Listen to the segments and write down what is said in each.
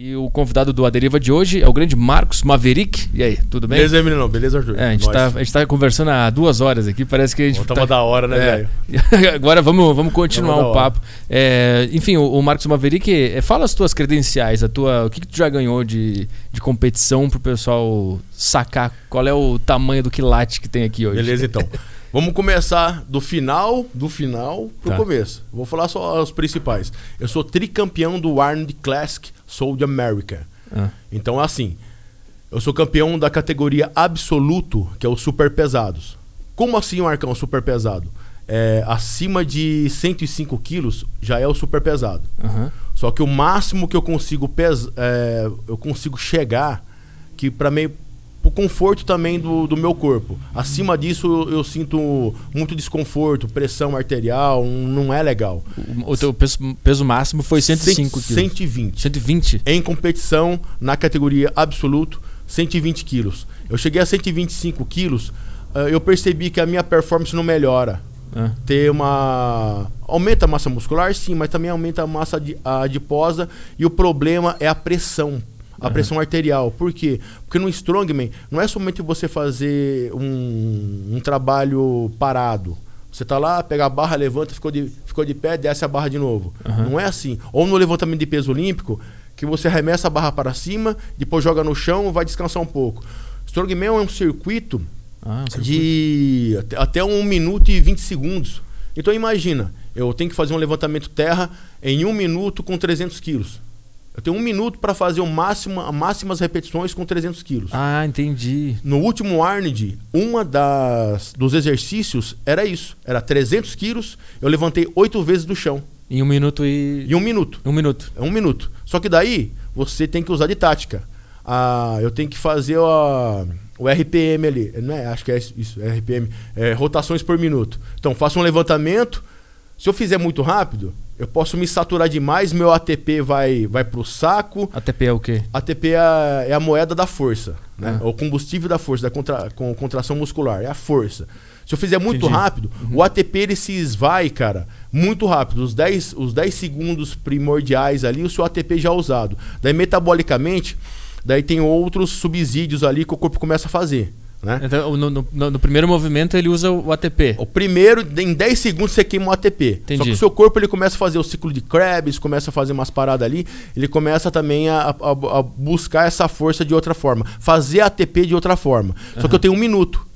E o convidado do A Deriva de hoje é o grande Marcos Maverick. E aí, tudo bem? Beleza, menino? Beleza, Arthur? É, a, gente tá, a gente tá conversando há duas horas aqui, parece que a gente. Tava tá... da hora, né, é. velho? Agora vamos, vamos continuar Tamo o papo. É, enfim, o, o Marcos Maverick, é, fala as tuas credenciais, a tua, o que, que tu já ganhou de, de competição pro pessoal sacar qual é o tamanho do quilate que tem aqui hoje. Beleza, então. Vamos começar do final, do final pro Tá. começo. Vou falar só os principais. Eu sou tricampeão do Arnold Classic Soul de America. Ah, Então, assim, eu sou campeão da categoria absoluto, que é os super pesados. Como assim, Marcão, super pesado? É, acima de 105 quilos já é o super pesado. aham. Só que o máximo que eu consigo pes é, eu consigo chegar, que para mim o conforto também do, do meu corpo. Acima disso eu, eu sinto muito desconforto, pressão arterial, não é legal. O, o teu peso, peso máximo foi 105 Cent- quilos. 120. 120? Em competição, na categoria absoluto, 120 quilos. Eu cheguei a 125 quilos, ah, eu percebi que a minha performance não melhora. Ah, ter uma. Aumenta a massa muscular, sim, mas também aumenta a massa adi- adiposa. E o problema é a pressão. A pressão arterial. Por quê? Porque no Strongman não é somente você fazer um, um trabalho parado. Você tá lá, pega a barra, levanta, ficou de, ficou de pé, desce a barra de novo. Aham. Não é assim. Ou no levantamento de peso olímpico, que você arremessa a barra para cima, depois joga no chão, vai descansar um pouco. Strongman é um circuito ah, um de até- até 1 minuto e 20 segundos. Então imagina, eu tenho que fazer um levantamento terra em 1 minuto com 300 quilos. Eu tenho um minuto para fazer o máximo, as máximas repetições com 300 quilos. Ah, entendi. No último Arnold, uma das dos exercícios era isso. Era 300 quilos, eu levantei oito vezes do chão. Em um minuto e. Em um minuto. Um minuto. É um minuto. Só que daí você tem que usar de tática. Ah, eu tenho que fazer a- o RPM ali. Não é? Acho que é isso, RPM. É, rotações por minuto. Então, faço um levantamento. Se eu fizer muito rápido, eu posso me saturar demais, meu ATP vai, vai pro saco. ATP é o quê? ATP é a, é a moeda da força, né? Ah. O combustível da força, da contra, com contração muscular, é a força. Se eu fizer muito Entendi. Uhum. rápido, o ATP ele se esvai, cara, muito rápido. Os 10, os 10 segundos primordiais ali, o seu ATP já é usado. Daí, metabolicamente, daí tem outros subsídios ali que o corpo começa a fazer, né? Então, no, no- no- primeiro movimento ele usa o ATP. O primeiro, em 10 segundos você queima o ATP. Só Entendi. que o seu corpo ele começa a fazer o ciclo de Krebs, começa a fazer umas paradas ali, ele começa também a, a- a buscar essa força de outra forma, fazer ATP de outra forma. Só que eu tenho um minuto.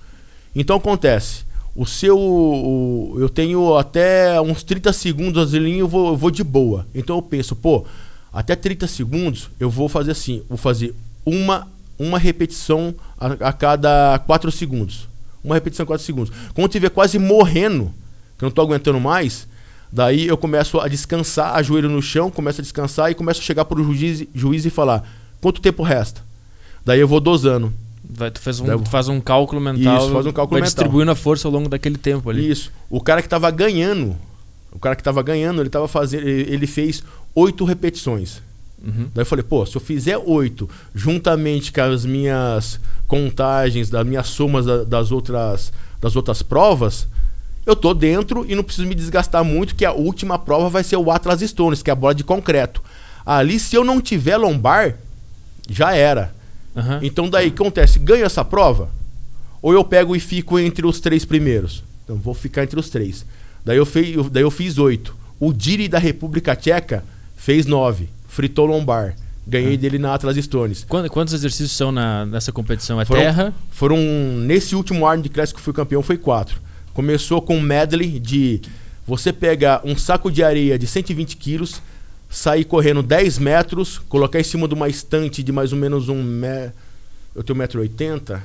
Então acontece, o seu. o- eu tenho até uns 30 segundos ali, eu vou, eu vou de boa. Então eu penso, pô, até 30 segundos eu vou fazer assim, vou fazer uma, uma repetição a, a cada 4 segundos. Uma repetição a 4 segundos. Quando eu estiver quase morrendo, que eu não tô aguentando mais, daí eu começo a descansar, ajoelho no chão, começo a descansar e começo a chegar pro juiz, juiz e falar: quanto tempo resta? Daí eu vou dosando. Vai, tu, faz um, tu faz um cálculo mental. Isso, faz um cálculo vai mental. distribuindo a força ao longo daquele tempo ali. Isso. O cara que tava ganhando, o cara que tava ganhando, ele tava fazendo, ele ele fez oito repetições. Uhum. Daí eu falei, pô, se eu fizer oito, juntamente com as minhas contagens, das minhas somas da- das outras, das outras provas, eu tô dentro e não preciso me desgastar muito, que a última prova vai ser o Atlas Stones, que é a bola de concreto. Ali, se eu não tiver lombar, já era. Aham. Então daí, o que acontece? Ganho essa prova? Ou eu pego e fico entre os três primeiros? Então vou ficar entre os três. Daí eu, fei- eu- daí eu fiz oito. O Diri da República Tcheca fez nove. Fritou lombar. Ganhei dele na Atlas Stones. Quant- Quantos exercícios são na, nessa competição? É Foram- terra? Foram, nesse último Arnold Classic que eu fui campeão, foi quatro. Começou com um medley de você pegar um saco de areia de 120 quilos, sair correndo 10 metros, colocar em cima de uma estante de mais ou menos um me... Eu tenho 1,80m.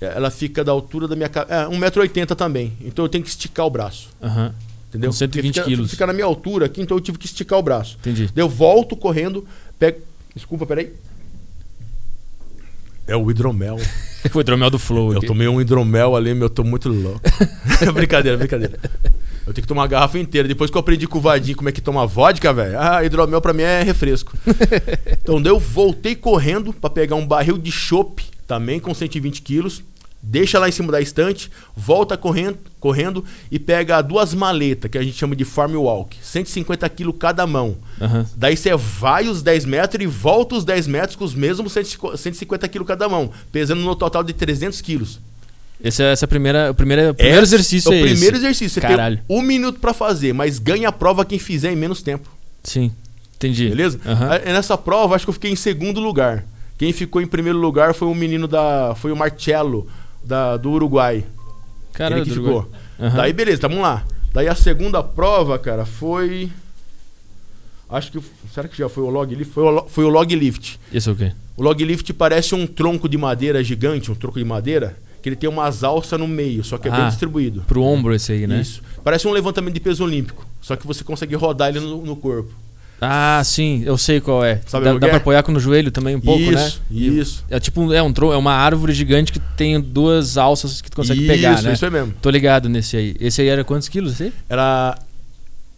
Ela fica da altura da minha cabeça. É, 1,80m também. Então eu tenho que esticar o braço. Aham. Entendeu? Com 120 Porque fica, quilos. Fica na minha altura aqui, então eu tive que esticar o braço. Entendi. Daí Eu volto correndo, pego. Desculpa, peraí. É o hidromel. O hidromel do Flow. Eu aqui. tomei um hidromel ali, meu, eu tô muito louco. brincadeira, brincadeira. Eu tenho que tomar uma garrafa inteira. Depois que eu aprendi com o Vadinho como é que toma vodka, velho. Ah, hidromel pra mim é refresco. então daí eu voltei correndo pra pegar um barril de chopp, também com 120 quilos. Deixa lá em cima da estante, volta correndo, correndo e pega duas maletas, que a gente chama de farm walk, 150 kg cada mão. Aham. Daí você vai os 10 metros e volta os 10 metros com os mesmos 150 kg cada mão, pesando no total de 300 quilos. Esse é essa primeira, o primeiro, o primeiro Esse exercício é é o primeiro esse. exercício. Você Caralho. tem um minuto pra fazer, mas ganha a prova quem fizer em menos tempo. Sim, entendi. Beleza? Aí, Nessa prova, acho que eu fiquei em segundo lugar. Quem ficou em primeiro lugar foi um menino da. Foi o Marcelo, da, do Uruguai. Caralho, ele que ficou. Aham. Daí, beleza, tamo lá. Daí a segunda prova, cara, foi. Acho que. Será que já foi o log lift? Foi o, foi o log lift. Esse é o quê? O log lift parece um tronco de madeira gigante, um tronco de madeira, que ele tem umas alças no meio, só que é bem Ah, distribuído. Pro ombro esse aí, né? Isso. Parece um levantamento de peso olímpico, só que você consegue rodar ele no, no corpo. Ah, sim, eu sei qual é. Sabe dá dá pra é? apoiar com no joelho também um pouco, né? isso, E- isso. É tipo, é um é uma árvore gigante que tem duas alças que tu consegue isso, pegar, né? Isso é mesmo. Tô ligado nesse aí. Esse aí era quantos quilos, esse aí? Era.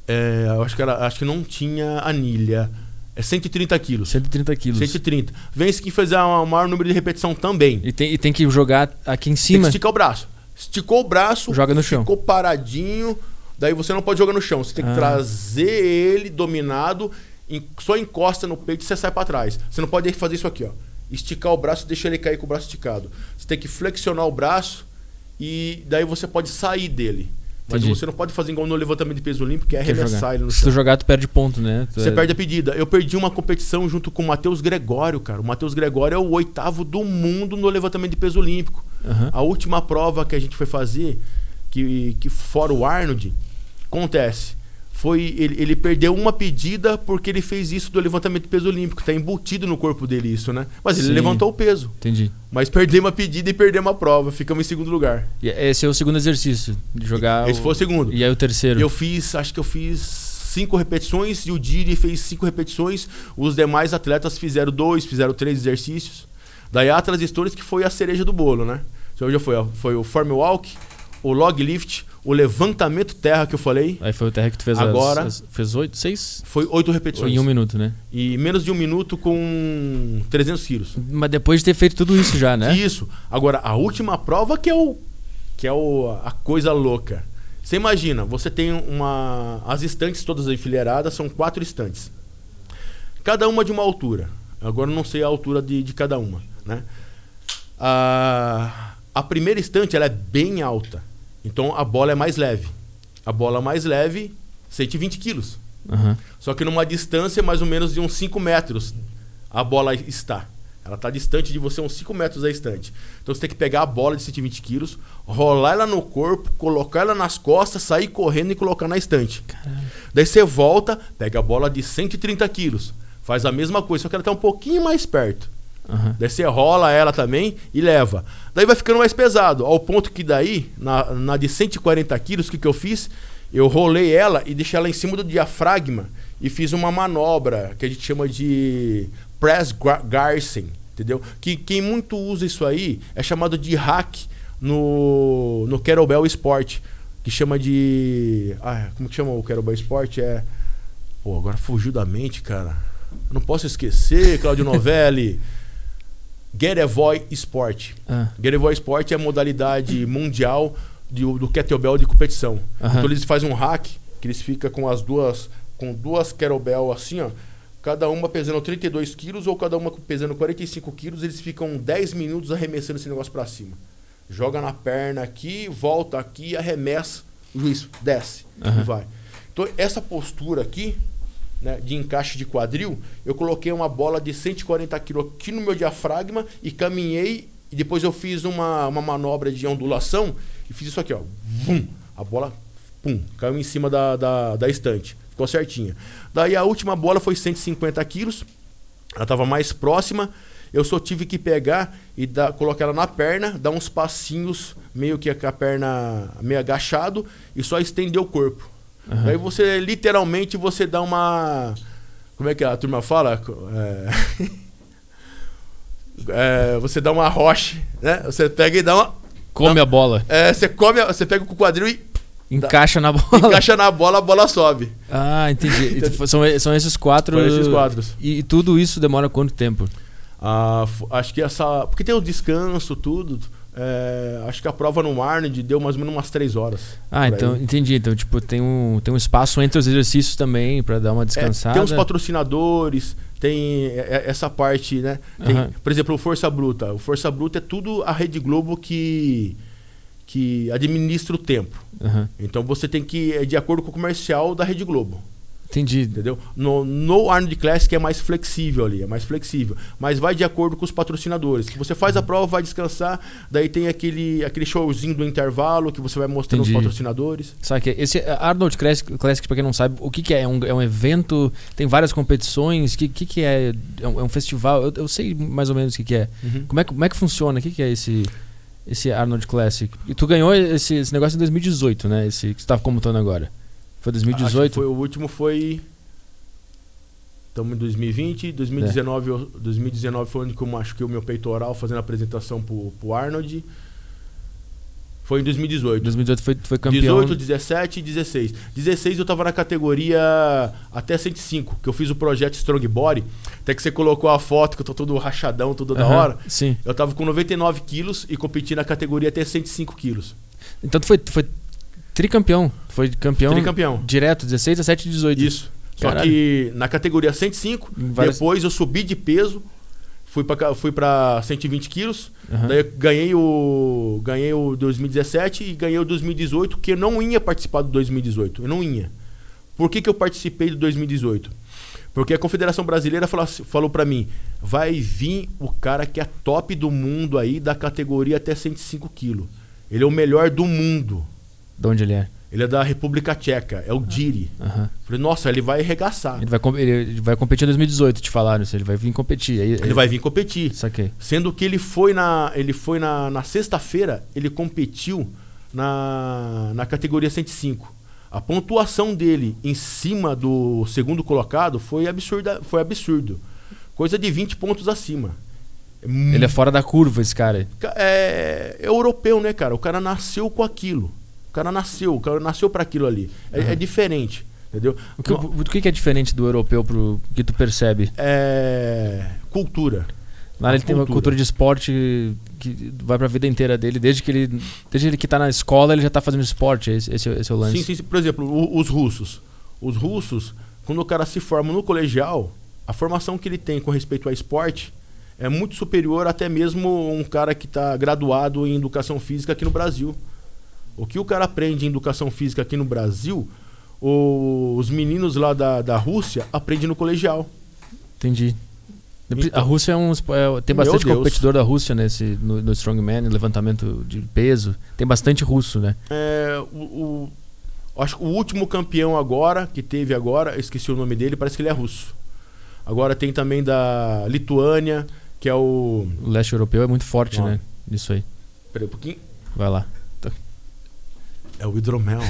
é, eu acho que era. Acho que não tinha anilha. É 130 quilos. 130 quilos. 130. Vence que fizer o maior número de repetição também. E tem, e tem que jogar aqui em Tem que cima. esticar o braço. Esticou o braço, Joga no chão. ficou paradinho. Daí você não pode jogar no chão. Você tem que Ah. trazer ele dominado, só encosta no peito e você sai pra trás. Você não pode fazer isso aqui, ó. Esticar o braço e deixar ele cair com o braço esticado. Você tem que flexionar o braço e daí você pode sair dele. Mas Entendi. você não pode fazer igual no levantamento de peso olímpico, que é arremessar ele no Se tu chão. jogar, tu perde ponto, né? Tu Você é- perde a pedida. Eu perdi uma competição junto com o Matheus Gregório, cara. O Matheus Gregório é o oitavo do mundo no levantamento de peso olímpico. Aham. A última prova que a gente foi fazer, que, que fora o Arnold, acontece. Foi, ele, ele perdeu uma pedida porque ele fez isso do levantamento de peso olímpico. Tá embutido no corpo dele isso, né? Mas ele Sim. levantou o peso. Entendi. Mas perdemos uma pedida e perdemos a prova. Ficamos em segundo lugar. E esse é o segundo exercício. De jogar. Esse o- foi o segundo. E aí o terceiro. Eu fiz, acho que eu fiz cinco repetições e o Diri fez cinco repetições. Os demais atletas fizeram dois, fizeram três exercícios. Daí a Atlas Stories que foi a cereja do bolo, né? Então já foi, ó, foi o Form Walk, o Log Lift, o levantamento terra que eu falei. Aí foi o terra que tu fez as- Agora- as- fez oito, seis? Foi oito repetições. Em um minuto, né? E menos de um minuto com 300 quilos. Mas depois de ter feito tudo isso já, né? Isso. Agora, a última prova que é o que é o, a coisa louca. Você imagina, você tem uma as estantes todas enfileiradas, são quatro estantes. Cada uma de uma altura. Agora eu não sei a altura de, de cada uma, né? A, a primeira estante ela é bem alta. Então a bola é mais leve. A bola mais leve, 120 quilos. Aham. Só que numa distância mais ou menos de uns 5 metros a bola está. Ela está distante de você uns 5 metros da estante. Então você tem que pegar a bola de 120 quilos, rolar ela no corpo, colocar ela nas costas, sair correndo e colocar na estante. Daí você volta, pega a bola de 130 quilos, faz a mesma coisa, só que ela está um pouquinho mais perto. Aham. Daí você rola ela também e leva. Daí vai ficando mais pesado, ao ponto que daí, na, na de 140 quilos, o que, que eu fiz? Eu rolei ela e deixei ela em cima do diafragma e fiz uma manobra que a gente chama de press garcing, entendeu? Que quem muito usa isso aí é chamado de hack no, no kettlebell sport, que chama de... Ah, como que chama o kettlebell sport? É... Pô, agora fugiu da mente, cara. Eu não posso esquecer, Claudio Novelli. Getavoy Sport. Ah, Getavoy Sport é a modalidade mundial de- do kettlebell de competição. Então eles fazem um hack, que eles ficam com as duas com duas kettlebell assim, ó. Cada uma pesando 32 quilos ou cada uma pesando 45 quilos, eles ficam 10 minutos arremessando esse negócio pra cima. Joga na perna aqui, volta aqui, arremessa, o juiz desce e vai. Então essa postura aqui, né, de encaixe de quadril, eu coloquei uma bola de 140 kg aqui no meu diafragma e caminhei. E depois eu fiz uma, uma manobra de ondulação e fiz isso aqui, ó. Vum, a bola, pum, caiu em cima da, da, da estante. Ficou certinha. Daí a última bola foi 150 quilos. Ela estava mais próxima. Eu só tive que pegar e dar, colocar ela na perna, dar uns passinhos, meio que com a perna meio agachado, e só estender o corpo. Aham. Daí você, literalmente, você dá uma. Como é que a turma fala? É, é, você dá uma rocha, né? Você pega e dá uma. come a bola. é, você come, você pega com o quadril e Encaixa na bola. encaixa na bola, a bola sobe. Ah, entendi. São, são esses quatro. Foram esses quatro. E, e tudo isso demora quanto tempo? Ah, acho que essa. Porque tem o descanso, tudo. É, acho que a prova no Arnold deu mais ou menos umas 3 horas. Ah, então aí. entendi. Então, tipo, tem um, tem um espaço entre os exercícios também pra dar uma É, descansada. tem os patrocinadores, tem é, é, essa parte, né? Tem, Aham. Por exemplo, o Força Bruta. O Força Bruta é tudo a Rede Globo que, que administra o tempo. Aham. Então você tem que ir de acordo com o comercial da Rede Globo. Entendi. Entendeu? No, no Arnold Classic é mais flexível ali, é mais flexível. Mas vai de acordo com os patrocinadores. Que você faz a prova, vai descansar, daí tem aquele, aquele showzinho do intervalo que você vai mostrando Entendi. os patrocinadores. Sabe que esse Arnold Classic, Classic, pra quem não sabe, o que, que é? É um, é um evento, tem várias competições, o que, que, que é? É um, é um festival? Eu, eu sei mais ou menos o que, que é. Como é que, como é que funciona? O que, que é esse, esse Arnold Classic? E tu ganhou esse, esse negócio em 2018, né? Esse que você tava comentando agora. Foi Acho que 2018? Foi, o último foi. Estamos em 2020. 2019, eu- 2019 foi onde que eu machuquei o meu peitoral fazendo a apresentação pro, pro Arnold. Foi em 2018. 2018 foi, foi campeão. 18, 17 e 16. 16 eu tava na categoria até 105, que eu fiz o projeto Strong Body. Até que você colocou a foto que eu tô todo rachadão, tudo da Aham, hora. Sim. Eu tava com 99 quilos e competi na categoria até 105 quilos. Então tu foi, foi tricampeão. Foi campeão, Tricampeão. direto, 16, 17 e 18. Isso. Só Caralho. que na categoria 105, Em várias- depois eu subi de peso, fui pra, ca- fui pra 120 quilos, Aham. daí eu ganhei o, ganhei o 2017 e ganhei o 2018, que eu não ia participar do 2018, eu não ia. Por que, que eu participei do 2018? Porque a Confederação Brasileira falou, assim- falou para mim, vai vir o cara que é top do mundo aí, da categoria até 105 quilos. Ele é o melhor do mundo. De onde ele é? Ele é da República Tcheca, é o Diri. Falei, nossa, ele vai arregaçar. Ele, vai, ele vai competir em 2018, te falaram isso. Ele vai vir competir. Aí, Ele vai vir competir. Saquei. Sendo que ele foi na, ele foi na, na sexta-feira, ele competiu na, na categoria 105. A pontuação dele em cima do segundo colocado foi absurda, foi absurdo. Coisa de 20 pontos acima. É Ele é fora da curva, esse cara. Ca- é, é europeu, né, cara? O cara nasceu com aquilo. O cara nasceu, o cara nasceu para aquilo ali. É, é diferente, entendeu? O que, No- o que é diferente do europeu pro que tu percebe? é cultura. Lá ele tem uma cultura. de esporte que vai pra vida inteira dele. Desde que ele, desde ele que tá na escola, ele já tá fazendo esporte. Esse, esse, é- esse é o lance. Sim, sim, sim. Por exemplo, o- os russos. Os russos, quando o cara se forma no colegial, a formação que ele tem com respeito ao esporte é muito superior até mesmo um cara que está graduado em educação física aqui no Brasil. O que o cara aprende em educação física aqui no Brasil, os meninos lá da, da Rússia aprendem no colegial. Entendi. Então- a Rússia é um, é- tem bastante competidor da Rússia nesse, no, no Strongman, levantamento de peso. Tem bastante russo, né? É, o, o- acho que o último campeão agora, que teve agora, esqueci o nome dele, parece que ele é russo. Agora tem também da Lituânia, que é o. O leste europeu é muito forte, né? Isso aí. Peraí um pouquinho. Vai lá. É o hidromel.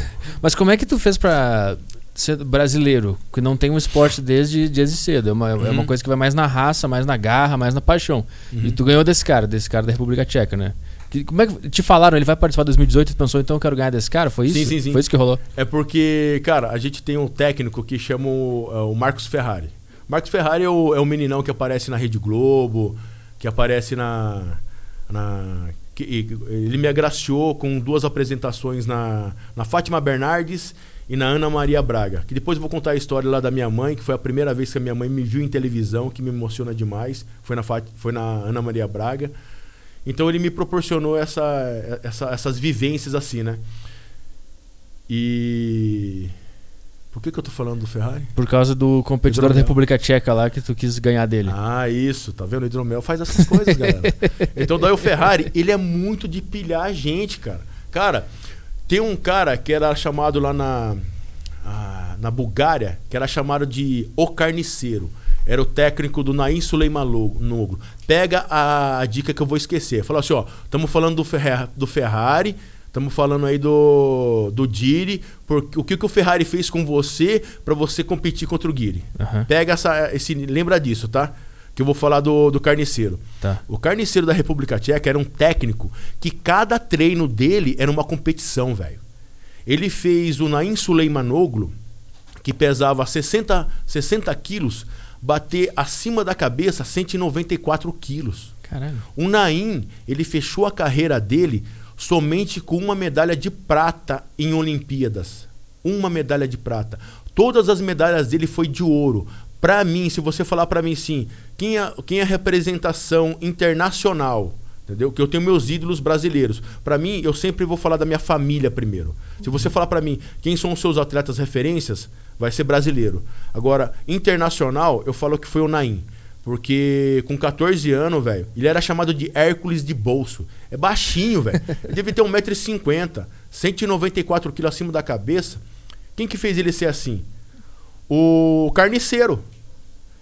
Mas como é que tu fez pra ser brasileiro, que não tem um esporte desde, desde cedo? É uma, é uma Uhum. coisa que vai mais na raça, mais na garra, mais na paixão. E tu ganhou desse cara, desse cara da República Tcheca, né? Que- como é que te falaram? Ele vai participar de 2018 e tu pensou, então eu quero ganhar desse cara? Foi isso? Sim, sim, sim. Foi isso que rolou? É porque, cara, a gente tem um técnico que chama o, é o Marcos Ferrari. Marcos Ferrari é o, é o meninão que aparece na Rede Globo, que aparece na. na que- ele me agraciou com duas apresentações na, na Fátima Bernardes e na Ana Maria Braga. Que depois eu vou contar a história lá da minha mãe, que foi a primeira vez que a minha mãe me viu em televisão, que me emociona demais. Foi na, foi na Ana Maria Braga. Então ele me proporcionou essa, essa- essas vivências assim, né? E. Por que, que eu tô falando do Ferrari? Por causa do competidor da Hidromel. República Tcheca lá que tu quis ganhar dele. Ah, isso, tá vendo? O hidromel faz essas coisas, galera. Então daí o Ferrari, ele é muito de pilhar a gente, cara. Cara, tem um cara que era chamado lá na, ah, na Bulgária, que era chamado de O Carniceiro. Era o técnico do Naim Suleimanoglu. Pega a, a dica que eu vou esquecer. Fala assim, ó, estamos falando do, Ferra- do Ferrari, estamos falando aí do, do Diri, porque o que, que o Ferrari fez com você para você competir contra o Guiri. Aham. Pega essa, esse, lembra disso, tá? Que eu vou falar do, do carniceiro. Tá. O carniceiro da República Tcheca era um técnico que cada treino dele era uma competição, velho. Ele fez o Naim Suleimanoglu, que pesava 60, 60 quilos, bater acima da cabeça 194 quilos. Caralho. O Naim, ele fechou a carreira dele somente com uma medalha de prata em Olimpíadas. Uma medalha de prata. Todas as medalhas dele foi de ouro. Para mim, se você falar para mim sim, quem é, quem é a representação internacional Entendeu? Que eu tenho meus ídolos brasileiros. Para mim, eu sempre vou falar da minha família primeiro. Se você falar para mim quem são os seus atletas referências, vai ser brasileiro. Agora, internacional, eu falo que foi o Naim. Porque com 14 anos, velho, ele era chamado de Hércules de bolso. É baixinho, velho. Ele deve ter 1,50m, 194kg acima da cabeça. Quem que fez ele ser assim? O carniceiro.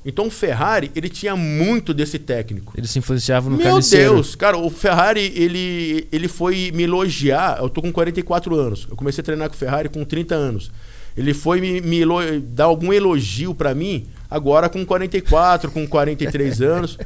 Então o Ferrari, ele tinha muito desse técnico. Ele se influenciava no Meu carniceiro. Deus, cara, o Ferrari, ele, ele foi me elogiar. Eu tô com 44 anos. Eu comecei a treinar com o Ferrari com 30 anos. Ele foi me, me dar algum elogio pra mim agora com 44, com 43 anos.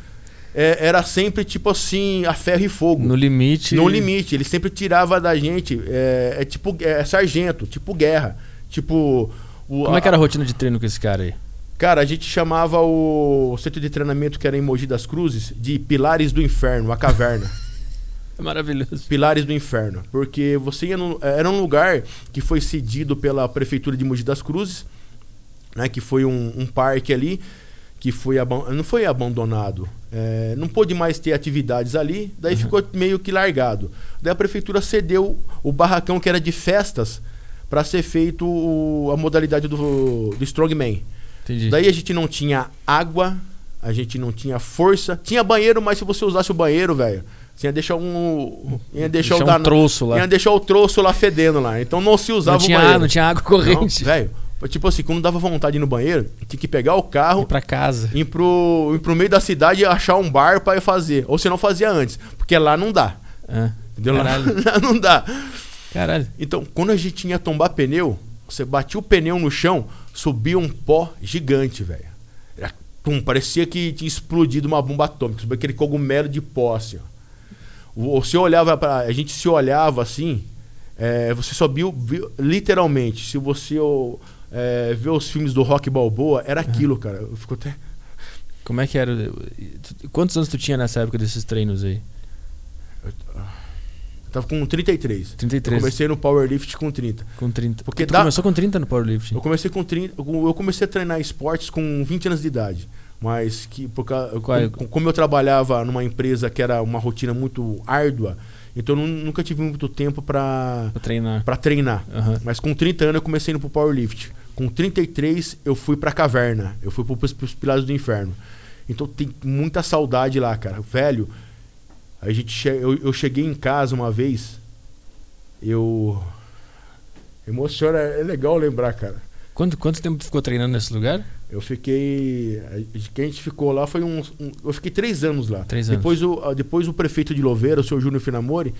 É, era sempre tipo assim, a ferro e fogo. No limite. No limite. Ele sempre tirava da gente. É, é tipo é sargento, tipo guerra. Tipo. o- Como é que era a rotina de treino com esse cara aí? Cara, a gente chamava o centro de treinamento que era em Mogi das Cruzes de Pilares do Inferno, a caverna. É maravilhoso. Pilares do Inferno. Porque você ia no, era um lugar que foi cedido pela prefeitura de Mogi das Cruzes, né? Que foi um, um parque ali que foi não foi abandonado. é, não pôde mais ter atividades ali, daí ficou meio que largado. Daí a prefeitura cedeu o barracão que era de festas para ser feito o- a modalidade do, do Strongman. Entendi. Daí a gente não tinha água, a gente não tinha força. Tinha banheiro, mas se você usasse o banheiro, velho, você ia deixar um. Ia deixar, Deixar o um troço lá. Ia deixar o troço lá fedendo lá. Então não se usava não, tinha, o banheiro. não tinha água corrente. Velho, tipo assim, quando dava vontade de ir no banheiro, tinha que pegar o carro, Ir pra casa. ir pro, ir pro meio da cidade e achar um bar pra ir fazer. Ou se não fazia antes. Porque lá não dá. Ah, Entendeu? Lá, não dá. Caralho. Então, quando a gente ia tombar pneu, você batia o pneu no chão, subia um pó gigante, velho. Parecia que tinha explodido uma bomba atômica, subia aquele cogumelo de pó, assim, ó. Você olhava para A gente se olhava assim, é, você só viu, viu- literalmente, se você ó, é, vê os filmes do Rock Balboa, era aquilo, cara. Eu fico até. Como é que era? Quantos anos tu tinha nessa época desses treinos aí? Eu tava com 33. 33. Eu comecei no Powerlift com 30. Com 30. Porque tu dá- começou com 30 no powerlifting? Eu comecei com 30, eu comecei a treinar esportes com 20 anos de idade. Mas que por causa- é? com- como eu trabalhava numa empresa que era uma rotina muito árdua, então eu nu- nunca tive muito tempo para Pra treinar. para treinar. Aham. Mas com 30 anos eu comecei indo pro powerlift. Com 33 eu fui pra caverna, eu fui pro, pros, pros pilares do inferno. Então tem muita saudade lá, cara. Velho, a gente che- eu, eu cheguei em casa uma vez, eu emociona, é legal lembrar, cara. Quanto, quanto tempo tu ficou treinando nesse lugar? Eu fiquei. a- Quem a gente ficou lá foi uns. Um, eu fiquei três anos lá. Três anos. Depois o, a- depois o prefeito de Louveira, o senhor Júnior Finamori,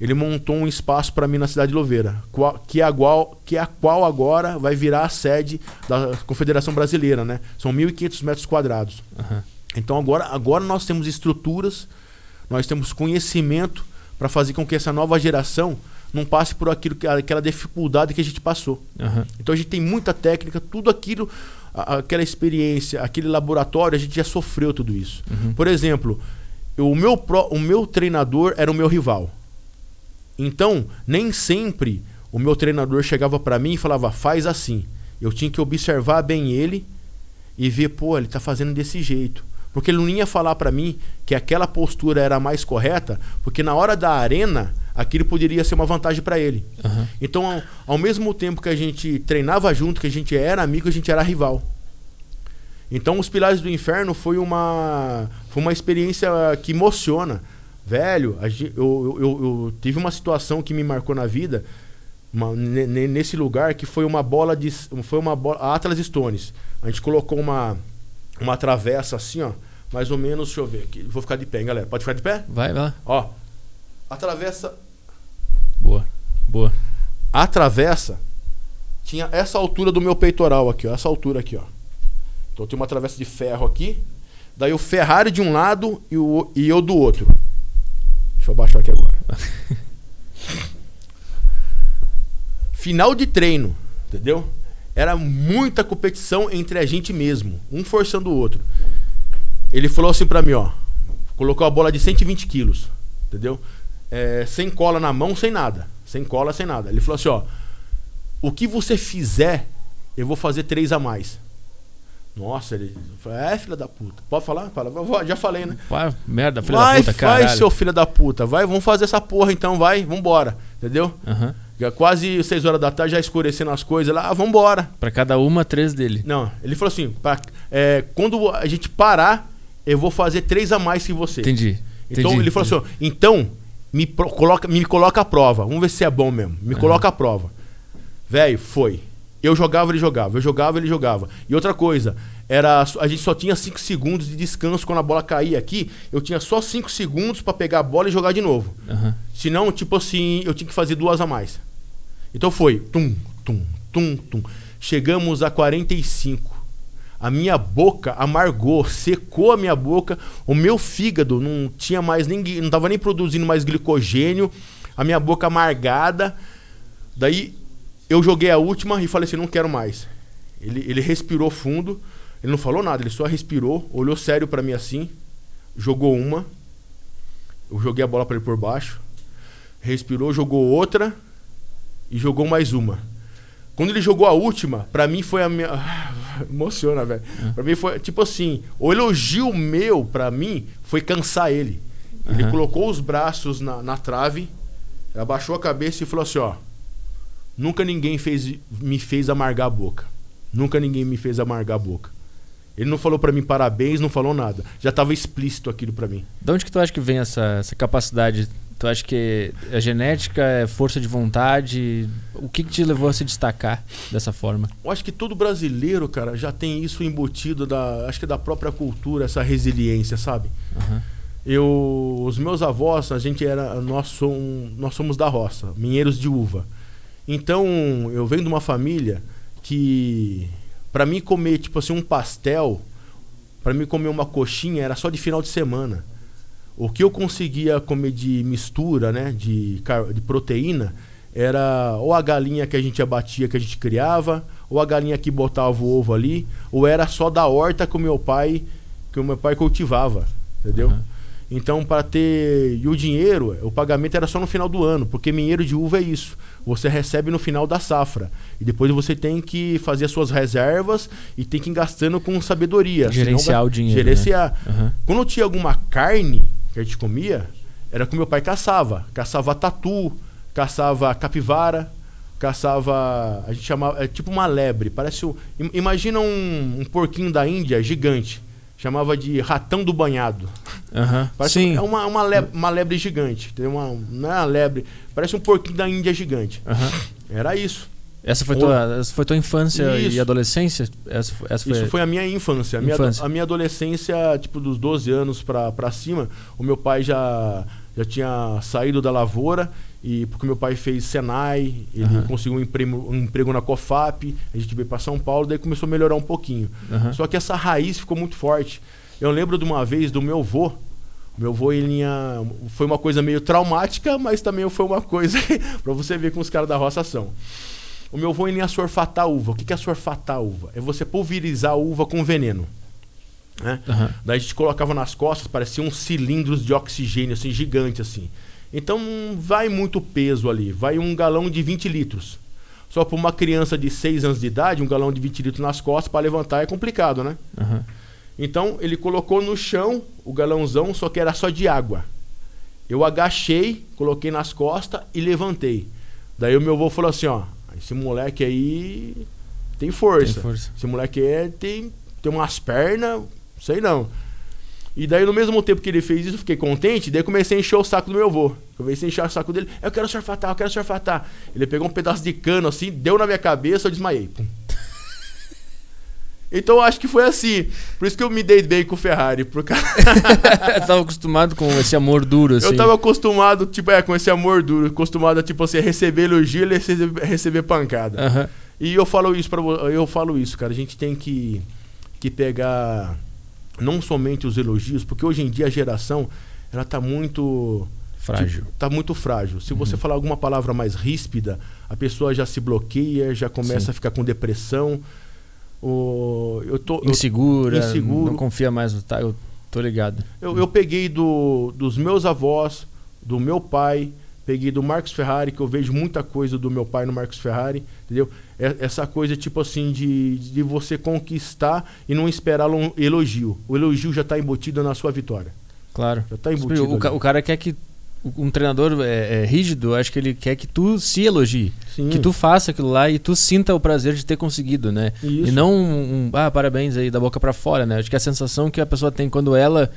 ele montou um espaço para mim na cidade de Louveira, qual- que, é a qual, que é a qual agora vai virar a sede da Confederação Brasileira, né? São 1.500 metros quadrados. Aham. Então agora, agora nós temos estruturas, nós temos conhecimento para fazer com que essa nova geração não passe por aquilo que, aquela dificuldade que a gente passou. Aham. Então a gente tem muita técnica, tudo aquilo, a- aquela experiência, aquele laboratório, a gente já sofreu tudo isso. Uhum. Por exemplo, eu- o, meu pró- o meu treinador era o meu rival. Então, nem sempre o meu treinador chegava para mim e falava, faz assim. Eu tinha que observar bem ele e ver, pô, ele tá fazendo desse jeito. Porque ele não ia falar para mim que aquela postura era a mais correta, porque na hora da arena, aquilo poderia ser uma vantagem para ele. Aham. Então, ao, ao mesmo tempo que a gente treinava junto, que a gente era amigo, a gente era rival. Então, os Pilares do Inferno foi uma, foi uma experiência que emociona. Velho, eu, eu, eu, tive uma situação que me marcou na vida, uma- ne- ne- nesse lugar, que foi uma bola de. Foi uma bola. A Atlas Stones. A gente colocou uma, uma travessa assim, ó. Mais ou menos, deixa eu ver aqui. Vou ficar de pé, hein, galera. Pode ficar de pé? Vai, vai lá. Ó. A travessa Boa. Boa. a travessa tinha essa altura do meu peitoral aqui, ó, essa altura aqui, ó. Então tem uma travessa de ferro aqui, daí o Ferrari de um lado e, o, e eu do outro. Deixa eu baixar aqui agora. Final de treino, entendeu? Era muita competição entre a gente mesmo, um forçando o outro. Ele falou assim pra mim, ó, Colocou a bola de 120 quilos, entendeu? É, sem cola na mão, sem nada. Sem cola, sem nada. Ele falou assim, ó. O que você fizer, eu vou fazer três a mais. Nossa, ele. É, filha da puta. Pode falar? Fala. Já falei, né? Vai, merda, filha vai, da puta, Vai, caralho. seu filho da puta. Vai, vamos fazer essa porra então, vai, vambora. Entendeu? Aham. Já quase 6 horas da tarde, já escurecendo as coisas lá, ah, vambora. Pra cada uma, três dele. Não, ele falou assim: pra, é, quando a gente parar, eu vou fazer três a mais que você. Entendi. Então entendi, ele falou assim: ó, então, me, pro- coloca, me coloca a prova. Vamos ver se é bom mesmo. Me Aham. coloca a prova. Velho, foi. Eu jogava, ele jogava. Eu jogava, ele jogava. E outra coisa, era a gente só tinha 5 segundos de descanso quando a bola caía aqui. Eu tinha só 5 segundos pra pegar a bola e jogar de novo. Aham. Senão, tipo assim, eu tinha que fazer duas a mais. Então foi tum, tum, tum, tum. Chegamos a 45. A minha boca amargou, secou a minha boca. O meu fígado não tinha mais nem, não tava nem produzindo mais glicogênio. A minha boca amargada. Daí eu joguei a última e falei assim, não quero mais. Ele, ele respirou fundo, ele não falou nada, ele só respirou, olhou sério pra mim assim, jogou uma. Eu joguei a bola pra ele por baixo respirou, jogou outra e jogou mais uma. Quando ele jogou a última, pra mim foi a minha. Emociona, velho. Pra mim foi tipo assim: o elogio meu, pra mim, foi cansar ele. Ele Aham. colocou os braços na, na trave, abaixou a cabeça e falou assim: ó. Nunca ninguém fez, me fez amargar a boca. Nunca ninguém me fez amargar a boca. Ele não falou pra mim parabéns, não falou nada. Já tava explícito aquilo pra mim. De onde que tu acha que vem essa, essa capacidade? Tu acha que é genética, é força de vontade? O que, que te levou a se destacar dessa forma? Eu acho que todo brasileiro, cara, já tem isso embutido da, acho que da própria cultura, essa resiliência, sabe? Aham. Eu, os meus avós, a gente era, nós somos, nós somos da roça, minheiros de uva. Então, eu venho de uma família que pra mim comer tipo assim um pastel, pra mim comer uma coxinha era só de final de semana. O que eu conseguia comer de mistura, né, de, de proteína, era ou a galinha que a gente abatia, que a gente criava, ou a galinha que botava o ovo ali, ou era só da horta que o meu pai, que o meu pai cultivava, entendeu? Aham. Então, para ter. E o dinheiro, o pagamento era só no final do ano, porque minheiro de uva é isso. Você recebe no final da safra. E depois você tem que fazer as suas reservas e tem que ir gastando com sabedoria. Gerenciar vai- o dinheiro, né? Gerenciar. Aham. Quando tinha alguma carne que a gente comia, era que o meu pai caçava. Caçava tatu, caçava capivara, caçava. A gente chamava. É tipo uma lebre. Parece. o- Imagina um, um porquinho da Índia gigante. Chamava de ratão do banhado. Aham. Parece Sim. É uma, uma, lebre, uma lebre gigante. Tem uma, não é uma lebre. Parece um porquinho da Índia gigante. Aham. Era isso. Essa foi tua, essa foi tua infância Isso. e adolescência? Essa, essa foi... Isso foi a minha infância. A minha, a minha adolescência, tipo, dos 12 anos pra, pra cima, o meu pai já, já tinha saído da lavoura, e porque meu pai fez Senai, ele Aham. conseguiu um emprego, um emprego na COFAP, a gente veio pra São Paulo, daí começou a melhorar um pouquinho. Aham. Só que essa raiz ficou muito forte. Eu lembro de uma vez do meu avô. Meu avô, ele ia, foi uma coisa meio traumática, mas também foi uma coisa pra você ver com os caras da roça são. O meu avô ele ia sorfatar a uva. O que é sorfatar a uva? É você pulverizar a uva com veneno. Né? Aham. Daí a gente colocava nas costas, pareciam uns cilindros de oxigênio, assim, gigante, assim. Então não vai muito peso ali, vai um galão de 20 litros. Só para uma criança de 6 anos de idade, um galão de 20 litros nas costas para levantar é complicado, né? Aham. Então ele colocou no chão o galãozão, só que era só de água. Eu agachei, coloquei nas costas e levantei. Daí o meu avô falou assim, ó, esse moleque aí tem força. Tem força. Esse moleque é, tem, tem umas pernas, sei não. E daí no mesmo tempo que ele fez isso, eu fiquei contente, daí comecei a encher o saco do meu avô. Comecei a encher o saco dele, eu quero surfatar, eu quero surfatar. Ele pegou um pedaço de cano assim, deu na minha cabeça, eu desmaiei. Então eu acho que foi assim. Por isso que eu me dei bem com o Ferrari. Por causa... Eu tava acostumado com esse amor duro, assim. Eu tava acostumado, tipo, é, com esse amor duro, acostumado a, tipo assim, receber elogio e receber, receber pancada. Aham. E eu falo isso para eu falo isso, cara. A gente tem que, que pegar não somente os elogios, porque hoje em dia a geração ela tá muito Frágil. tipo, tá muito frágil. Se você Uhum. falar alguma palavra mais ríspida, a pessoa já se bloqueia, já começa Sim. a ficar com depressão. O, eu tô eu- Insegura, inseguro. não confia mais no tá, eu- Tô ligado. Eu, eu peguei do, dos meus avós, do meu pai, peguei do Marcos Ferrari, que eu vejo muita coisa do meu pai no Marcos Ferrari, entendeu? É, essa coisa, tipo assim, de, de você conquistar e não esperar um elogio. O elogio já está embutido na sua vitória. Claro. Já tá embutido. O, o, cara quer que. Um treinador é, é, rígido, acho que ele quer que tu se elogie. Sim. Que tu faça aquilo lá e tu sinta o prazer de ter conseguido, né? Isso. E não um, um, ah, parabéns aí da boca para fora, né? Acho que a sensação que a pessoa tem quando ela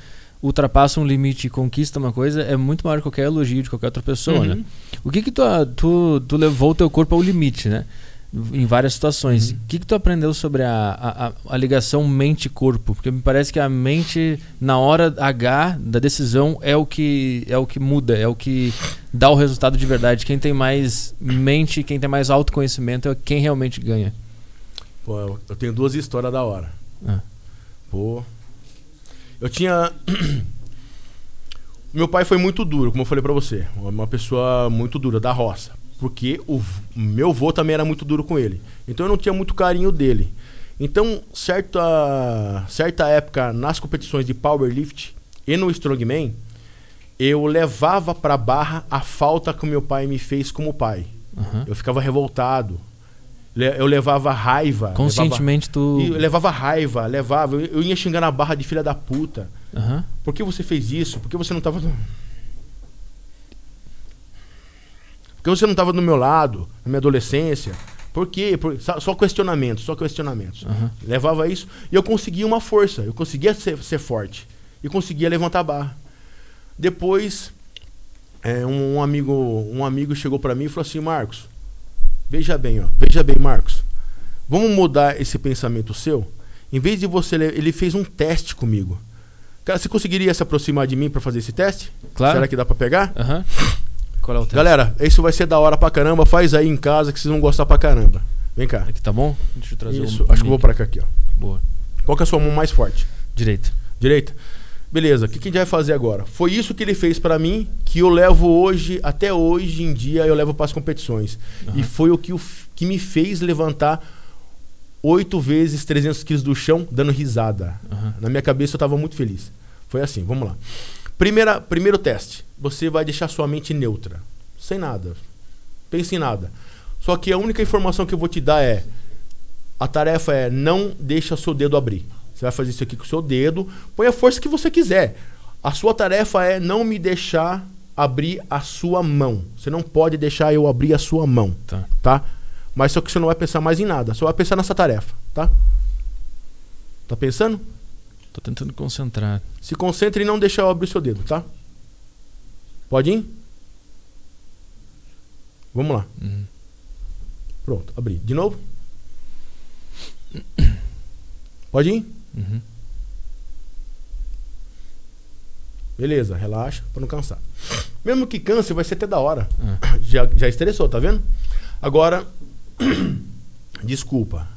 ultrapassa um limite e conquista uma coisa é muito maior que qualquer elogio de qualquer outra pessoa, né? uhum. né? O que que tu, tu, tu levou o teu corpo ao limite, né? Em várias situações. Uhum. O que que tu aprendeu sobre a, a, a ligação mente-corpo? Porque me parece que a mente, na hora H da decisão, é o que é o que muda, é o que dá o resultado de verdade. Quem tem mais mente, quem tem mais autoconhecimento é quem realmente ganha. Pô, eu tenho duas histórias da hora. Ah. Pô, eu tinha. Meu pai foi muito duro, como eu falei para você. Uma pessoa muito dura, da roça. Porque o meu avô também era muito duro com ele. Então eu não tinha muito carinho dele. Então, certa, certa época, nas competições de powerlift e no strongman, eu levava pra barra a falta que o meu pai me fez como pai. Uhum. Eu ficava revoltado eu levava raiva. Conscientemente levava, tu. Eu levava raiva, levava. Eu, eu ia xingar na barra de filha da puta. Uhum. Por que você fez isso? Por que você não tava. Por que você não tava do meu lado, na minha adolescência? Por quê? Por... Só questionamentos, só questionamentos. Uhum. Levava isso e eu conseguia uma força, eu conseguia ser, ser forte. E conseguia levantar a barra. Depois, é, um, um, amigo, um amigo chegou para mim e falou assim: Marcos, Veja bem, ó. Veja bem, Marcos. Vamos mudar esse pensamento seu? Em vez de você. Ele fez um teste comigo. Cara, você conseguiria se aproximar de mim para fazer esse teste? Claro. Será que dá para pegar? Aham. Uhum. Qual é o? Galera, isso vai ser da hora pra caramba. Faz aí em casa que vocês vão gostar pra caramba. Vem cá. Aqui tá bom? Deixa eu trazer Isso, um acho que eu vou pra cá aqui, ó. Boa. Qual que é a sua mão mais forte? Direita. Direita? Beleza, o que, que a gente vai fazer agora? Foi isso que ele fez para mim, que eu levo hoje, até hoje em dia, eu levo para as competições. Uhum. E foi o que, o que me fez levantar oito vezes 300 quilos do chão, dando risada. Uhum. Na minha cabeça eu estava muito feliz. Foi assim, vamos lá. Primeira, primeiro teste. Você vai deixar sua mente neutra. Sem nada. Pense em nada. Só que a única informação que eu vou te dar é: a tarefa é não deixa seu dedo abrir. Você vai fazer isso aqui com o seu dedo. Põe a força que você quiser. A sua tarefa é não me deixar abrir a sua mão. Você não pode deixar eu abrir a sua mão. Tá. tá? Mas só que você não vai pensar mais em nada. Só vai pensar nessa tarefa, tá? Tá pensando? Tô tentando concentrar. Se concentre e não deixe eu abrir o seu dedo, tá? Pode ir? Vamos lá. Uhum. Pronto, abri. De novo? Pode ir? Uhum. Beleza, relaxa para não cansar. Mesmo que canse, vai ser até da hora. É. Já, já estressou, tá vendo? Agora, desculpa.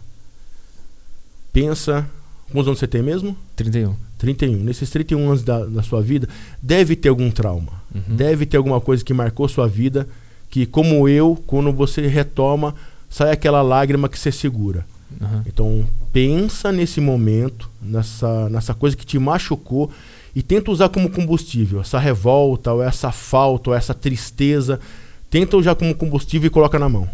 Pensa. Quantos anos você tem mesmo? 31. 31. Nesses 31 anos da, da sua vida, deve ter algum trauma. Uhum. Deve ter alguma coisa que marcou sua vida. Que, como eu, quando você retoma, sai aquela lágrima que você segura. Uhum. Então, pensa nesse momento, nessa, nessa coisa que te machucou e tenta usar como combustível essa revolta, ou essa falta, ou essa tristeza. Tenta usar como combustível e coloca na mão.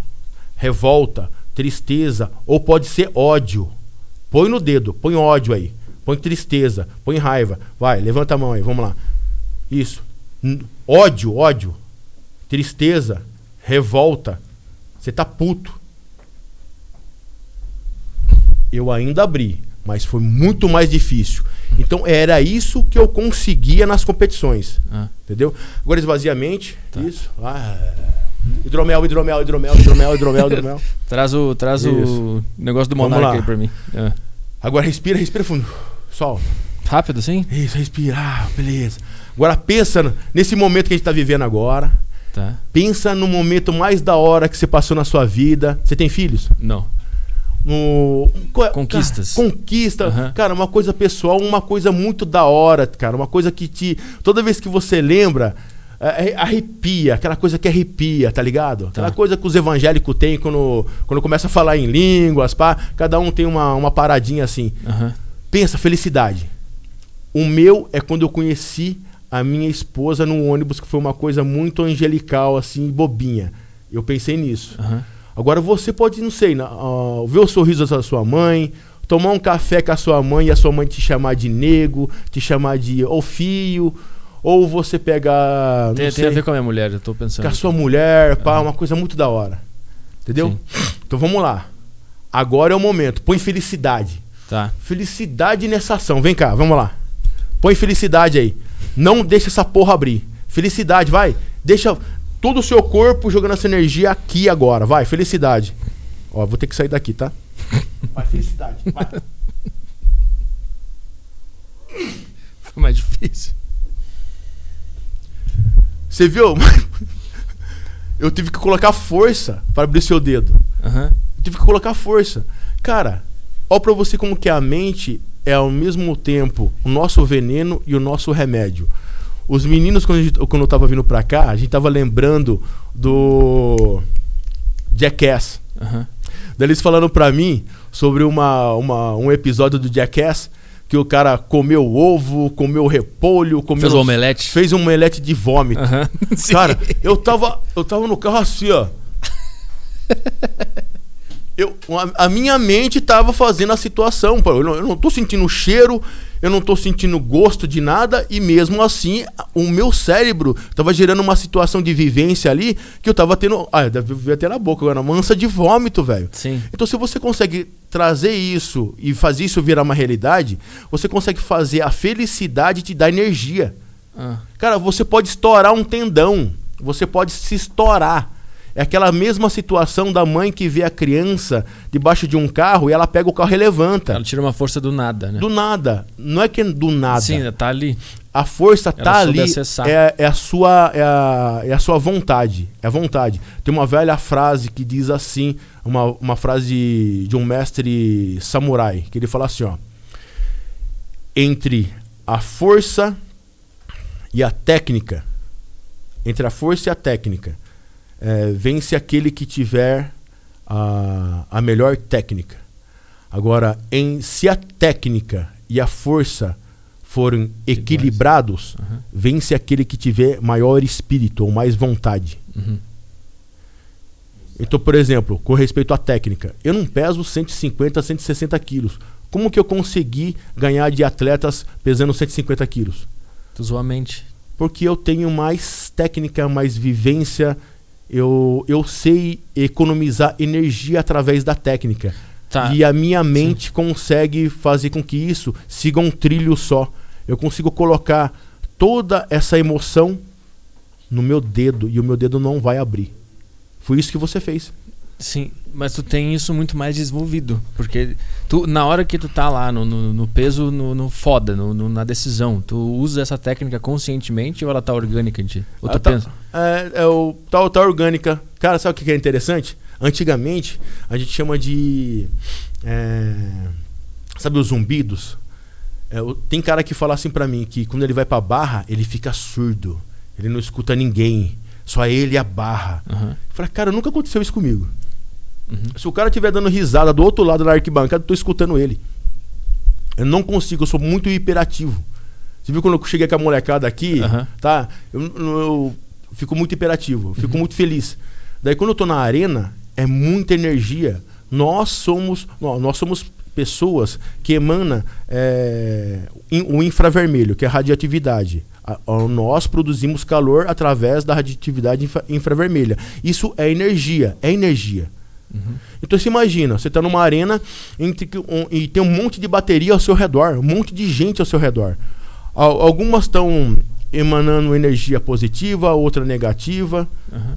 Revolta, tristeza, ou pode ser ódio. Põe no dedo, põe ódio aí. Põe tristeza, põe raiva. Vai, levanta a mão aí, vamos lá. Isso. Ódio, ódio. Tristeza, revolta. Você tá puto eu ainda abri, mas foi muito mais difícil. Então era isso que eu conseguia nas competições. Ah. Entendeu? Agora esvaziamente, tá. isso. Ah, hidromel, hidromel, hidromel, hidromel, hidromel, hidromel. traz o, traz o negócio do monarca aí pra mim. É. Agora respira, respira fundo. Solta. Rápido, sim? Isso, respira. Ah, beleza. Agora pensa nesse momento que a gente tá vivendo agora. Tá. Pensa no momento mais da hora que você passou na sua vida. Você tem filhos? Não no conquistas cara, conquista uhum. cara uma coisa pessoal uma coisa muito da hora cara uma coisa que te toda vez que você lembra arrepia aquela coisa que arrepia tá ligado tá. aquela coisa que os evangélicos têm quando quando começa a falar em línguas pá cada um tem uma, uma paradinha assim uhum. pensa felicidade O meu é quando eu conheci a minha esposa no ônibus, que foi uma coisa muito angelical, assim, bobinha. Eu pensei nisso. Aham. Agora você pode, não sei, na- ah, ver o sorriso da sua mãe, tomar um café com a sua mãe e a sua mãe te chamar de nego, te chamar de ô filho, ou você pegar. não Tem, tem sei, a ver com a minha mulher, eu tô pensando. com a sua mulher, pá, uma coisa muito da hora. Entendeu? Então vamos lá. Agora é o momento. Põe felicidade. Tá. Felicidade nessa ação. Vem cá, vamos lá. Põe felicidade aí. Não deixa essa porra abrir. Felicidade, vai. Deixa todo o seu corpo jogando essa energia aqui agora. Vai, felicidade. Ó, vou ter que sair daqui, tá? Vai, felicidade. Vai. Foi mais difícil. Você viu? Eu tive que colocar força para abrir seu dedo. Eu tive que colocar força. Cara, ó pra você como que a mente é ao mesmo tempo o nosso veneno e o nosso remédio. Os meninos, quando, gente- quando eu tava vindo pra cá, a gente tava lembrando do Jackass. Aham. Daí eles falando pra mim sobre uma, uma- um episódio do Jackass que o cara comeu ovo, comeu repolho, comeu... Fez o omelete? Fez um omelete de vômito. Sim. Cara, eu tava, eu tava no carro assim, ó. Eu, a, a minha mente tava fazendo a situação. pô. Eu não, eu não tô sentindo cheiro, eu não tô sentindo gosto de nada, e mesmo assim, o meu cérebro tava gerando uma situação de vivência ali que eu tava tendo. Ah, deve ver até na boca agora, uma mansa de vômito, velho. Sim. Então, se você consegue trazer isso e fazer isso virar uma realidade, você consegue fazer a felicidade te dar energia. Ah. Cara, você pode estourar um tendão. Você pode se estourar. É aquela mesma situação da mãe que vê a criança debaixo de um carro e ela pega o carro e levanta. Ela tira uma força do nada, né? Do nada. Não é que do nada. Sim, tá ali. A força Ela tá ali. É, é a sua, é, a, é a sua vontade. É a vontade. Tem uma velha frase que diz assim: uma, uma frase de um mestre samurai, que ele fala assim: ó. Entre a força e a técnica, entre a força e a técnica, é, vence aquele que tiver a, a melhor técnica. Agora, em, se a técnica e a força forem equilibrados, Aham. vence aquele que tiver maior espírito ou mais vontade. Uhum. Então, por exemplo, com respeito à técnica, eu não peso 150, 160 quilos. Como que eu consegui ganhar de atletas pesando 150 quilos? Tu zoou a mente. Porque eu tenho mais técnica, mais vivência, eu, eu sei economizar energia através da técnica. Tá. E a minha mente consegue fazer com que isso siga um trilho só. Eu consigo colocar toda essa emoção no meu dedo e o meu dedo não vai abrir. Foi isso que você fez. Sim, mas tu tem isso muito mais desenvolvido. Porque tu, na hora que tu tá lá no, no, no peso, no, no foda, no, no- na decisão, tu usa essa técnica conscientemente ou ela tá orgânica em ti? Ou tu Ah, tá- pensa? É, é o tal, tal orgânica. Cara, sabe o que é interessante? Antigamente, a gente chama de. é, sabe os zumbidos? É, tem cara que fala assim pra mim que quando ele vai pra barra, ele fica surdo. Ele não escuta ninguém. Só ele e a barra. Eu falei, cara, nunca aconteceu isso comigo. Uhum. Se o cara estiver dando risada do outro lado da arquibancada, eu tô escutando ele. Eu não consigo, eu sou muito hiperativo. Você viu quando eu cheguei com a molecada aqui, Aham. tá? Eu, eu fico muito hiperativo, fico muito feliz. Daí quando eu tô na arena, é muita energia. Nós somos, nó- nós somos pessoas que emanam é, in- o infravermelho, que é a a- nós produzimos calor através da radioatividade infra- infravermelha. Isso é energia, é energia. Uhum. Então você imagina, você está numa arena entre um- e tem um monte de bateria ao seu redor, um monte de gente ao seu redor. Al- algumas estão emanando energia positiva, outra negativa. Aham.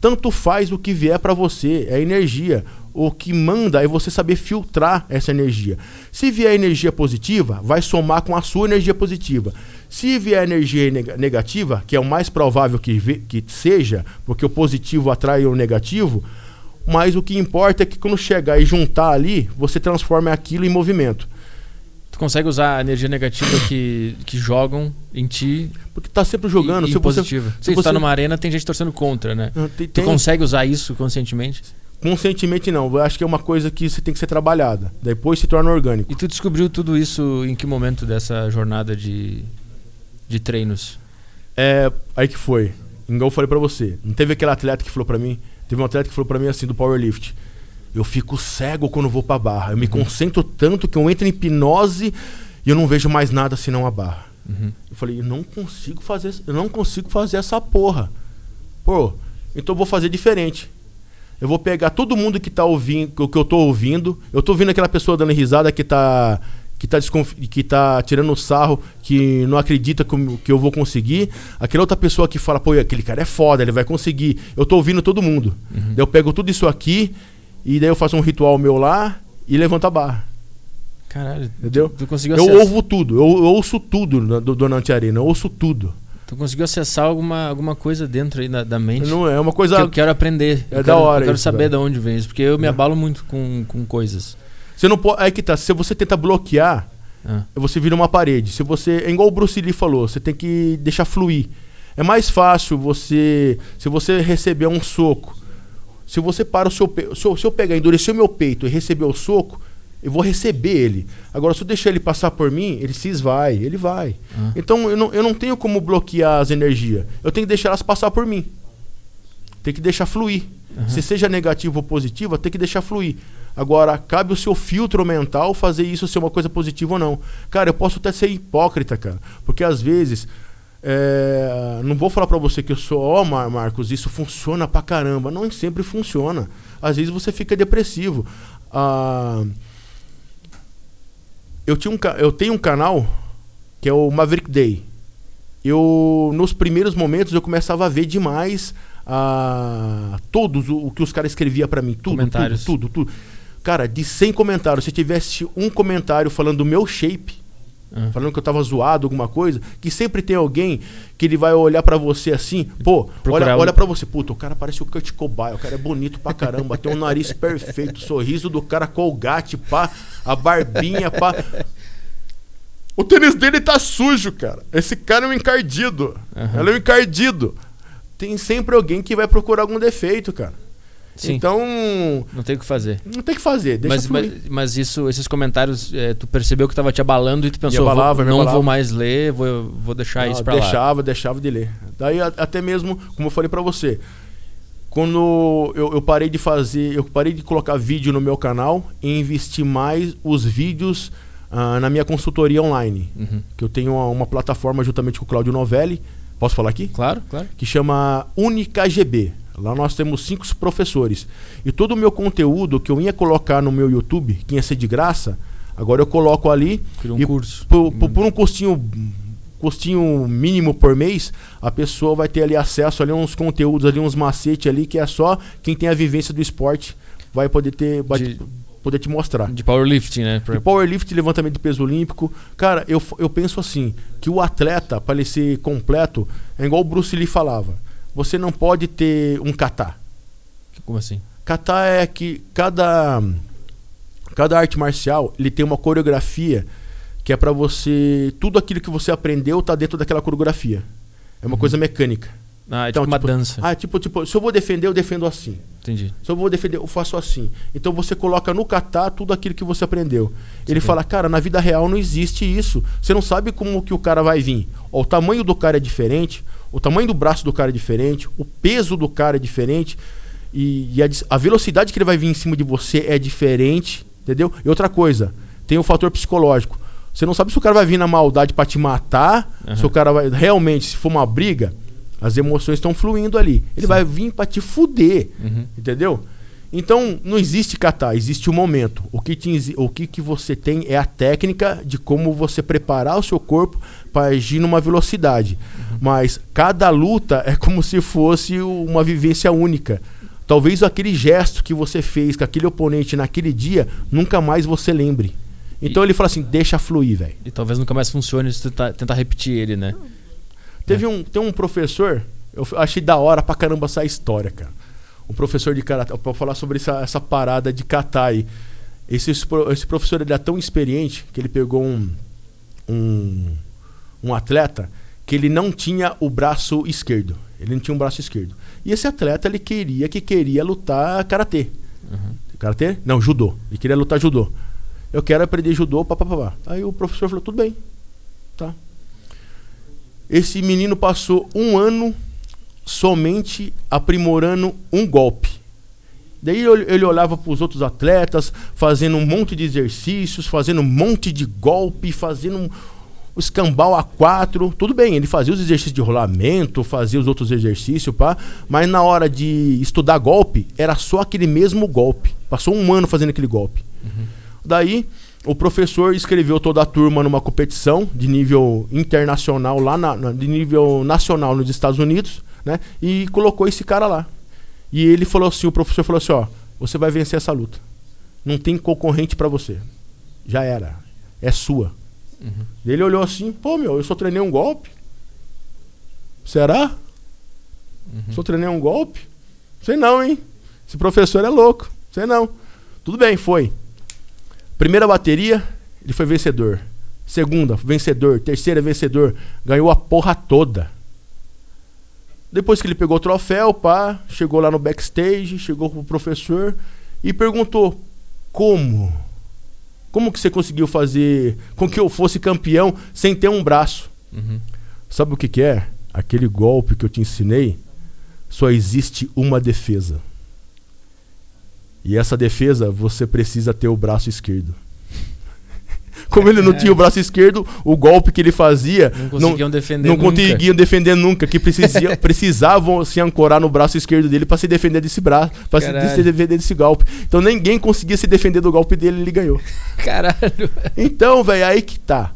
Tanto faz o que vier para você, é energia. O que manda é você saber filtrar essa energia. Se vier energia positiva, vai somar com a sua energia positiva. Se vier energia neg- negativa, que é o mais provável que, que seja, porque o positivo atrai o negativo, mas o que importa é que quando chegar e juntar ali, você transforma aquilo em movimento. Consegue usar a energia negativa que, que jogam em ti Porque tá sempre jogando. e, se você, positiva. se Se tá você- numa arena, tem gente torcendo contra, né? Tem- Tu tem- consegue usar isso conscientemente? Conscientemente não. Eu acho que é uma coisa que você tem que ser trabalhada. Depois se torna orgânico. E tu descobriu tudo isso em que momento dessa jornada de, de treinos? É, aí que foi. Igual eu falei pra você. Não teve aquele atleta que falou pra mim. Teve um atleta que falou pra mim assim, do powerlift. Eu fico cego quando vou pra barra. Eu me uhum. concentro tanto que eu entro em hipnose e eu não vejo mais nada senão a barra. Uhum. Eu falei, eu não consigo fazer, eu não consigo fazer essa porra. Pô, então eu vou fazer diferente. Eu vou pegar todo mundo que tá ouvindo, que eu tô ouvindo. Eu tô ouvindo aquela pessoa dando risada que tá que tá, que tá tirando sarro, que não acredita que, eu vou conseguir. Aquela outra pessoa que fala, pô, aquele cara é foda, ele vai conseguir. Eu tô ouvindo todo mundo. Uhum. Eu pego tudo isso aqui e daí eu faço um ritual meu lá e levanto a barra. Caralho, entendeu? Tu, tu conseguiu eu ouvo tudo, eu, eu ouço tudo na, do Donante Arena, eu ouço tudo. Tu conseguiu acessar alguma, alguma coisa dentro aí da, da mente? Não é uma coisa. Que eu quero aprender. É eu da quero, hora. Eu quero isso, saber velho. de onde vem isso, porque eu me é. abalo muito com, com coisas. Você não pode. Aí que tá. Se você tenta bloquear, ah. você vira uma parede. Se você. É igual o Bruce Lee falou, você tem que deixar fluir. É mais fácil você. Se você receber um soco. Se você para o seu peito. Se, se eu pegar, endurecer o meu peito e receber o soco, eu vou receber ele. Agora, se eu deixar ele passar por mim, ele se esvai, ele vai. Ah. Então, eu não, eu não tenho como bloquear as energias. Eu tenho que deixar elas passar por mim. Tem que deixar fluir. Uhum. Se seja negativo ou positivo, tem que deixar fluir. Agora, cabe o seu filtro mental fazer isso ser uma coisa positiva ou não. Cara, eu posso até ser hipócrita, cara. Porque às vezes. É, não vou falar para você que eu sou, ó, oh, Marcos, isso funciona pra caramba. Não sempre funciona. Às vezes você fica depressivo. Ah eu, tinha um, eu tenho um canal que é o Maverick Day. Eu, nos primeiros momentos, eu começava a ver demais a, todos o, o que os caras escreviam para mim. Tudo, comentários. tudo, tudo, tudo. Cara, de 100 comentários, se tivesse um comentário falando do meu shape, Uhum. Falando que eu tava zoado, alguma coisa. Que sempre tem alguém que ele vai olhar para você assim, pô, Procurar olha, um... olha para você, puta, o cara parece o Kurt Cobain, o cara é bonito pra caramba, tem um nariz perfeito, sorriso do cara colgate, pá, a barbinha, pá. O tênis dele tá sujo, cara. Esse cara é um encardido. Uhum. Ela é um encardido. Tem sempre alguém que vai procurar algum defeito, cara. Sim. Então. Não tem o que fazer. Não tem o que fazer. Deixa mas, mas, mas, isso, esses comentários, é, tu percebeu que estava te abalando e tu pensou, abalava, vou, não abalava. vou mais ler, vou, vou deixar não, isso pra deixava, lá. Deixava, deixava de ler. Daí até mesmo, como eu falei para você, quando eu, eu, parei de fazer, eu parei de colocar vídeo no meu canal e investir mais os vídeos uh, na minha consultoria online. Uhum. Que eu tenho uma, uma, plataforma juntamente com o Claudio Novelli. Posso falar aqui? Claro, claro. Que chama UnicaGB. Lá nós temos cinco professores. E todo o meu conteúdo que eu ia colocar no meu YouTube, que ia ser de graça, agora eu coloco ali. Criou um curso. Por, por, por, um custinho, custinho mínimo por mês, a pessoa vai ter ali acesso ali uns conteúdos ali, uns macetes ali, que é só quem tem a vivência do esporte vai poder ter. Vai de, poder te mostrar. De powerlifting, né? De powerlifting, levantamento de peso olímpico. Cara, eu, eu penso assim, que o atleta, para ele ser completo, é igual o Bruce Lee falava você não pode ter um kata. Como assim? Kata é que cada cada arte marcial, ele tem uma coreografia que é para você tudo aquilo que você aprendeu tá dentro daquela coreografia. É uma uhum. coisa mecânica. Ah, é então, tipo uma tipo, dança. Ah, tipo, tipo, se eu vou defender, eu defendo assim. Entendi. Se eu vou defender, eu faço assim. Então você coloca no kata tudo aquilo que você aprendeu. Ele fala, cara, na vida real não existe isso. Você não sabe como que o cara vai vir. Ó, o tamanho do cara é diferente, o tamanho do braço do cara é diferente, o peso do cara é diferente e, e a, a, velocidade que ele vai vir em cima de você é diferente, entendeu? E outra coisa, tem o fator psicológico. Você não sabe se o cara vai vir na maldade para te matar, uhum. se o cara vai realmente, se for uma briga, as emoções estão fluindo ali. Ele Sim. vai vir para te fuder, uhum. entendeu? Então, não existe catar, existe o momento. O que, te, o que, que você tem é a técnica de como você preparar o seu corpo para agir numa velocidade. Uhum. Mas cada luta é como se fosse uma vivência única. Talvez aquele gesto que você fez com aquele oponente naquele dia, nunca mais você lembre. Então e, ele fala assim: deixa fluir, velho. E talvez nunca mais funcione se tentar, tentar repetir ele, né? Teve é. um, tem um professor, eu achei da hora pra caramba essa história, cara um professor de karatê, para falar sobre essa, essa parada de katai. Esse, esse professor ele é tão experiente que ele pegou um, um, um atleta que ele não tinha o braço esquerdo. Ele não tinha um braço esquerdo. E esse atleta ele queria que queria lutar karatê. Uhum. Karatê? Não, judô. Ele queria lutar judô. Eu quero aprender judô, papapá. Aí o professor falou, tudo bem. Tá. Esse menino passou um ano somente aprimorando um golpe. Daí ele olhava para os outros atletas, fazendo um monte de exercícios, fazendo um monte de golpe, fazendo um, o escambau a quatro. Tudo bem, ele fazia os exercícios de rolamento, fazia os outros exercícios, pá, mas na hora de estudar golpe, era só aquele mesmo golpe. Passou um ano fazendo aquele golpe. Uhum. Daí, o professor escreveu toda a turma numa competição de nível internacional, lá na, na, de nível nacional nos Estados Unidos, né? E colocou esse cara lá. E ele falou assim, o professor falou assim, ó, você vai vencer essa luta. Não tem concorrente para você. Já era. É sua. Uhum. Ele olhou assim, pô, meu, eu só treinei um golpe. Será? Uhum. Só treinei um golpe? Sei não, hein? Esse professor é louco. Sei não. Tudo bem, foi. Primeira bateria, ele foi vencedor. Segunda, vencedor. Terceira, vencedor. Ganhou a porra toda. Depois que ele pegou o troféu, pá, chegou lá no backstage, chegou pro professor e perguntou: Como? Como que você conseguiu fazer com que eu fosse campeão sem ter um braço? Uhum. Sabe o que, que é? Aquele golpe que eu te ensinei, só existe uma defesa. E essa defesa, você precisa ter o braço esquerdo. Como ele não é. tinha o braço esquerdo, o golpe que ele fazia. Não conseguiam não, defender não nunca. conseguiam defender nunca. Que precisavam, precisavam se ancorar no braço esquerdo dele para se defender desse braço, para se, se defender desse golpe. Então ninguém conseguia se defender do golpe dele ele ganhou. Caralho. Então, velho, aí que tá.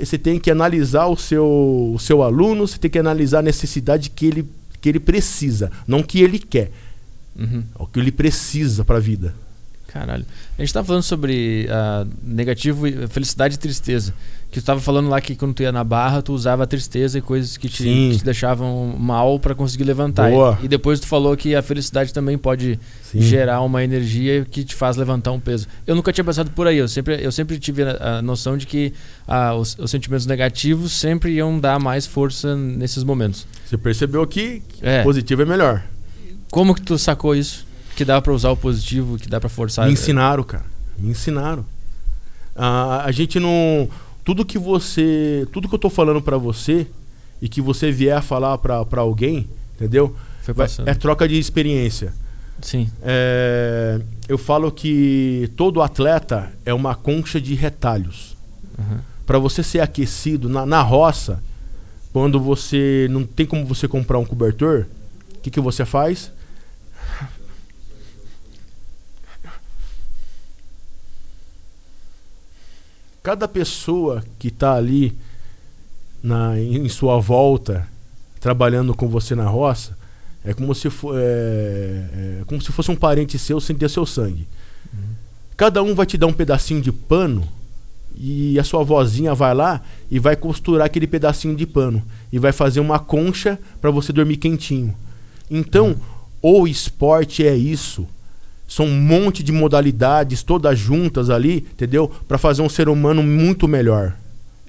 Você tem que analisar o seu, o seu aluno, você tem que analisar a necessidade que ele, que ele precisa, não que ele quer. Uhum. É o que ele precisa para a vida. Caralho. A gente tava falando sobre uh, negativo, felicidade e tristeza. Que tu tava falando lá que quando tu ia na barra, tu usava a tristeza e coisas que te, que te deixavam mal para conseguir levantar. Boa. E, e, depois tu falou que a felicidade também pode Sim. gerar uma energia que te faz levantar um peso. Eu nunca tinha pensado por aí. Eu sempre, eu sempre tive a, a noção de que uh, os, os, sentimentos negativos sempre iam dar mais força nesses momentos. Você percebeu que é. positivo é melhor. Como que tu sacou isso? Que dá para usar o positivo, que dá para forçar. Me ensinaram, cara. Me ensinaram. Ah, a gente não. Tudo que você. Tudo que eu tô falando para você e que você vier a falar para alguém, entendeu? é troca de experiência. Sim. É, eu falo que todo atleta é uma concha de retalhos. Uhum. Para você ser aquecido na, na roça, quando você não tem como você comprar um cobertor, o que, que você faz? Cada pessoa que está ali na, em sua volta, trabalhando com você na roça, é como se, for, é, é como se fosse um parente seu sem ter seu sangue. Uhum. Cada um vai te dar um pedacinho de pano e a sua vozinha vai lá e vai costurar aquele pedacinho de pano e vai fazer uma concha para você dormir quentinho. Então, uhum. o esporte é isso. São um monte de modalidades todas juntas ali, entendeu? Para fazer um ser humano muito melhor.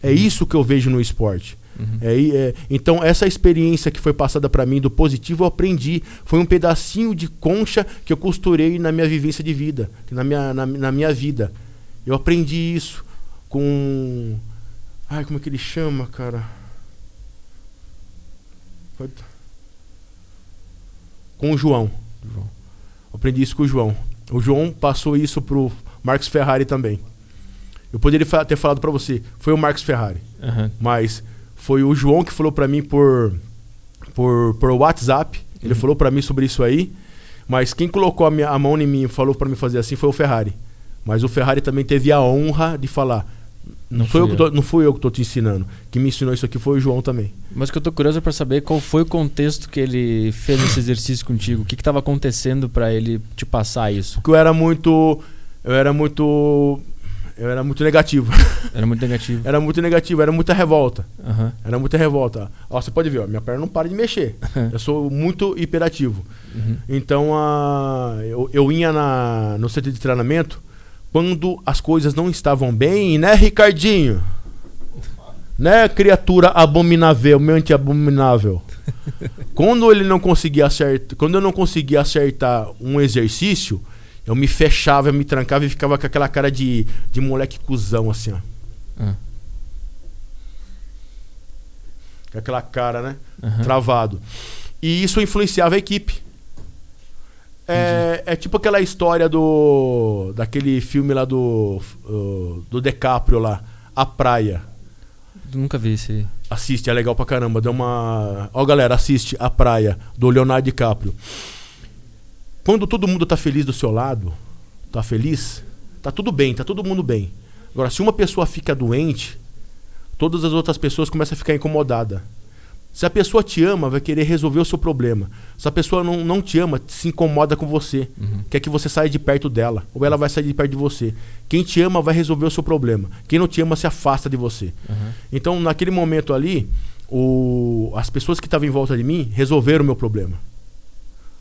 É uhum. isso que eu vejo no esporte. Uhum. É, é, então, essa experiência que foi passada para mim do positivo, eu aprendi. Foi um pedacinho de concha que eu costurei na minha vivência de vida, na minha, na, na minha vida. Eu aprendi isso com. Ai, como é que ele chama, cara? Com o João. João. Aprendi isso com o João. O João passou isso pro Marcos Ferrari também. Eu poderia ter falado para você, foi o Marcos Ferrari. Uhum. Mas foi o João que falou para mim por, por, por WhatsApp. Ele uhum. falou para mim sobre isso aí. Mas quem colocou a, minha, a mão em mim e falou para mim fazer assim foi o Ferrari. Mas o Ferrari também teve a honra de falar: não, foi eu, eu. Tô, não fui eu que estou te ensinando. Quem me ensinou isso aqui foi o João também. Mas que eu tô curioso para saber qual foi o contexto que ele fez esse exercício contigo. O que estava acontecendo para ele te passar isso? Porque eu era muito. Eu era muito. Eu era muito negativo. Era muito negativo. era muito negativo, era muita revolta. Uhum. Era muita revolta. Ó, você pode ver, ó, minha perna não para de mexer. eu sou muito hiperativo. Uhum. Então, uh, eu, eu ia na, no centro de treinamento quando as coisas não estavam bem, né, Ricardinho? Né, criatura abominável, mente abominável. quando ele não conseguia acertar, quando eu não conseguia acertar um exercício, Eu me fechava, eu me trancava e ficava com aquela cara de, de moleque cuzão, assim, ó. Ah. Com aquela cara, né? Aham. Travado. E isso influenciava a equipe. É, é tipo aquela história do. daquele filme lá do. do DiCaprio lá, A Praia. Nunca vi esse. Assiste, é legal pra caramba. Deu uma. Ó, galera, assiste A Praia, do Leonardo DiCaprio. Quando todo mundo tá feliz do seu lado, tá feliz, tá tudo bem, tá todo mundo bem. Agora, se uma pessoa fica doente, todas as outras pessoas começam a ficar incomodadas. Se a pessoa te ama, vai querer resolver o seu problema. Se a pessoa não, não te ama, se incomoda com você. Quer que você saia de perto dela. Ou ela vai sair de perto de você. Quem te ama vai resolver o seu problema. Quem não te ama se afasta de você. Aham. Então, naquele momento ali, o- as pessoas que estavam em volta de mim resolveram o meu problema.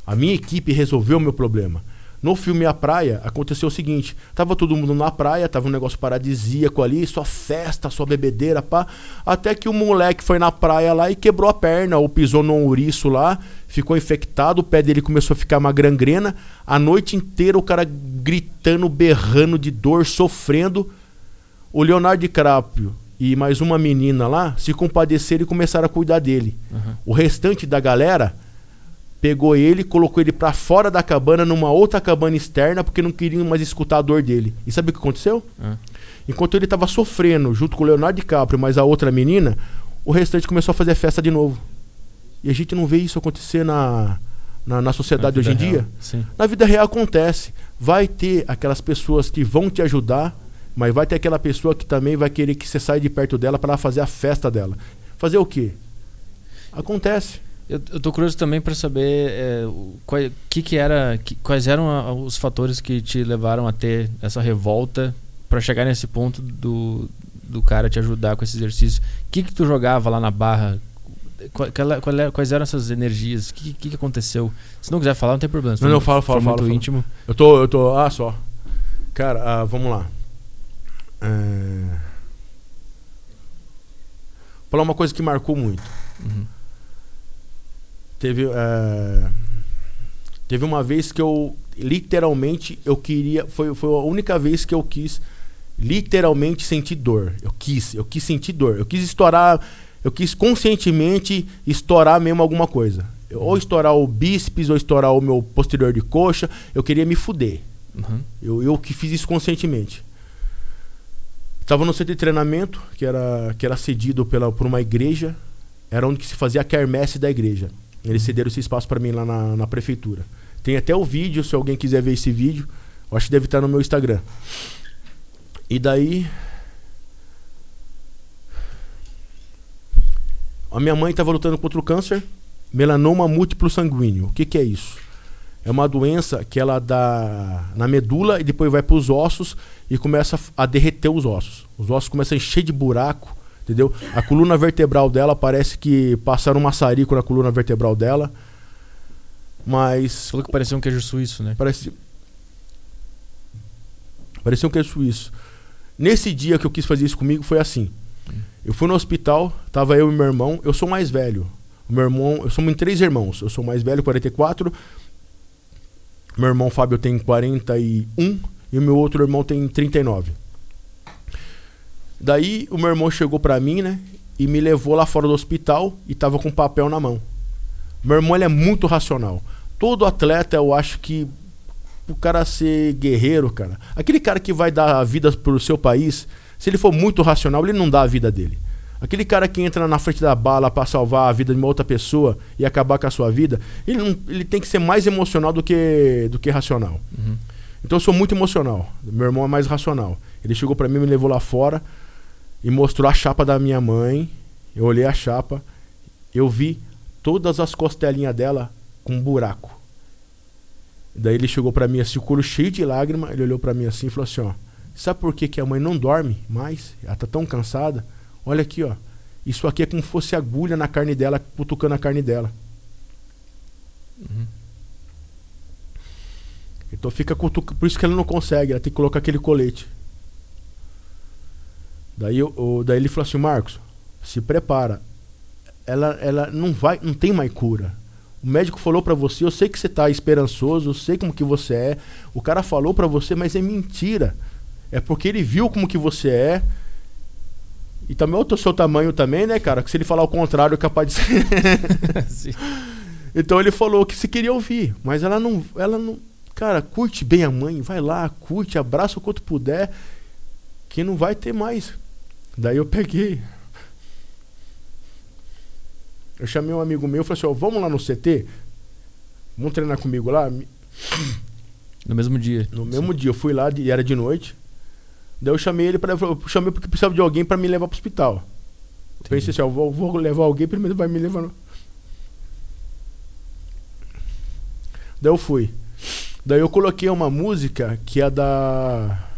A minha equipe resolveu o meu problema. No filme A Praia, aconteceu o seguinte: tava todo mundo na praia, tava um negócio paradisíaco ali, só festa, só bebedeira, pá. Até que o moleque foi na praia lá e quebrou a perna, ou pisou num ouriço lá, ficou infectado, o pé dele começou a ficar uma gangrena. A noite inteira o cara gritando, berrando de dor, sofrendo. O Leonardo DiCaprio e mais uma menina lá se compadeceram e começaram a cuidar dele. Aham. O restante da galera pegou ele, colocou ele pra fora da cabana, numa outra cabana externa, porque não queriam mais escutar a dor dele. E sabe o que aconteceu? Ah. Enquanto ele tava sofrendo junto com o Leonardo DiCaprio, mas a outra menina, o restante começou a fazer festa de novo. E a gente não vê isso acontecer na, na, na sociedade Na hoje em vida dia. real. Sim. Na vida real acontece. Vai ter aquelas pessoas que vão te ajudar, mas vai ter aquela pessoa que também vai querer que você saia de perto dela para fazer a festa dela. Fazer o quê? Acontece. Eu, eu tô curioso também para saber é, qual- que que era, que- quais eram a- os fatores que te levaram a ter essa revolta para chegar nesse ponto do, do cara te ajudar com esse exercício. O que que tu jogava lá na barra? Qual- qual- era- quais eram essas energias? O que, que que aconteceu? Se não quiser falar, não tem problema. Não, não, fala, fala, muito fala, fala. íntimo. Eu tô, eu tô. Ah, só. Cara, ah, vamos lá. É... Falar uma coisa que marcou muito. Uhum. Teve, é, teve uma vez que eu literalmente eu queria, foi, foi a única vez que eu quis literalmente sentir dor. Eu quis, eu quis sentir dor. Eu quis estourar, eu quis conscientemente estourar mesmo alguma coisa. Eu- Ou estourar o bíceps, ou estourar o meu posterior de coxa. Eu queria me fuder. Uhum. Eu, eu que fiz isso conscientemente. Estava no centro de treinamento, que era, que era cedido pela, por uma igreja. Era onde se fazia a quermesse da igreja. Eles cederam esse espaço para mim lá na, na prefeitura. Tem até o vídeo, se alguém quiser ver esse vídeo. Acho que deve estar no meu Instagram. E daí. A minha mãe estava lutando contra o câncer, melanoma múltiplo sanguíneo. O que, que é isso? É uma doença que ela dá na medula e depois vai para os ossos e começa a derreter os ossos. Os ossos começam a encher de buraco, entendeu? A coluna vertebral dela parece que passaram um maçarico na coluna vertebral dela. Mas Falou que parecia um queijo suíço, né? Parece. Parecia um queijo suíço. Nesse dia que eu quis fazer isso comigo foi assim. Eu fui no hospital, tava eu e meu irmão. Eu sou mais velho. O meu irmão, eu somos três irmãos. Eu sou mais velho, 44. Meu irmão Fábio tem 41 e o meu outro irmão tem 39. Daí o meu irmão chegou pra mim, né, e me levou lá fora do hospital e tava com papel na mão. Meu irmão ele é muito racional. Todo atleta, eu acho que o cara ser guerreiro, cara. Aquele cara que vai dar a vida pro seu país, se ele for muito racional, ele não dá a vida dele. Aquele cara que entra na frente da bala pra salvar a vida de uma outra pessoa e acabar com a sua vida, ele, não- ele tem que ser mais emocional do que, do que racional. Uhum. Então eu sou muito emocional. Meu irmão é mais racional. Ele chegou pra mim, me levou lá fora e mostrou a chapa da minha mãe. Eu olhei a chapa, eu vi todas as costelinhas dela com um buraco. Daí ele chegou pra mim assim, o couro cheio de lágrima, ele olhou pra mim assim e falou assim, ó: "Sabe por que que a mãe não dorme mais? Ela tá tão cansada. Olha aqui, ó. Isso aqui é como se fosse agulha na carne dela, cutucando a carne dela." Uhum. Então fica cutucando. Por isso que ela não consegue, ela tem que colocar aquele colete. Daí, eu- o- daí ele falou assim, Marcos, se prepara. Ela, ela não vai, não tem mais cura. O médico falou para você, eu sei que você tá esperançoso, eu sei como que você é. O cara falou para você, mas é mentira. É porque ele viu como que você é. E também o seu tamanho também, né, cara? Que se ele falar o contrário, é capaz de ser. então ele falou que se queria ouvir, mas ela não, ela não, cara, curte bem a mãe, vai lá, curte, abraça o quanto puder, que não vai ter mais. Daí eu peguei, eu chamei um amigo meu e falei assim: ó, vamos lá no CT? Vamos treinar comigo lá? No mesmo dia. No mesmo Sim. dia. Eu fui lá e era de noite. Daí eu chamei ele para eu chamei porque precisava de alguém para me levar pro hospital. Eu pensei assim, ó, vou, vou levar alguém, primeiro vai me levar. No... Daí eu fui. Daí eu coloquei uma música que é da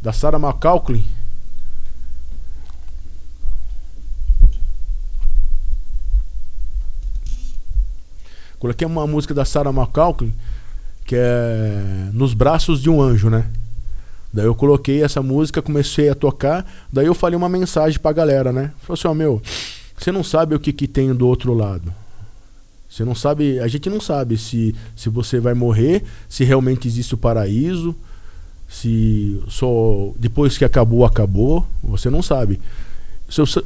da Sarah McCauley Coloquei uma música da Sarah McCauley, que é Nos Braços de um Anjo, né? Daí eu coloquei essa música, comecei a tocar, daí eu falei uma mensagem pra galera, né? Falei assim, ó, oh, meu, você não sabe o que, que tem do outro lado. Você não sabe, a gente não sabe se, se você vai morrer, se realmente existe o paraíso, se só depois que acabou, acabou. Você não sabe.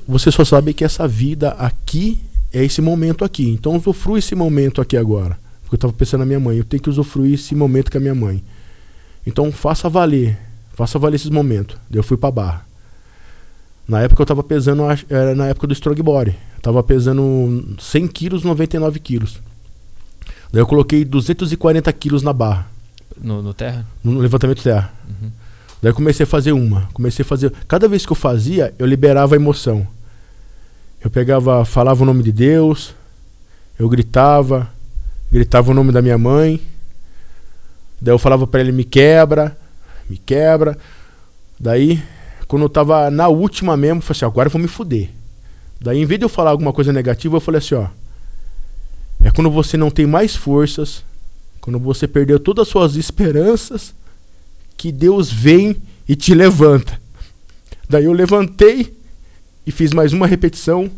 Você só sabe que essa vida aqui é esse momento aqui. Então usufrui esse momento aqui agora. Porque eu estava pensando na minha mãe, eu tenho que usufruir esse momento com a minha mãe. Então faça valer, faça valer esses momentos. Eu fui para barra. Na época eu estava pesando, era na época do strong body. Eu tava pesando 100 quilos, 99 quilos. Daí eu coloquei 240 quilos na barra. No, no terra? No levantamento terra. Uhum. Daí eu comecei a fazer uma. Comecei a fazer. Cada vez que eu fazia, eu liberava a emoção. Eu pegava, falava o nome de Deus, eu gritava, gritava o nome da minha mãe. Daí eu falava para ele: me quebra, me quebra. Daí, quando eu tava na última mesmo, eu falei assim: agora eu vou me fuder. Daí, em vez de eu falar alguma coisa negativa, eu falei assim: ó. É quando você não tem mais forças, quando você perdeu todas as suas esperanças, que Deus vem e te levanta. Daí eu levantei e fiz mais uma repetição.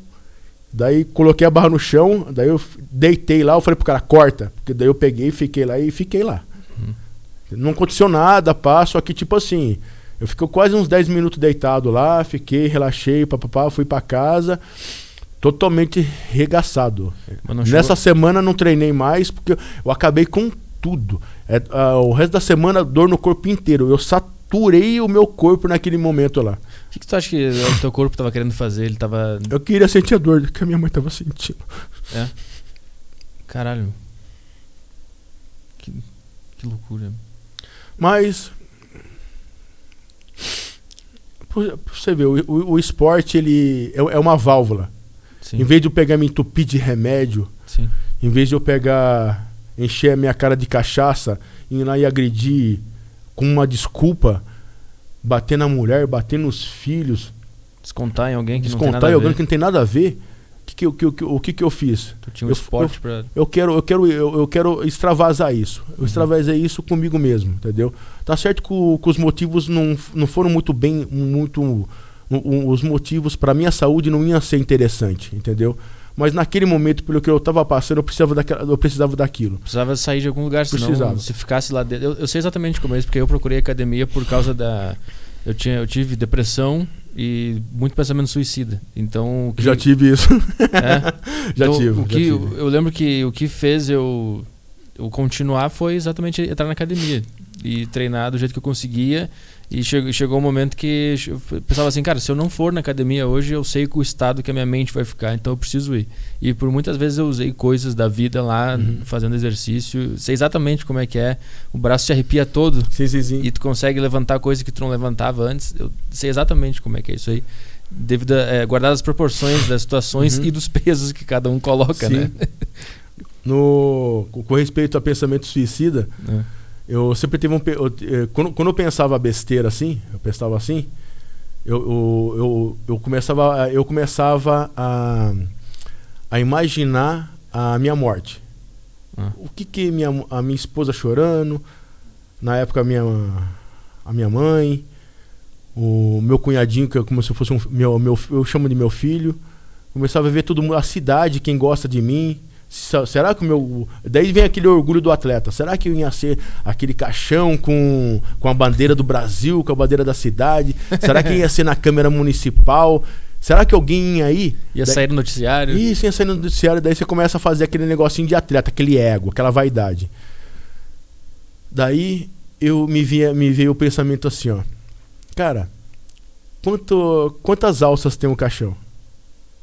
Daí coloquei a barra no chão, daí eu deitei lá, eu falei pro cara, corta. Porque daí eu peguei, fiquei lá e fiquei lá. Uhum. Não aconteceu nada, pá, só que tipo assim, eu fiquei quase uns 10 minutos deitado lá, fiquei, relaxei, papapá, fui para casa, totalmente regaçado. Nessa semana não treinei mais, porque eu acabei com tudo. É, uh, o resto da semana, dor no corpo inteiro. Eu saturei o meu corpo naquele momento lá que, que tu acha que o teu corpo tava querendo fazer? Ele tava. Eu queria sentir a dor que a minha mãe tava sentindo. É? Caralho. Que, que loucura. Mas. Você ver, o, o, o esporte ele é, é uma válvula. Sim. Em vez de eu pegar me entupir de remédio, Sim. em vez de eu pegar, encher a minha cara de cachaça e ir lá e agredir com uma desculpa, bater na mulher, bater nos filhos. Descontar em alguém que descontar não tem nada em alguém que não tem nada a ver. Que que, que, que, o que, que eu fiz? Tu tinha um eu, esporte eu, pra... eu quero eu quero eu, eu quero extravasar isso. Eu uhum. extravasei isso comigo mesmo, entendeu? Tá certo que, o, que os motivos não, não foram muito bem, muito um, um, os motivos para minha saúde não iam ser interessante, entendeu? Mas naquele momento, pelo que eu estava passando, eu precisava, daquela, eu precisava daquilo. Precisava sair de algum lugar, senão precisava. se ficasse lá dentro. Eu, eu, sei exatamente como é isso, porque eu procurei academia por causa da. Eu, tinha, eu tive depressão e muito pensamento suicida. Então. Que... Já tive isso. É. já, então, tive, o que, já tive. Eu, lembro que o que fez eu, eu continuar foi exatamente entrar na academia e treinar do jeito que eu conseguia e chegou, chegou um momento que eu pensava assim, cara, se eu não for na academia hoje, eu sei o estado que a minha mente vai ficar, então eu preciso ir. E por muitas vezes eu usei coisas da vida lá, uhum. fazendo exercício, sei exatamente como é que é, o braço se arrepia todo sim, sim, sim. e tu consegue levantar coisas que tu não levantava antes. Eu sei exatamente como é que é isso aí. Devido a, é, guardar as proporções das situações uhum. e dos pesos que cada um coloca, né? No, com respeito a pensamento suicida, é eu sempre tive um. Eu, eh, quando, quando eu pensava besteira assim, eu pensava assim, eu, eu, eu, eu começava, eu começava a, a imaginar a minha morte. Ah. O que que minha, a minha esposa chorando, na época a minha, a minha mãe, o meu cunhadinho, que é como se fosse um meu, meu eu chamo de meu filho, começava a ver todo mundo, a cidade, quem gosta de mim, Será que o meu. Daí vem aquele orgulho do atleta. Será que eu ia ser aquele caixão com, com a bandeira do Brasil, com a bandeira da cidade? Será que ia ser na Câmara Municipal? Será que alguém ia aí? Ia daí... sair no noticiário? Isso, ia sair no noticiário. Daí você começa a fazer aquele negocinho de atleta, aquele ego, aquela vaidade. Daí eu me, via, me veio o pensamento assim, ó. Cara, quanto, quantas alças tem um caixão?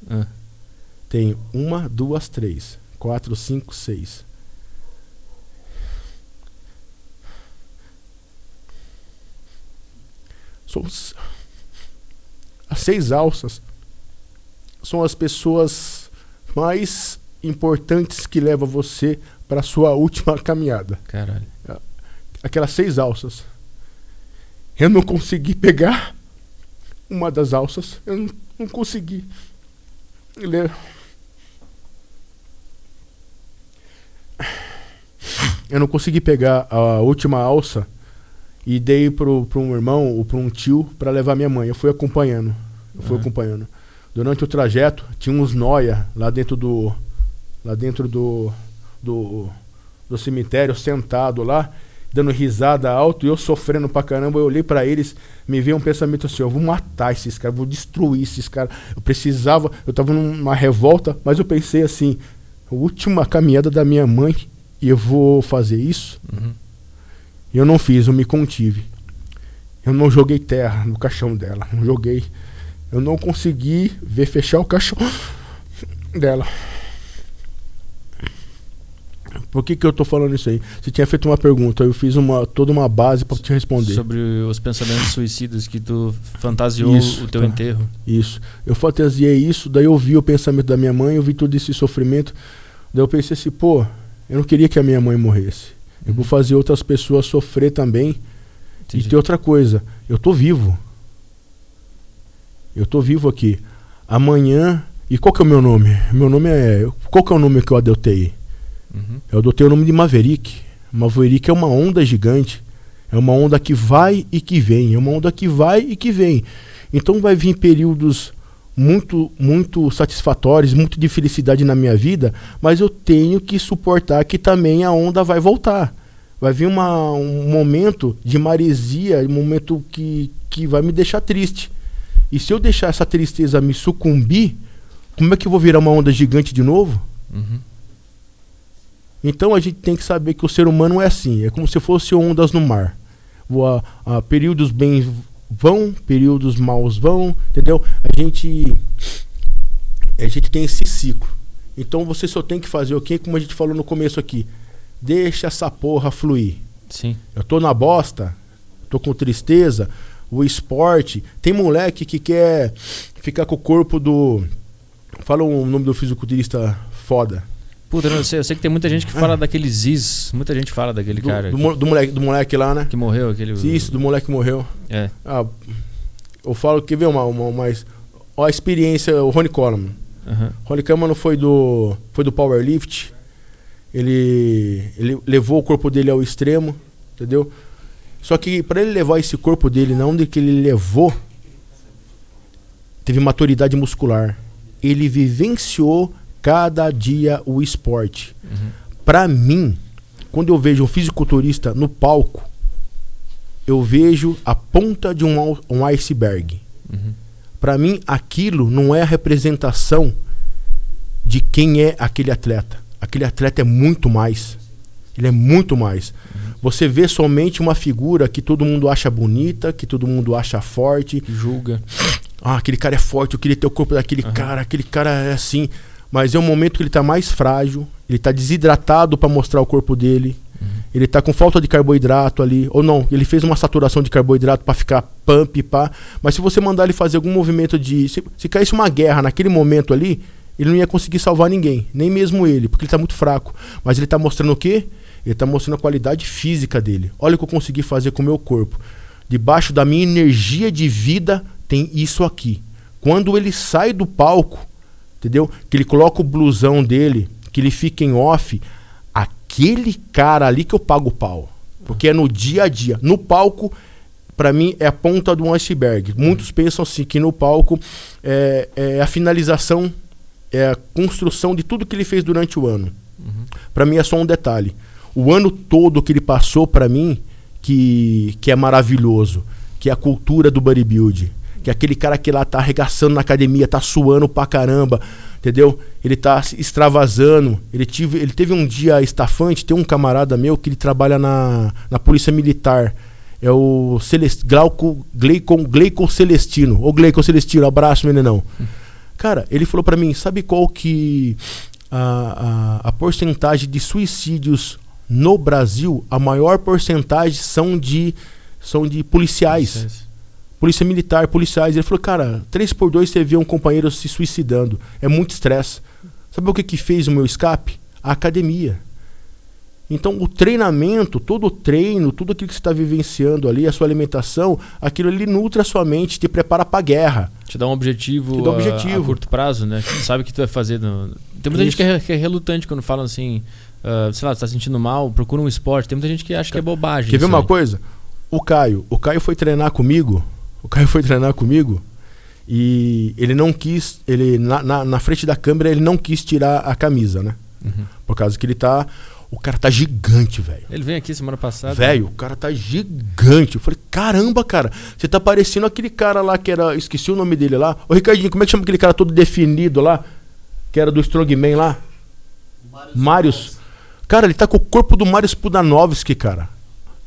Ah. Tem uma, duas, três, quatro, cinco, seis. São as seis alças são as pessoas mais importantes que levam você para sua última caminhada. Caralho. Aquelas seis alças. Eu não consegui pegar uma das alças. Eu não, não consegui. ler. Eu não consegui pegar a última alça e dei pro, pro um irmão ou pro um tio para levar minha mãe. Eu fui acompanhando. Eu fui uhum. acompanhando. Durante o trajeto, tinha uns noia lá dentro do. Lá dentro do. do, do cemitério, sentado lá, dando risada alto, e eu sofrendo pra caramba. Eu olhei para eles, me veio um pensamento assim: eu vou matar esses caras, vou destruir esses caras. Eu precisava, eu tava numa revolta, mas eu pensei assim: última caminhada da minha mãe, e eu vou fazer isso? Uhum. Eu não fiz, eu me contive. Eu não joguei terra no caixão dela, não joguei eu não consegui ver fechar o caixão dela. Por que, que eu tô falando isso aí? Você tinha feito uma pergunta, eu fiz uma, toda uma base para te responder. Sobre os pensamentos suicidas que tu fantasiou isso, o teu tá. enterro. Isso. Eu fantasiei isso, daí eu vi o pensamento da minha mãe, eu vi todo esse sofrimento. Daí eu pensei assim, pô, eu não queria que a minha mãe morresse. Eu vou fazer outras pessoas sofrer também. Entendi. E ter outra coisa, eu tô vivo. Eu tô vivo aqui. Amanhã. E qual que é o meu nome? Meu nome é. Qual que é o nome que eu adotei? Uhum. Eu adotei o nome de Maverick. Maverick é uma onda gigante. É uma onda que vai e que vem. É uma onda que vai e que vem. Então vai vir períodos muito, muito satisfatórios, muito de felicidade na minha vida, mas eu tenho que suportar que também a onda vai voltar. Vai vir uma, um momento de maresia, um momento que, que vai me deixar triste. E se eu deixar essa tristeza me sucumbir, como é que eu vou virar uma onda gigante de novo? Uhum. Então a gente tem que saber que o ser humano é assim, é como se fosse ondas no mar. A, a, períodos bem vão, períodos maus vão, entendeu? A gente a gente tem esse ciclo. Então você só tem que fazer o okay, que, como a gente falou no começo aqui, deixa essa porra fluir. Sim. Eu tô na bosta, tô com tristeza, o esporte. Tem moleque que quer ficar com o corpo do. Fala o nome do fisiculturista foda. Puta, eu, sei, eu sei que tem muita gente que fala ah. daquele Ziz. Muita gente fala daquele do, cara. Do, que, do, moleque, do moleque lá, né? Que morreu, aquele. Isso, do moleque que morreu. É. Ah, eu falo que vê uma, uma, mais. Ó, a experiência, o Ronnie Coleman. Uhum. Ronnie Coleman foi do. Foi do Powerlift. Ele, ele levou o corpo dele ao extremo, entendeu? Só que para ele levar esse corpo dele, não de que ele levou, teve maturidade muscular. Ele vivenciou cada dia o esporte. Uhum. Para mim, quando eu vejo um fisiculturista no palco, eu vejo a ponta de um, um iceberg. Uhum. Para mim, aquilo não é a representação de quem é aquele atleta. Aquele atleta é muito mais. Ele é muito mais. Você vê somente uma figura que todo mundo acha bonita, que todo mundo acha forte. Julga. Ah, aquele cara é forte, eu queria ter o corpo daquele uhum. cara, aquele cara é assim. Mas é um momento que ele está mais frágil, ele está desidratado para mostrar o corpo dele. Uhum. Ele está com falta de carboidrato ali. Ou não, ele fez uma saturação de carboidrato para ficar pump, pá. Mas se você mandar ele fazer algum movimento de. Se, se caísse uma guerra naquele momento ali, ele não ia conseguir salvar ninguém, nem mesmo ele, porque ele está muito fraco. Mas ele está mostrando o quê? Ele está mostrando a qualidade física dele. Olha o que eu consegui fazer com o meu corpo. Debaixo da minha energia de vida tem isso aqui. Quando ele sai do palco, entendeu? Que ele coloca o blusão dele, que ele fica em off, aquele cara ali que eu pago o pau. Porque é no dia a dia. No palco, para mim, é a ponta do iceberg. Muitos pensam assim que no palco é, é a finalização é a construção de tudo que ele fez durante o ano. Uhum. Para mim é só um detalhe. O ano todo que ele passou para mim, que, que é maravilhoso, que é a cultura do bodybuilding, que é aquele cara que lá tá arregaçando na academia, tá suando pra caramba, entendeu? Ele tá extravasando. Ele, tive, ele teve um dia estafante, tem um camarada meu que ele trabalha na, na Polícia Militar. É o Celest, Glauco, Gleicon, Gleicon Celestino. Ô Gleicon Celestino, abraço, meninão. Cara, ele falou para mim, sabe qual que a, a, a porcentagem de suicídios no Brasil, a maior porcentagem são de, são de policiais. Polícia militar, policiais. Ele falou, cara, 3 por 2 você vê um companheiro se suicidando. É muito estresse. Sabe o que, que fez o meu escape? A academia. Então, o treinamento, todo o treino, tudo aquilo que você está vivenciando ali, a sua alimentação, aquilo ali nutre a sua mente, te prepara para a guerra. Te dá um objetivo, dá um objetivo. A, a curto prazo, né? Tu sabe o que tu vai fazer. No... Tem muita Isso. gente que é, que é, relutante quando falam assim, uh, sei lá, tu tá sentindo mal, procura um esporte. Tem muita gente que acha que é bobagem. Quer ver uma aí. coisa? O Caio, o Caio foi treinar comigo o Caio foi treinar comigo e ele não quis, ele na, na, na, frente da câmera ele não quis tirar a camisa, né? Uhum. Por causa que ele tá, o cara tá gigante, velho. Ele veio aqui semana passada. Velho, o cara tá gigante. Eu falei, caramba, cara, você tá parecendo aquele cara lá que era, esqueci o nome dele lá. Ô Ricardinho, como é que chama aquele cara todo definido lá, que era do Strongman lá? Marius. Cara, ele tá com o corpo do Marius Pudanovski, cara.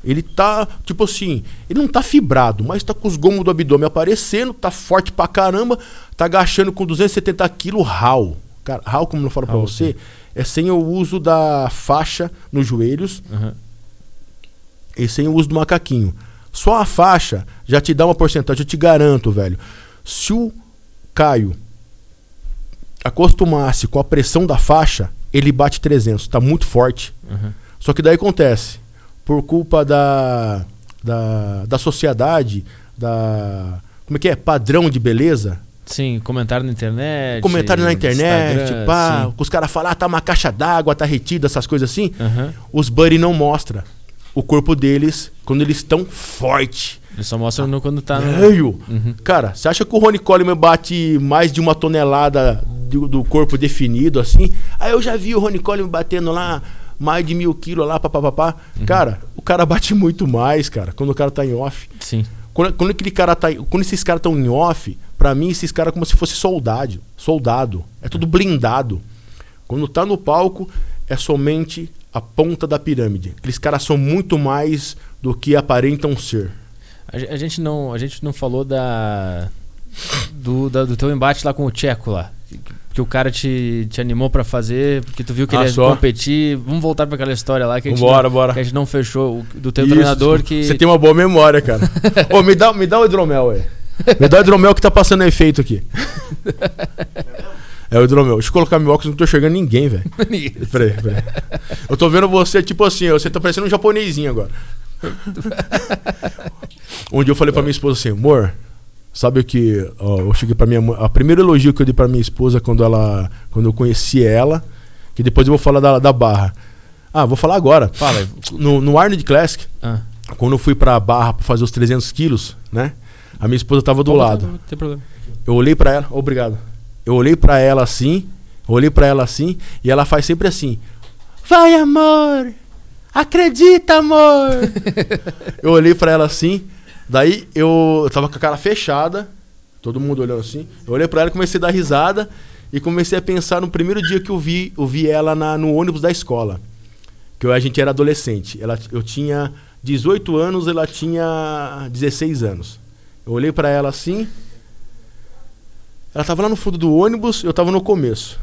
Ele tá, tipo assim, ele não tá fibrado, mas tá com os gomos do abdômen aparecendo, tá forte pra caramba, tá agachando com 270 quilos RAW. Cara, RAW, como eu falo pra você, sim. é sem o uso da faixa nos joelhos uhum. e sem o uso do macaquinho. Só a faixa já te dá uma porcentagem, eu te garanto, velho. Se o Caio acostumasse com a pressão da faixa, ele bate 300, tá muito forte. Uhum. Só que daí acontece, por culpa da, da, da sociedade, da. Como é que é? Padrão de beleza. Sim, comentário na internet. Comentário na internet, pá. Os caras falam, ah, tá uma caixa d'água, tá retida, essas coisas assim. Uhum. Os buddy não mostra o corpo deles quando eles estão forte. Eles só mostram quando tá no... Uhum. Cara, você acha que o Ronnie Coleman bate mais de uma tonelada do, do corpo definido assim? Aí eu já vi o Ronnie Coleman batendo lá mais de mil quilos lá, papapá. Uhum. Cara, o cara bate muito mais, cara, quando o cara tá em off. Sim. Quando, quando aquele cara tá. Quando esses caras estão em off, pra mim, esses caras é como se fosse soldado. Soldado. É tudo blindado. Quando tá no palco, é somente a ponta da pirâmide. Aqueles caras são muito mais do que aparentam ser. A, a gente não, a gente não falou da do, da, do teu embate lá com o Tcheco lá que o cara te, te animou para fazer, porque tu viu que ah, ele ia só? competir. Vamos voltar para aquela história lá que a, gente bora, não, bora. que a gente não fechou do teu Isso. treinador que Você tem uma boa memória, cara. Ô, me dá, me dá o hidromel aí. Me dá o hidromel que tá passando efeito aqui. É o hidromel. Deixa eu colocar meu óculos, não tô enxergando ninguém, velho. peraí, peraí. Eu tô vendo você, tipo assim, você tá parecendo um japonesinho agora. Onde eu falei pra minha esposa assim, amor, Sabe o que ó, eu cheguei para minha mãe, a primeiro elogio que eu dei para minha esposa quando ela quando eu conheci ela, que depois eu vou falar da, da barra. Ah, vou falar agora. Fala. No, no Arnold Classic, ah. quando eu fui pra barra pra fazer os 300 quilos, né? A minha esposa tava do Pô, lado. Não tem problema. Eu olhei para ela, obrigado. Eu olhei para ela assim, olhei para ela assim, e ela faz sempre assim: Vai, amor! Acredita, amor! eu olhei para ela assim, Daí eu, eu tava com a cara fechada, todo mundo olhando assim. Eu olhei para ela, comecei a dar risada e comecei a pensar no primeiro dia que eu vi, eu vi ela na, no ônibus da escola. Que eu, a gente era adolescente. Ela, eu tinha 18 anos, ela tinha 16 anos. Eu olhei para ela assim. Ela tava lá no fundo do ônibus, eu tava no começo.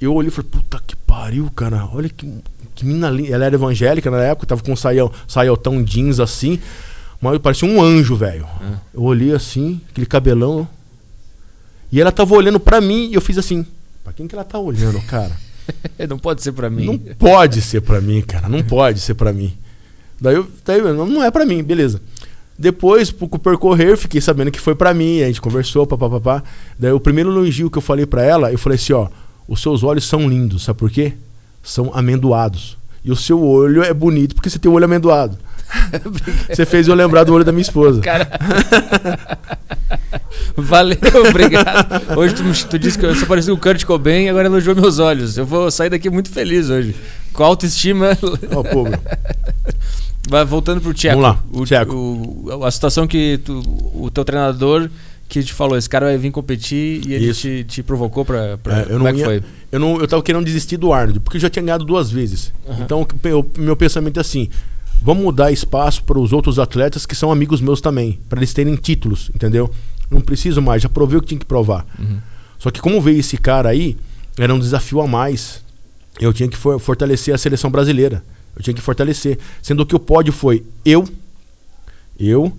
Eu olhei e falei, puta que pariu, cara. Olha que, que mina linda. Ela era evangélica na época, tava com um saião, saiotão jeans assim. Mas parecia um anjo, velho. É. Eu olhei assim, aquele cabelão. E ela tava olhando pra mim e eu fiz assim. Pra quem que ela tá olhando, cara? não pode ser pra mim. Não pode ser pra mim, cara. Não pode ser pra mim. Daí, eu, daí não é pra mim, beleza. Depois, por percorrer, fiquei sabendo que foi pra mim. A gente conversou, papapá. Daí o primeiro elogio que eu falei pra ela, eu falei assim, ó. Os seus olhos são lindos, sabe por quê? São amendoados. E o seu olho é bonito porque você tem o olho amendoado. Você fez eu lembrar do olho da minha esposa. Cara... Valeu, obrigado. Hoje tu, tu disse que eu só parecia o Kurt Cobain e agora elogiou meus olhos. Eu vou sair daqui muito feliz hoje. Com autoestima. Ó, meu. Vai voltando pro Tcheco. Vamos lá, O, Tcheco. o- a situação que tu- o teu treinador que te falou, esse cara vai vir competir e ele te, te provocou pra. pra É, eu como não é que ia- foi? Eu, não, eu tava querendo desistir do Arnold, porque eu já tinha ganhado duas vezes. Aham. Então, o meu pensamento é assim: vamos dar espaço para os outros atletas que são amigos meus também, para eles terem títulos, entendeu? Não preciso mais, já provei o que tinha que provar. Uhum. Só que como veio esse cara aí, era um desafio a mais. Eu tinha que for- fortalecer a seleção brasileira. Eu tinha que fortalecer. Sendo que o pódio foi eu, eu,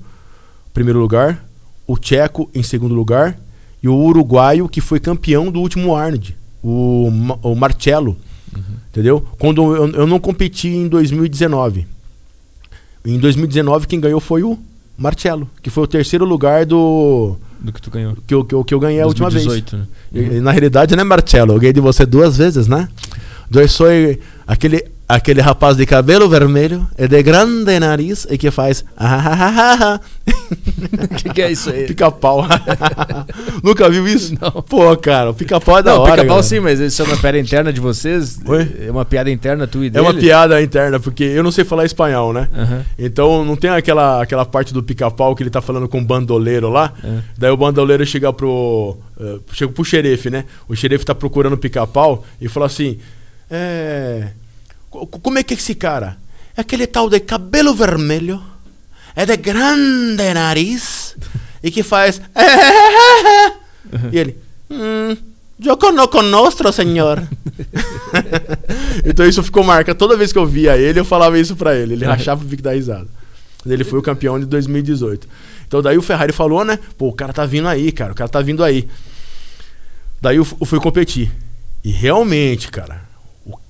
primeiro lugar, o Tcheco em segundo lugar e o uruguaio que foi campeão do último Arnold, o, o Marcello. Entendeu? Quando eu, eu não competi em 2019. Em 2019 quem ganhou foi o Marcello, que foi o terceiro lugar do Do que tu ganhou. que eu, que eu, que eu ganhei a última vez. 2018, né? E- e na realidade, né, Marcelo? Eu ganhei de você duas vezes, né? Eu sou aquele, aquele rapaz de cabelo vermelho e de grande nariz e que faz. ah, O que, que é isso aí? Pica-pau. Nunca viu isso? Não. Pô, cara, o pica-pau é da Não, hora. pica-pau sim, mas isso é uma piada interna de vocês? Oi? É uma piada interna tua e É dele? uma piada interna, porque eu não sei falar espanhol, né? Aham. Então não tem aquela, aquela parte do pica-pau que ele tá falando com o bandoleiro lá. É. Daí o bandoleiro chega pro. eh, chega pro xerife, né? O xerife tá procurando o pica-pau e fala assim: É. Como é que é esse cara? É aquele tal de cabelo vermelho, é de grande nariz e que faz. E ele. Hum, eu conosco, senhor. então isso ficou marca. Toda vez que eu via ele, eu falava isso pra ele. Ele rachava o bico da risada. Ele foi o campeão de 2018. Então daí o Ferrari falou, né? Pô, o cara tá vindo aí, cara. O cara tá vindo aí. Daí eu, fu- eu fui competir. E realmente, cara,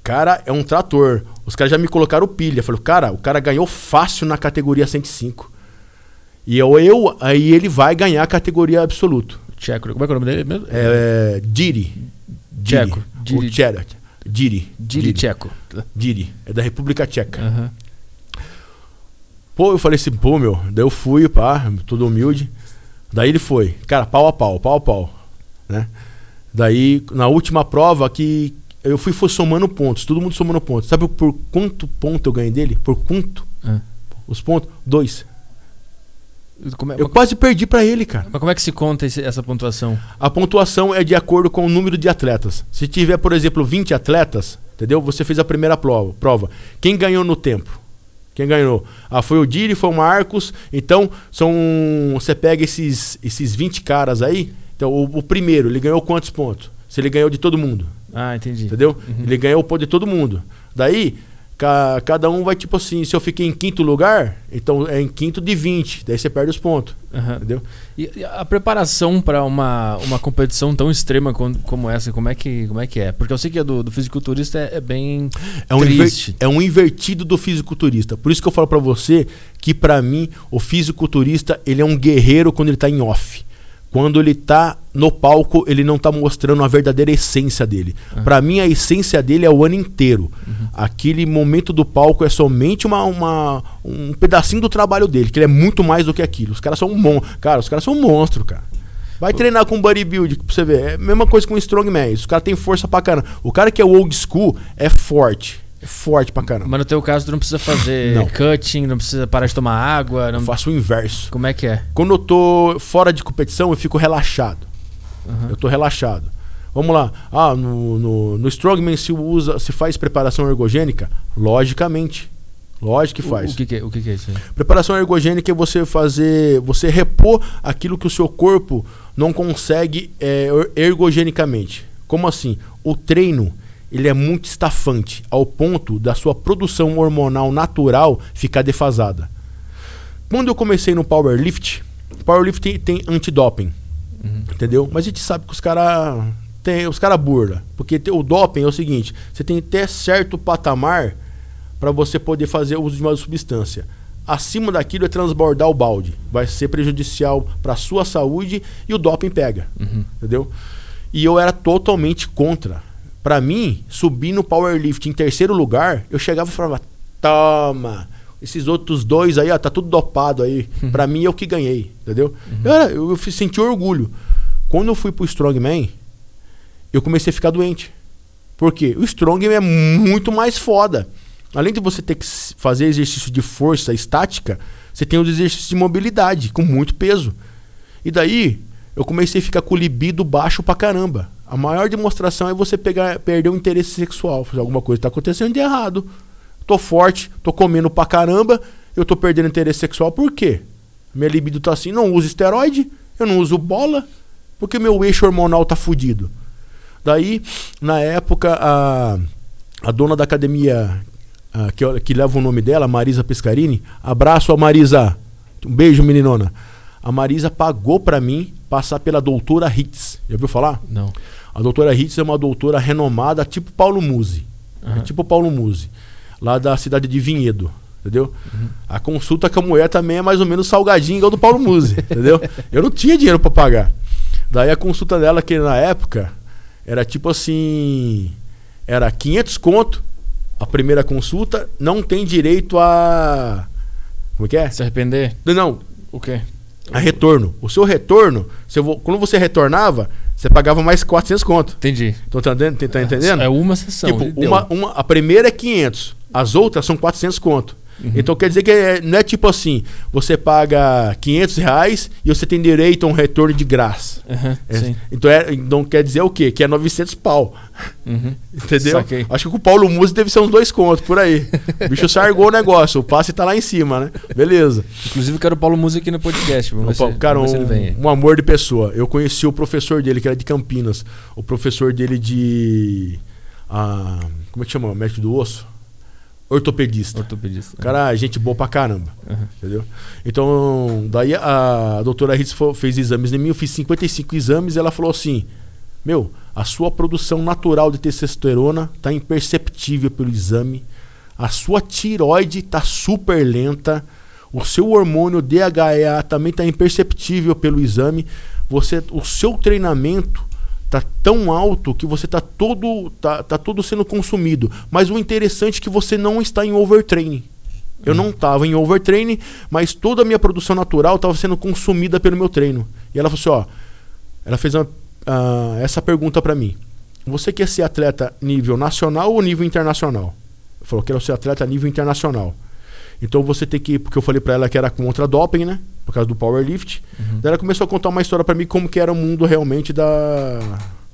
cara é um trator. Os caras já me colocaram pilha. Falei, cara, o cara ganhou fácil na categoria 105. E eu, eu aí ele vai ganhar a categoria absoluto. Tcheco. Como é que é o nome dele mesmo? É, Diri. Tcheco. Diri. Diri. Diri. Diri Tcheco. Diri. É da República Tcheca. Aham. Pô, eu falei assim, pô, meu. Daí eu fui, pá, todo humilde. Daí ele foi. Cara, pau a pau, pau a pau. Né? Daí, na última prova, que eu fui, fui somando pontos. Todo mundo somando pontos. Sabe por quanto ponto eu ganhei dele? Por quanto? Ah. Os pontos? Dois. É, Eu quase perdi pra ele, cara. Mas como é que se conta esse- essa pontuação? A pontuação é de acordo com o número de atletas. Se tiver, por exemplo, 20 atletas, entendeu? Você fez a primeira prova. prova. Quem ganhou no tempo? Quem ganhou? Ah, foi o Diri, foi o Marcos. Então, são. Você pega esses, esses 20 caras aí. Então, o, o primeiro, ele ganhou quantos pontos? Se ele ganhou de todo mundo. Ah, entendi. Entendeu? Ele ganhou o ponto de todo mundo. Daí, ca- cada um vai tipo assim: se eu fiquei em quinto lugar, então é em quinto de 20. Daí você perde os pontos. Aham. Entendeu? E e a preparação para uma, uma competição tão extrema con- como essa, como é que, como é, que é? Porque eu sei que a do, do fisiculturista é, é bem É um, inver- triste. é um invertido do fisiculturista. Por isso que eu falo pra você que pra mim o fisiculturista ele é um guerreiro quando ele tá em off. Quando ele tá no palco, ele não tá mostrando a verdadeira essência dele. Pra mim a essência dele é o ano inteiro. Aquele momento do palco é somente uma, uma- um pedacinho do trabalho dele, que ele é muito mais do que aquilo. Os caras são um mon, cara, os caras são um monstro, cara. Vai treinar com bodybuilding pra você ver. É a mesma coisa com strongman. Os caras têm força pra caramba. O cara que é old school é forte. É forte pra caramba. Mas no teu caso, tu não precisa fazer Não. cutting, não precisa parar de tomar água. Não... Eu faço o inverso. Como é que é? Quando eu tô fora de competição, eu fico relaxado. Aham. Eu tô relaxado. Vamos lá. Ah, no, no, no Strongman se usa, se faz preparação ergogênica? Logicamente. Lógico que O- faz. O, que, que é, o que, que é isso aí? Preparação ergogênica é você fazer, você repor aquilo que o seu corpo não consegue é, er- ergogenicamente. Como assim? O treino ele é muito estafante ao ponto da sua produção hormonal natural ficar defasada. Quando eu comecei no powerlift, powerlift tem, tem antidoping, Uhum. entendeu? Mas a gente sabe que os caras tem os cara burla, porque o doping é o seguinte, você tem até certo patamar para você poder fazer uso de uma substância. Acima daquilo é transbordar o balde, vai ser prejudicial para sua saúde e o doping pega, Uhum. entendeu? E eu era totalmente contra. Para mim, subir no powerlift em terceiro lugar, eu chegava e falava: "Toma, Esses outros dois aí, ó, tá tudo dopado aí. pra mim, eu que ganhei, entendeu? Eu, era- eu, eu senti orgulho. Quando eu fui pro Strongman, eu comecei a ficar doente. Por quê? O Strongman é muito mais foda. Além de você ter que fazer exercício de força estática, você tem os exercícios de mobilidade, com muito peso. E daí, eu comecei a ficar com o libido baixo pra caramba. A maior demonstração é você pegar, perder o interesse sexual. Alguma coisa tá acontecendo de errado. Tô forte, tô comendo pra caramba, eu tô perdendo interesse sexual. Por quê? Minha libido tá assim, não uso esteroide, eu não uso bola, porque meu eixo hormonal tá fudido. Daí, na época, a, a dona da academia ah, que, que leva o nome dela, Marisa Pescarini, abraço a Marisa. Um beijo, meninona. A Marisa pagou pra mim passar pela doutora Hitz. Já ouviu falar? Não. A doutora Hitz é uma doutora renomada, tipo Paulo Musi. É Aham. tipo Paulo Musi. Lá da cidade de Vinhedo. Entendeu? A consulta com a mulher também é mais ou menos salgadinha igual do Paulo Musi. entendeu? Eu não tinha dinheiro pra pagar. Daí a consulta dela, que na época era tipo assim. Era 500 conto a primeira consulta, não tem direito a. Como é que é? Se arrepender? Não, O quê? A retorno. O seu retorno, se vou- quando você retornava, você pagava mais 400 conto. Entendi. Tô entendendo? Tá entendendo? É uma sessão. tipo, uma, uma, a primeira é 500, as outras são 400 conto. Então quer dizer que é- não é tipo assim, você paga 500 reais e você tem direito a um retorno de graça. Aham, É, então, é, então quer dizer o quê? Que é 900 pau. Uhum. Entendeu? Saquei. Acho que com o Paulo Musi deve ser uns dois contos por aí. O bicho sargou o negócio, o passe tá lá em cima, né? Beleza. Inclusive, quero o Paulo Música aqui no podcast. Vamos Opa, se, cara, um, um amor de pessoa. Eu conheci o professor dele, que era de Campinas. O professor dele de. ah, como é que chama? Médico do osso? Ortopedista. Ortopedista. O cara, é gente boa pra caramba. Aham. Entendeu? Então, daí a, doutora Ritz fez exames em mim, eu fiz 55 exames e ela falou assim: Meu, a sua produção natural de testosterona tá imperceptível pelo exame, a sua tiroide tá super lenta, o seu hormônio DHEA também tá imperceptível pelo exame, você, o seu treinamento tá tão alto que você tá todo tá, tá todo sendo consumido. Mas o interessante é que você não está em overtraining. Eu não estava em overtraining, mas toda a minha produção natural estava sendo consumida pelo meu treino. E ela falou assim, ó, ela fez uma, ah, essa pergunta para mim. Você quer ser atleta nível nacional ou nível internacional? Falou, quero ser atleta nível internacional. Então você tem que, porque eu falei para ela que era contra doping, né? Por causa do powerlift. Uhum. Daí ela começou a contar uma história para mim como que era o mundo realmente da,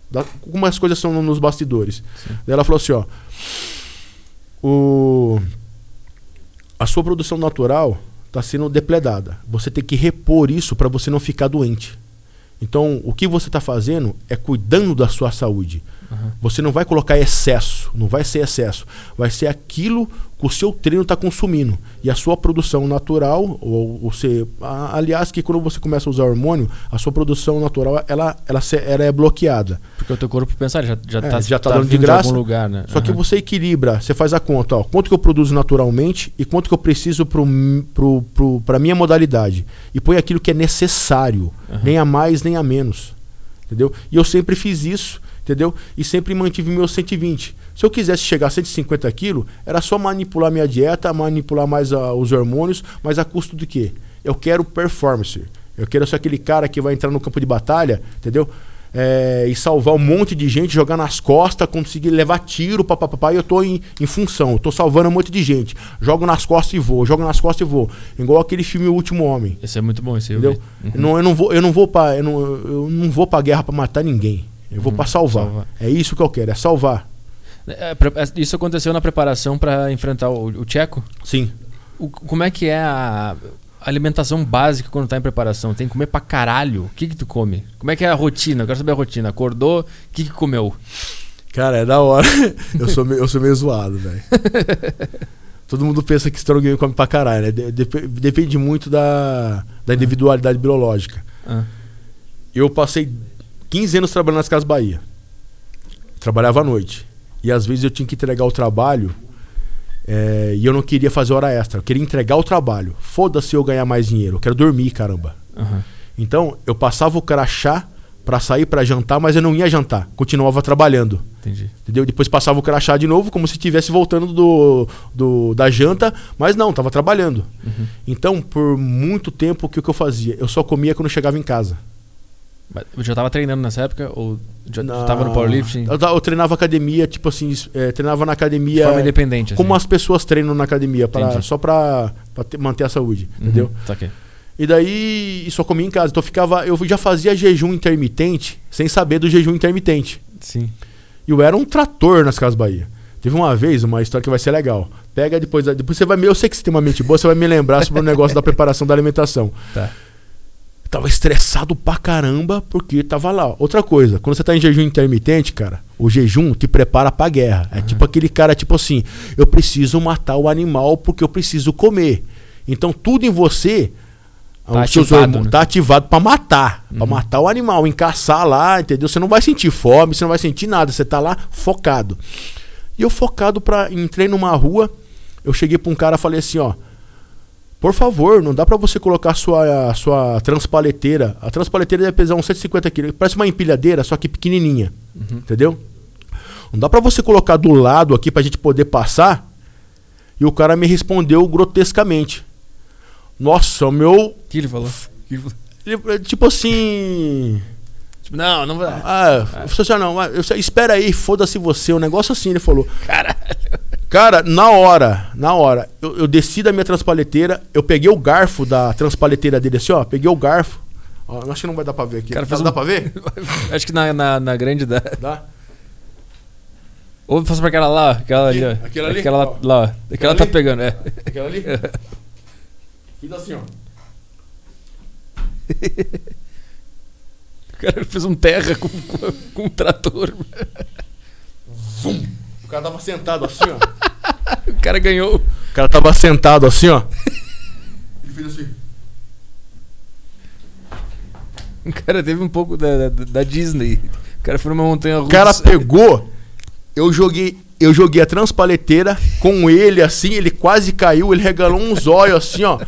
da como as coisas são no- nos bastidores. Daí ela falou assim, ó, o a sua produção natural está sendo depredada. Você tem que repor isso para você não ficar doente. Então, o que você está fazendo é cuidando da sua saúde. Aham. Você não vai colocar excesso, não vai ser excesso. Vai ser aquilo que o seu treino está consumindo. E a sua produção natural, ou, a- aliás, que quando você começa a usar hormônio, a sua produção natural ela, ela, ela é bloqueada. Porque o teu corpo pensa, já, já, É, tá, já tá dando de graça, algum lugar, né? Só que Aham. você equilibra, você faz a conta, ó, quanto que eu produzo naturalmente e quanto que eu preciso para pro, pro, pra minha modalidade. E põe aquilo que é necessário, Aham. nem a mais nem a menos. Entendeu? E eu sempre fiz isso, entendeu? E sempre mantive meu 120. Se eu quisesse chegar a 150 quilos, era só manipular minha dieta, manipular mais ah, os hormônios, mas a custo do quê? Eu quero performance. Eu quero ser aquele cara que vai entrar no campo de batalha, entendeu? É, e salvar um monte de gente, jogar nas costas, conseguir levar tiro, papapá, e eu tô em, em função, eu tô salvando um monte de gente. Jogo nas costas e vou, jogo nas costas e vou. Igual aquele filme O Último Homem. Esse é muito bom, esse eu Entendeu? vi. Uhum. Eu, não, eu não vou, eu não vou para eu não, eu não vou para guerra para matar ninguém. Eu vou Uhum, para salvar. salvar. É isso que eu quero, é salvar. É, é, isso aconteceu na preparação para enfrentar o, o Tcheco. Sim. O- como é que é a alimentação básica quando tá em preparação? Tem que comer pra caralho? O que que tu come? Como é que é a rotina? Eu quero saber a rotina. Acordou, o que que comeu? Cara, é da hora. eu, sou meio, eu sou meio zoado, velho. Todo mundo pensa que strongman come pra caralho, né? De- dep- depende muito da, da individualidade biológica. Ah, Eu passei 15 anos trabalhando nas Casas Bahia. Trabalhava à noite. E às vezes eu tinha que entregar o trabalho é, e eu não queria fazer hora extra. Eu queria entregar o trabalho. Foda-se eu ganhar mais dinheiro. Eu quero dormir, caramba. aham. Então, eu passava o crachá para sair para jantar, mas eu não ia jantar, continuava trabalhando. Entendi. Entendeu? Depois passava o crachá de novo, como se estivesse voltando do, do, da janta, mas não, tava trabalhando. Uhum. Então, por muito tempo, o que, que eu fazia? Eu só comia quando chegava em casa. Mas eu já tava treinando nessa época? Ou já Na- tava no powerlifting? Eu, eu treinava academia, tipo assim, é, treinava na De academia. forma independente, assim. Como as pessoas treinam na academia, pra- só pra, pra ter- manter a saúde, Uhum, entendeu? Saquei. E daí só comia em casa. Então eu ficava, eu já fazia jejum intermitente sem saber do jejum intermitente. Sim. E eu era um trator nas Casas Bahia. Teve uma vez, uma história que vai ser legal. Pega depois, depois você vai eu sei que você tem uma mente boa, você vai me lembrar sobre o negócio da preparação da alimentação. Tá. Tava estressado pra caramba porque tava lá. Outra coisa, quando você tá em jejum intermitente, cara, o jejum te prepara pra guerra. É tipo aquele cara, tipo assim, eu preciso matar o animal porque eu preciso comer. Então tudo em você Tá os seus ativado, né? tá ativado pra matar, Pra Uhum. matar o animal, encaçar lá, entendeu? Você não vai sentir fome, você não vai sentir nada, você tá lá focado. E eu focado para entrei numa rua, eu cheguei pra um cara e falei assim, ó, por favor, não dá pra você colocar a sua, a sua transpaleteira. A transpaleteira deve pesar uns 150 quilos. Parece uma empilhadeira, só que pequenininha. Uhum. Entendeu? Não dá pra você colocar do lado aqui pra gente poder passar. E o cara me respondeu grotescamente. Nossa, o meu. O que ele falou? Tipo assim. Tipo, não, não vai. Ah, ah. não, ah, eu espera aí, foda-se você. Um negócio assim, ele falou. Caralho. Cara, na hora, na hora, eu, eu desci da minha transpaleteira, eu peguei o garfo da transpaleteira dele assim, ó, peguei o garfo. Ó, acho que não vai dar pra ver aqui. Cara, dá, fez dá um- pra ver? Acho que na, na, na grande dá. Dá. Ou faça pra aquela lá, aquela ali, ó. Aquela ali? Aquela lá, Ó. lá, ó. Aquela tá pegando, é. Aquela ali? Fiz assim, ó. O cara fez um terra com, com, com um trator. O cara tava sentado assim, ó. O cara ganhou. O cara tava sentado assim, ó. Ele fez assim. O cara teve um pouco da, da, da Disney. O cara foi numa montanha O russa. cara pegou, eu joguei, eu joguei a transpaleteira com ele assim, ele quase caiu, ele regalou uns olhos assim, ó.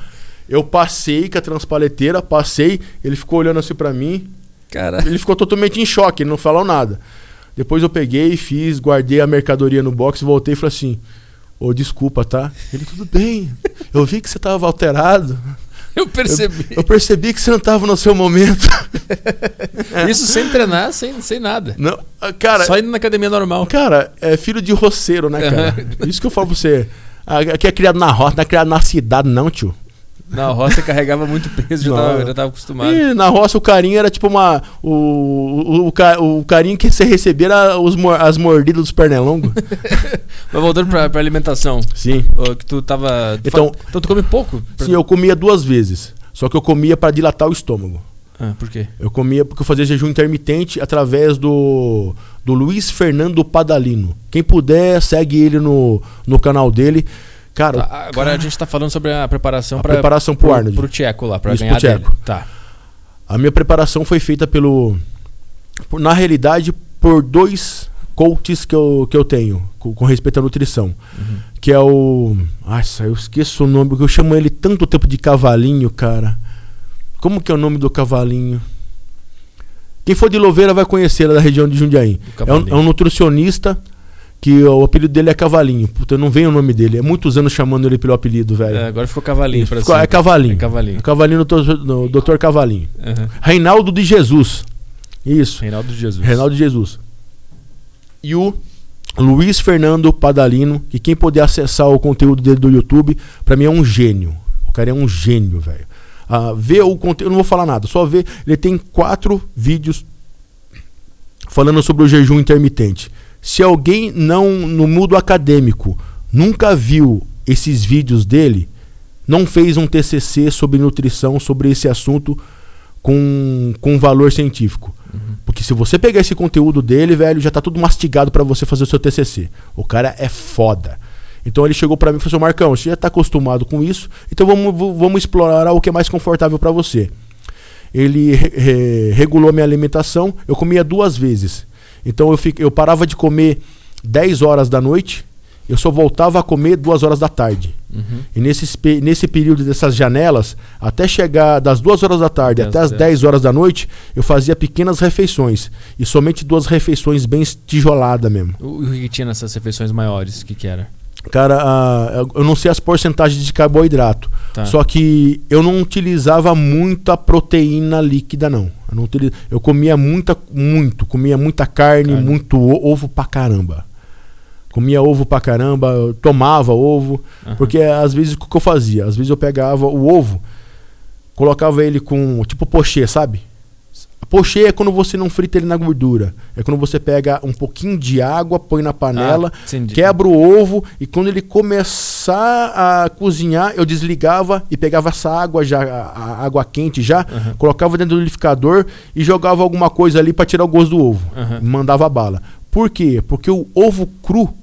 Eu passei com a transpaleteira, passei, ele ficou olhando assim pra mim, Cara, ele ficou totalmente em choque, ele não falou nada. Depois eu peguei, fiz, guardei a mercadoria no box, voltei e falei assim: Ô, desculpa, tá? Ele, tudo bem. Eu vi que você tava alterado. eu percebi. Eu percebi que você não tava no seu momento. Isso sem treinar, sem, sem nada. Não, ah, cara, Só indo na academia normal. cara, é filho de roceiro, né, cara? Isso que eu falo pra você. Ah, Aqui é criado na roça, não é criado na cidade, não, tio. Na roça carregava muito peso, já tava, já tava acostumado. E na roça o carinho era tipo uma. O, o, o, o carinho que você recebia era os, as mordidas dos pernilongos. Mas voltando pra, pra alimentação, Sim. que tu tava. Então- fa- então tu come pouco? Sim, eu comia duas vezes. Só que eu comia pra dilatar o estômago. Ah, por quê? Eu comia porque eu fazia jejum intermitente através do, do Luiz Fernando Padalino. Quem puder, segue ele no, no canal dele. Cara, Tá, agora a gente tá falando sobre a preparação A pra, preparação pro Arnold. Pro Tcheco lá, Isso, ganhar pro dele. Tcheco. Tá. A minha preparação foi feita pelo. por- na realidade, por dois coaches que eu, que eu tenho, com, com respeito à nutrição. Uhum. Que é o. Nossa, eu esqueço o nome, porque eu chamo ele tanto tempo de cavalinho, cara. Como que é o nome do cavalinho? Quem for de Louveira vai conhecer, é da região de Jundiaí. É um, é um nutricionista que o apelido dele é Cavalinho. Puta, não vem o nome dele. É muitos anos chamando ele pelo apelido, velho. É, agora ficou cavalinho pra Ficou- é Cavalinho. É cavalinho. Cavalinho do Dr. do Dr. Cavalinho. Aham. Reinaldo de Jesus. Isso. Reinaldo de Jesus. Reinaldo de Jesus. E o Luiz Fernando Padalino, que quem puder acessar o conteúdo dele do YouTube, pra mim é um gênio. O cara é um gênio, velho. Ah, vê o conteúdo, eu não vou falar nada, só ver. Ele tem quatro vídeos falando sobre o jejum intermitente. Se alguém não no mundo acadêmico nunca viu esses vídeos dele, não fez um TCC sobre nutrição, sobre esse assunto com, com valor científico. Porque se você pegar esse conteúdo dele, velho, já tá tudo mastigado pra você fazer o seu TCC. O cara é foda. Então ele chegou pra mim e falou assim: Marcão, você já tá acostumado com isso, então vamos, vamos explorar o que é mais confortável pra você. Ele re- regulou minha alimentação, eu comia duas vezes. Então eu, fico, eu parava de comer 10 horas da noite eu só voltava a comer duas horas da tarde. Uhum. E nesse, nesse período dessas janelas, até chegar das duas horas da tarde até as 10 horas da noite, eu fazia pequenas refeições. E somente duas refeições bem tijoladas mesmo. O, o que tinha nessas refeições maiores? O que, que era? Cara, eu não sei as porcentagens de carboidrato. Tá. Só que eu não utilizava muita proteína líquida, não. Eu, não utiliz... eu comia muita, muito, comia muita carne, carne. muito ovo pra caramba. Comia ovo pra caramba, tomava ovo. Uhum. Porque às vezes o que eu fazia? Às vezes eu pegava o ovo, colocava ele com tipo pochê, sabe? Pochê é quando você não frita ele na gordura. É quando você pega um pouquinho de água, põe na panela, ah, quebra o ovo e quando ele começar a cozinhar, eu desligava e pegava essa água já, a água quente já, uhum. colocava dentro do liquidificador e jogava alguma coisa ali para tirar o gosto do ovo. Uhum. Mandava bala. Por quê? Porque o ovo cru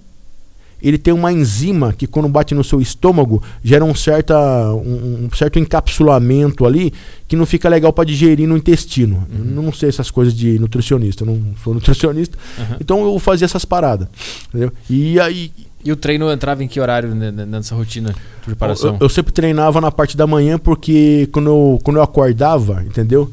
ele tem uma enzima que quando bate no seu estômago gera um, certa, um, um certo encapsulamento ali que não fica legal para digerir no intestino. Uhum. não sei essas coisas de nutricionista, não sou nutricionista. Uhum. Então eu fazia essas paradas. Entendeu? E aí. E o treino entrava em que horário nessa rotina de preparação? Eu, eu sempre treinava na parte da manhã porque quando eu, quando eu acordava, entendeu?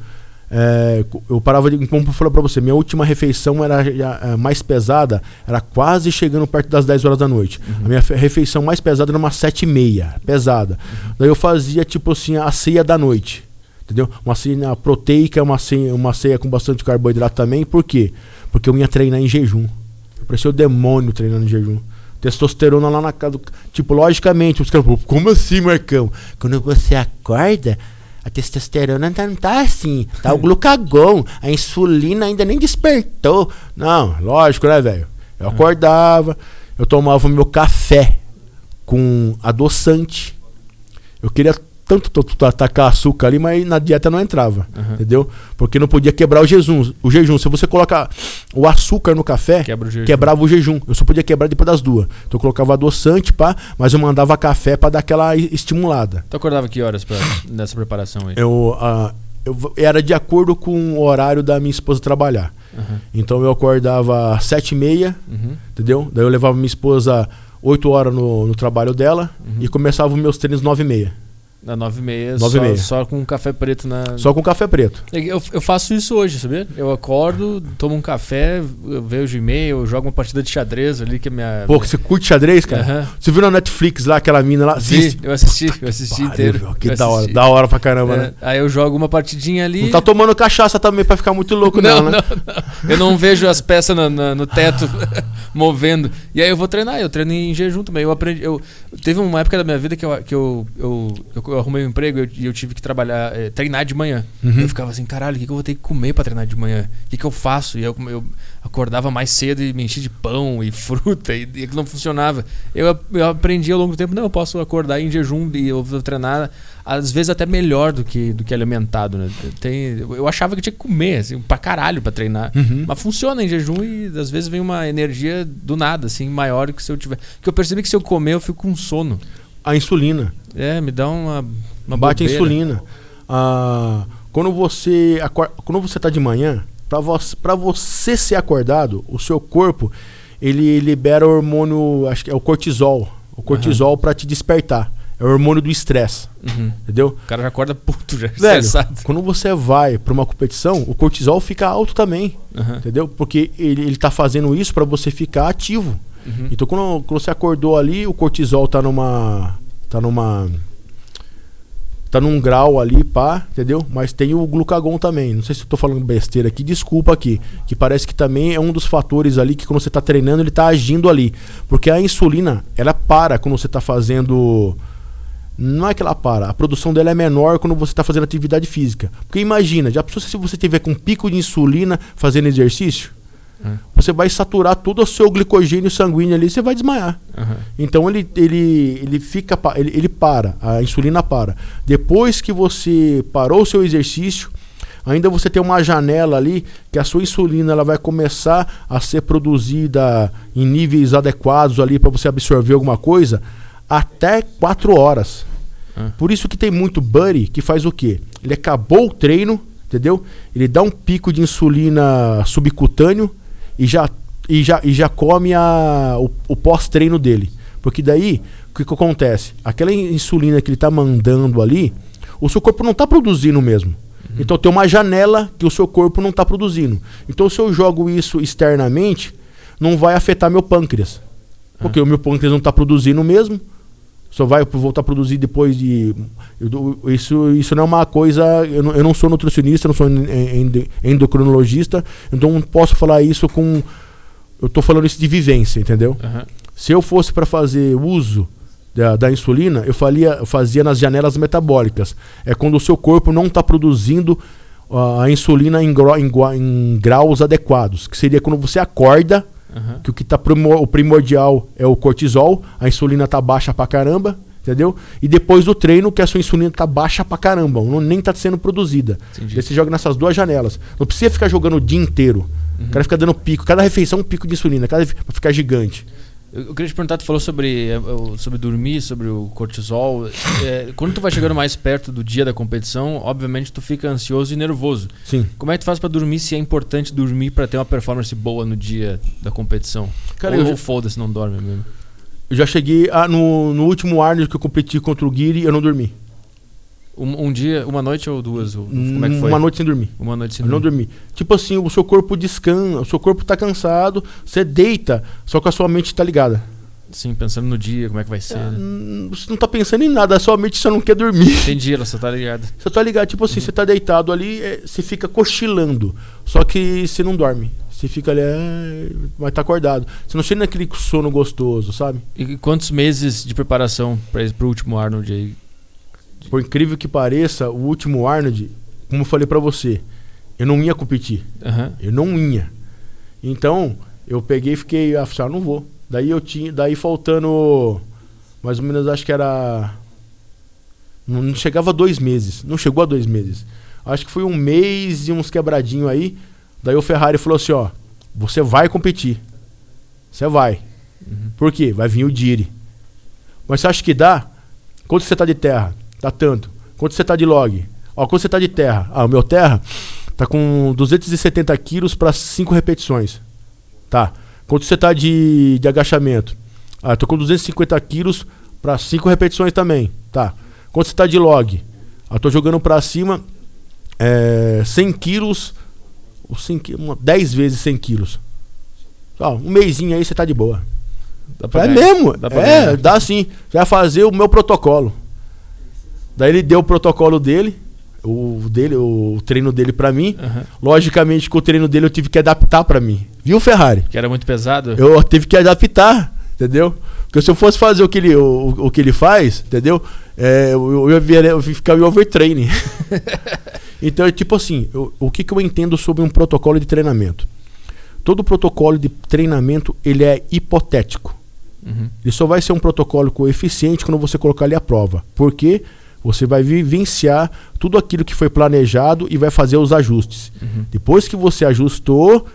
É, eu parava de. Como eu falei pra você, minha última refeição era é, mais pesada, era quase chegando perto das 10 horas da noite. Uhum. A minha refeição mais pesada era umas 7 e meia, pesada. Uhum. Daí eu fazia, tipo assim, a ceia da noite. Entendeu? Uma ceia proteica, uma ceia, uma ceia com bastante carboidrato também. Por quê? Porque eu ia treinar em jejum. Parecia o demônio treinando em jejum testosterona lá na casa. Tipo, logicamente, os caras, como assim, Marcão? Quando você acorda, a testosterona não tá assim. Tá o glucagon. A insulina ainda nem despertou. Não, lógico, né, velho? Eu acordava, eu tomava meu café com adoçante. Eu queria tanto atacar açúcar ali, mas na dieta não entrava, uhum. entendeu? Porque não podia quebrar o jejum. O jejum, se você colocar o açúcar no café, o quebrava o jejum. Eu só podia quebrar depois das duas. Então eu colocava adoçante, pá, mas eu mandava café para dar aquela estimulada. Tu acordava que horas pra, nessa preparação aí? Eu, uh, eu era de acordo com o horário da minha esposa trabalhar. Uhum. Então eu acordava às sete e meia, uhum. entendeu? Daí eu levava minha esposa oito horas no, no trabalho dela uhum. e começava os meus treinos nove e meia. Na 9 e meia, 9 só, meia. só com café preto na. Só com café preto. Eu, eu faço isso hoje, sabia? Eu acordo, tomo um café, vejo e-mail, jogo uma partida de xadrez ali que é minha. Pô, você curte xadrez, cara? Uhum. Você viu na Netflix lá aquela mina lá? Vi, eu assisti, eu assisti inteiro. Meu, que eu da hora, da hora pra caramba, é, né? Aí eu jogo uma partidinha ali. Não tá tomando cachaça também pra ficar muito louco, não, não né? Não, não. Eu não vejo as peças no, no, no teto movendo. E aí eu vou treinar, eu treino em jejum também. Eu aprendi. Eu, teve uma época da minha vida que eu, que eu, eu, eu, eu arrumei um emprego, eu e eu tive que trabalhar, é, treinar de manhã. Uhum. Eu ficava assim, caralho, o que, que eu vou ter que comer para treinar de manhã? O que, que eu faço? E eu, eu acordava mais cedo e me enchia de pão e fruta e, e não funcionava. Eu, eu aprendi ao longo do tempo, não, eu posso acordar em jejum e eu vou treinar às vezes até melhor do que, do que alimentado, né? Tem, eu achava que tinha que comer, assim, pra caralho pra treinar. Uhum. Mas funciona em jejum e às vezes vem uma energia do nada, assim, maior que se eu tiver. Que eu percebi que se eu comer eu fico com sono. A insulina. É, me dá uma uma Bate bobeira. a insulina. Ah, quando você quando você está de manhã, para você, você ser acordado, o seu corpo ele libera o hormônio, acho que é o cortisol, o cortisol uhum. para te despertar. É o hormônio do estresse. Uhum. Entendeu? O cara já acorda puto, já Velho, estressado. Quando você vai para uma competição, o cortisol fica alto também. Uhum. Entendeu? Porque ele, ele tá fazendo isso para você ficar ativo. Uhum. Então quando, quando, você acordou ali, o cortisol tá numa. tá numa tá num grau ali, pá, entendeu? Mas tem o glucagon também. Não sei se eu tô falando besteira aqui, desculpa aqui. Que parece que também é um dos fatores ali que quando você tá treinando, ele tá agindo ali. Porque a insulina, ela para quando você tá fazendo. Não é que ela para, a produção dela é menor quando você está fazendo atividade física. Porque imagina, já pensou se você tiver com pico de insulina fazendo exercício? Uhum. Você vai saturar todo o seu glicogênio sanguíneo ali, você vai desmaiar. Uhum. Então ele, ele, ele fica, ele, ele para, a insulina para. Depois que você parou o seu exercício, ainda você tem uma janela ali que a sua insulina ela vai começar a ser produzida em níveis adequados ali para você absorver alguma coisa até 4 horas. Uhum. Por isso que tem muito buddy que faz o quê? Ele acabou o treino, entendeu? Ele dá um pico de insulina subcutâneo e já, e já, e já come a, o, o pós-treino dele. Porque daí, o que, que acontece? Aquela insulina que ele está mandando ali, o seu corpo não está produzindo mesmo. Uhum. Então tem uma janela que o seu corpo não está produzindo. Então se eu jogo isso externamente, não vai afetar meu pâncreas. Porque uhum. o meu pâncreas não está produzindo mesmo. Só vai voltar a produzir depois de. Eu, isso, isso não é uma coisa. Eu não, eu não sou nutricionista, não sou endocrinologista, então não posso falar isso com. Eu estou falando isso de vivência, entendeu? Uhum. Se eu fosse para fazer uso da, da, insulina, eu, falia, eu fazia nas janelas metabólicas. É quando o seu corpo não está produzindo a insulina em, gro, em, em, graus adequados. Que seria quando você acorda, uhum. que o que está primor, o primordial é o cortisol, a insulina está baixa pra caramba, entendeu? E depois do treino, que a sua insulina está baixa pra caramba, não, nem está sendo produzida. Entendi. Daí você joga nessas duas janelas. Não precisa ficar jogando o dia inteiro. Uhum. O cara fica dando pico, cada refeição um pico de insulina, cada pra ficar gigante. Eu, queria te perguntar, tu falou sobre, eh, sobre dormir, sobre o cortisol. É, quando tu vai chegando mais perto do dia da competição, obviamente tu fica ansioso e nervoso. Sim. Como é que tu faz para dormir se é importante dormir para ter uma performance boa no dia da competição? Cara, ou, ou foda-se, não dorme mesmo? Eu já cheguei a, no, no último Arnold que eu competi contra o Guiri, eu não dormi. Um, um, dia, uma noite ou duas? Como é que foi? Uma noite sem dormir. Uma noite sem dormir. Não dormir. Tipo assim, o seu corpo descansa, o seu corpo tá cansado, você deita, só que a sua mente tá ligada. Sim, pensando no dia, como é que vai ser. É, né? Você não tá pensando em nada, a sua mente só não quer dormir. Entendi, você tá ligado. Você tá ligado, tipo assim, uhum. você tá deitado ali, é, você fica cochilando, só que você não dorme. Você fica ali, é, mas tá acordado. Você não chega naquele sono gostoso, sabe? E quantos meses de preparação para pro último Arnold aí? Por incrível que pareça, o último Arnold, como eu falei para você, eu não ia competir. Uhum. Eu não ia. Então, eu peguei e fiquei, ah, não vou. Daí eu tinha, daí faltando mais ou menos, acho que era não, não chegava a dois meses, não chegou a dois meses. Acho que foi um mês e uns quebradinho aí. Daí o Ferrari falou assim, ó, você vai competir. Você vai. Uhum. Por quê? Vai vir o Diri. Mas você acha que dá? Quanto você tá de terra? Dá tanto. Quanto você tá de log? Ó, quanto você tá de terra? Ah, o meu terra tá com 270 quilos para 5 repetições. Tá. Quanto você tá de, de agachamento? Ah, tô com 250 quilos para 5 repetições também. Tá. Quanto você tá de log? Ah, tô jogando para cima é, 100 quilos, 10 vezes 100 quilos. Ó, um mêsinho aí você tá de boa. é mesmo? Dá é, ganhar. dá sim. Vai fazer o meu protocolo. Daí ele deu o protocolo dele, o dele, o treino dele para mim. Uhum. Logicamente, com o treino dele eu tive que adaptar para mim. Viu, Ferrari? Que era muito pesado? Eu tive que adaptar, entendeu? Porque se eu fosse fazer o que ele, o, o que ele faz, entendeu? É, eu, eu, ia, eu ia ficar em overtraining. então, é tipo assim, eu, o que, que eu entendo sobre um protocolo de treinamento? Todo protocolo de treinamento, ele é hipotético. Uhum. Ele só vai ser um protocolo coeficiente quando você colocar ele à prova. Por quê? Você vai vivenciar tudo aquilo que foi planejado e vai fazer os ajustes. Uhum. Depois que você ajustou,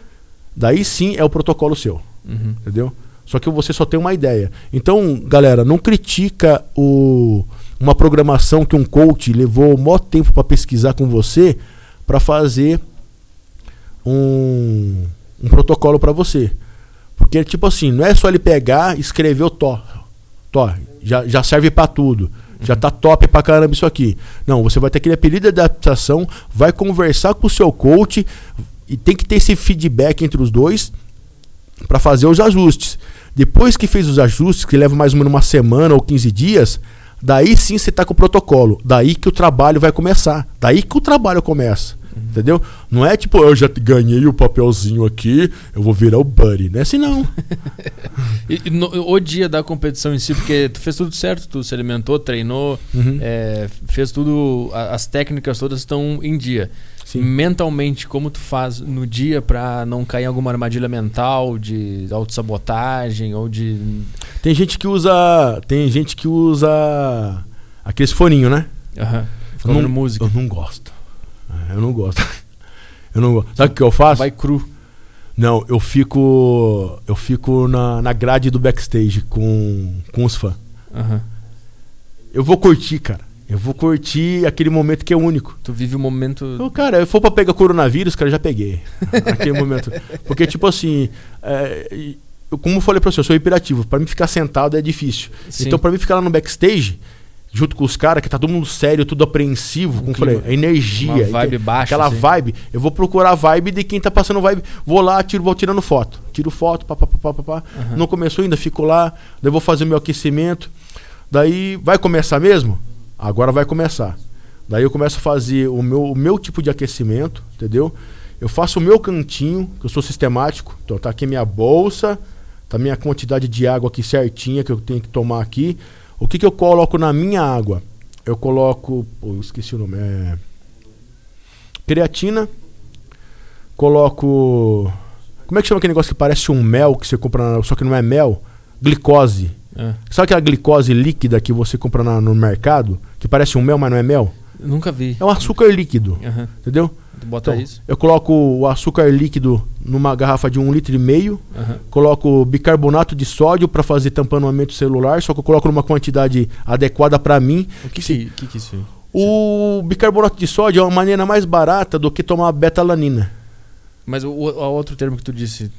daí sim é o protocolo seu. Uhum. Entendeu? Só que você só tem uma ideia. Então, galera, não critica o, uma programação que um coach levou um maior tempo para pesquisar com você para fazer um, um protocolo para você. Porque, tipo assim, não é só ele pegar e escrever o tó. Tó, já, já serve para tudo. Já tá top pra caramba isso aqui. Não, você vai ter aquele período de adaptação, vai conversar com o seu coach e tem que ter esse feedback entre os dois para fazer os ajustes. Depois que fez os ajustes, que leva mais ou menos uma semana ou 15 dias, daí sim você tá com o protocolo. Daí que o trabalho vai começar. Daí que o trabalho começa. Entendeu? Não é tipo, eu já ganhei o papelzinho aqui, eu vou virar o Buddy. Não é assim não. e, no, o dia da competição em si, porque tu fez tudo certo, tu se alimentou, treinou, uhum. é, fez tudo, as técnicas todas estão em dia. Sim. Mentalmente, como tu faz no dia para não cair em alguma armadilha mental de autossabotagem ou de. Tem gente que usa. Tem gente que usa aqueles foninho, né? Aham. Uhum. Não, música. Eu não gosto. Eu não gosto. Eu não gosto. Sabe o que eu faço? Vai cru. Não, eu fico. Eu fico na, na grade do backstage com, com os fãs. Uhum. Eu vou curtir, cara. Eu vou curtir aquele momento que é único. Tu vive o momento. Eu, cara, eu for pra pegar coronavírus, cara, já peguei. aquele momento. Porque, tipo assim. É, eu, como eu falei pra você, eu sou hiperativo. Pra mim ficar sentado é difícil. Sim. Então, pra mim ficar lá no backstage, junto com os caras, que tá todo mundo sério, tudo apreensivo, como clima. falei, a energia. Uma vibe baixa, Aquela assim. vibe, eu vou procurar a vibe de quem tá passando vibe. Vou lá, tiro, vou tirando foto. Tiro foto, pá, pá, pá, pá, pá, pá. Não começou ainda, fico lá, daí eu vou fazer meu aquecimento. Daí, vai começar mesmo? Agora vai começar. Daí eu começo a fazer o meu, o meu tipo de aquecimento, entendeu? Eu faço o meu cantinho, que eu sou sistemático. Então tá aqui minha bolsa, tá minha quantidade de água aqui certinha que eu tenho que tomar aqui. O que, que eu coloco na minha água? Eu coloco. Pô, eu esqueci o nome. É. Creatina. Coloco. Como é que chama aquele negócio que parece um mel que você compra, na, só que não é mel? Glicose. É. Sabe aquela glicose líquida que você compra na- no mercado? Que parece um mel, mas não é mel? Nunca vi. É um açúcar líquido. Aham. Entendeu? Tu Bota Então, isso. eu coloco o açúcar líquido numa garrafa de um litro e meio. Aham. Coloco bicarbonato de sódio para fazer tamponamento celular, só que eu coloco numa quantidade adequada para mim. O que que, que que isso? O bicarbonato de sódio é uma maneira mais barata do que tomar betalanina. Mas o, o- outro termo que tu disse,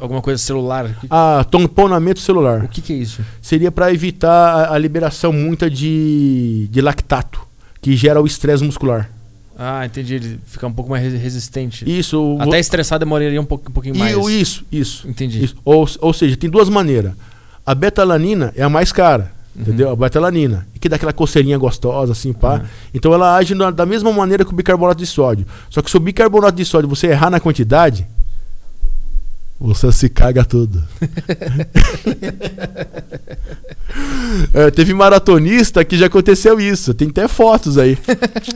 alguma coisa celular. Ah, tamponamento celular. o que que é isso? Seria para evitar a, a liberação muita de, de lactato, que gera o estresse muscular. Ah, entendi. Ele fica um pouco mais resi- resistente. Isso. Até estressar demoraria um, pouco, um pouquinho mais. Isso, isso. Entendi. Isso. Ou, ou seja, tem duas maneiras. A betalanina é a mais cara, entendeu? A betalanina, que dá aquela coceirinha gostosa, assim, pá. Uhum. Então ela age na- da mesma maneira que o bicarbonato de sódio. Só que se o bicarbonato de sódio você errar na quantidade, você se caga tudo. É, teve maratonista que já aconteceu isso. Tem até fotos aí.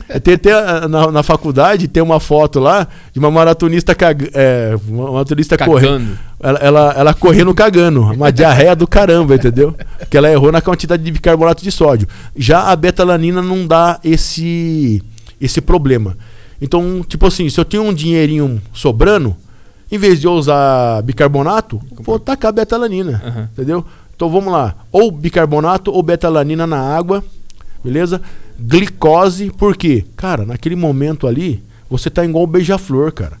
É, Tem até ah, na, na faculdade tem uma foto lá de uma maratonista caga, é, uma maratonista correndo. Cagando. Ela, ela, ela correndo cagando. Uma diarreia do caramba, entendeu? Porque ela errou na quantidade de bicarbonato de sódio. Já a betalanina não dá esse, esse problema. Então, tipo assim, se eu tenho um dinheirinho sobrando, em vez de eu usar bicarbonato, vou tacar betalanina. Aham. Entendeu? Então vamos lá. Ou bicarbonato ou betalanina na água. Beleza? Glicose, por quê? Cara, naquele momento ali, você tá igual o beija-flor, cara.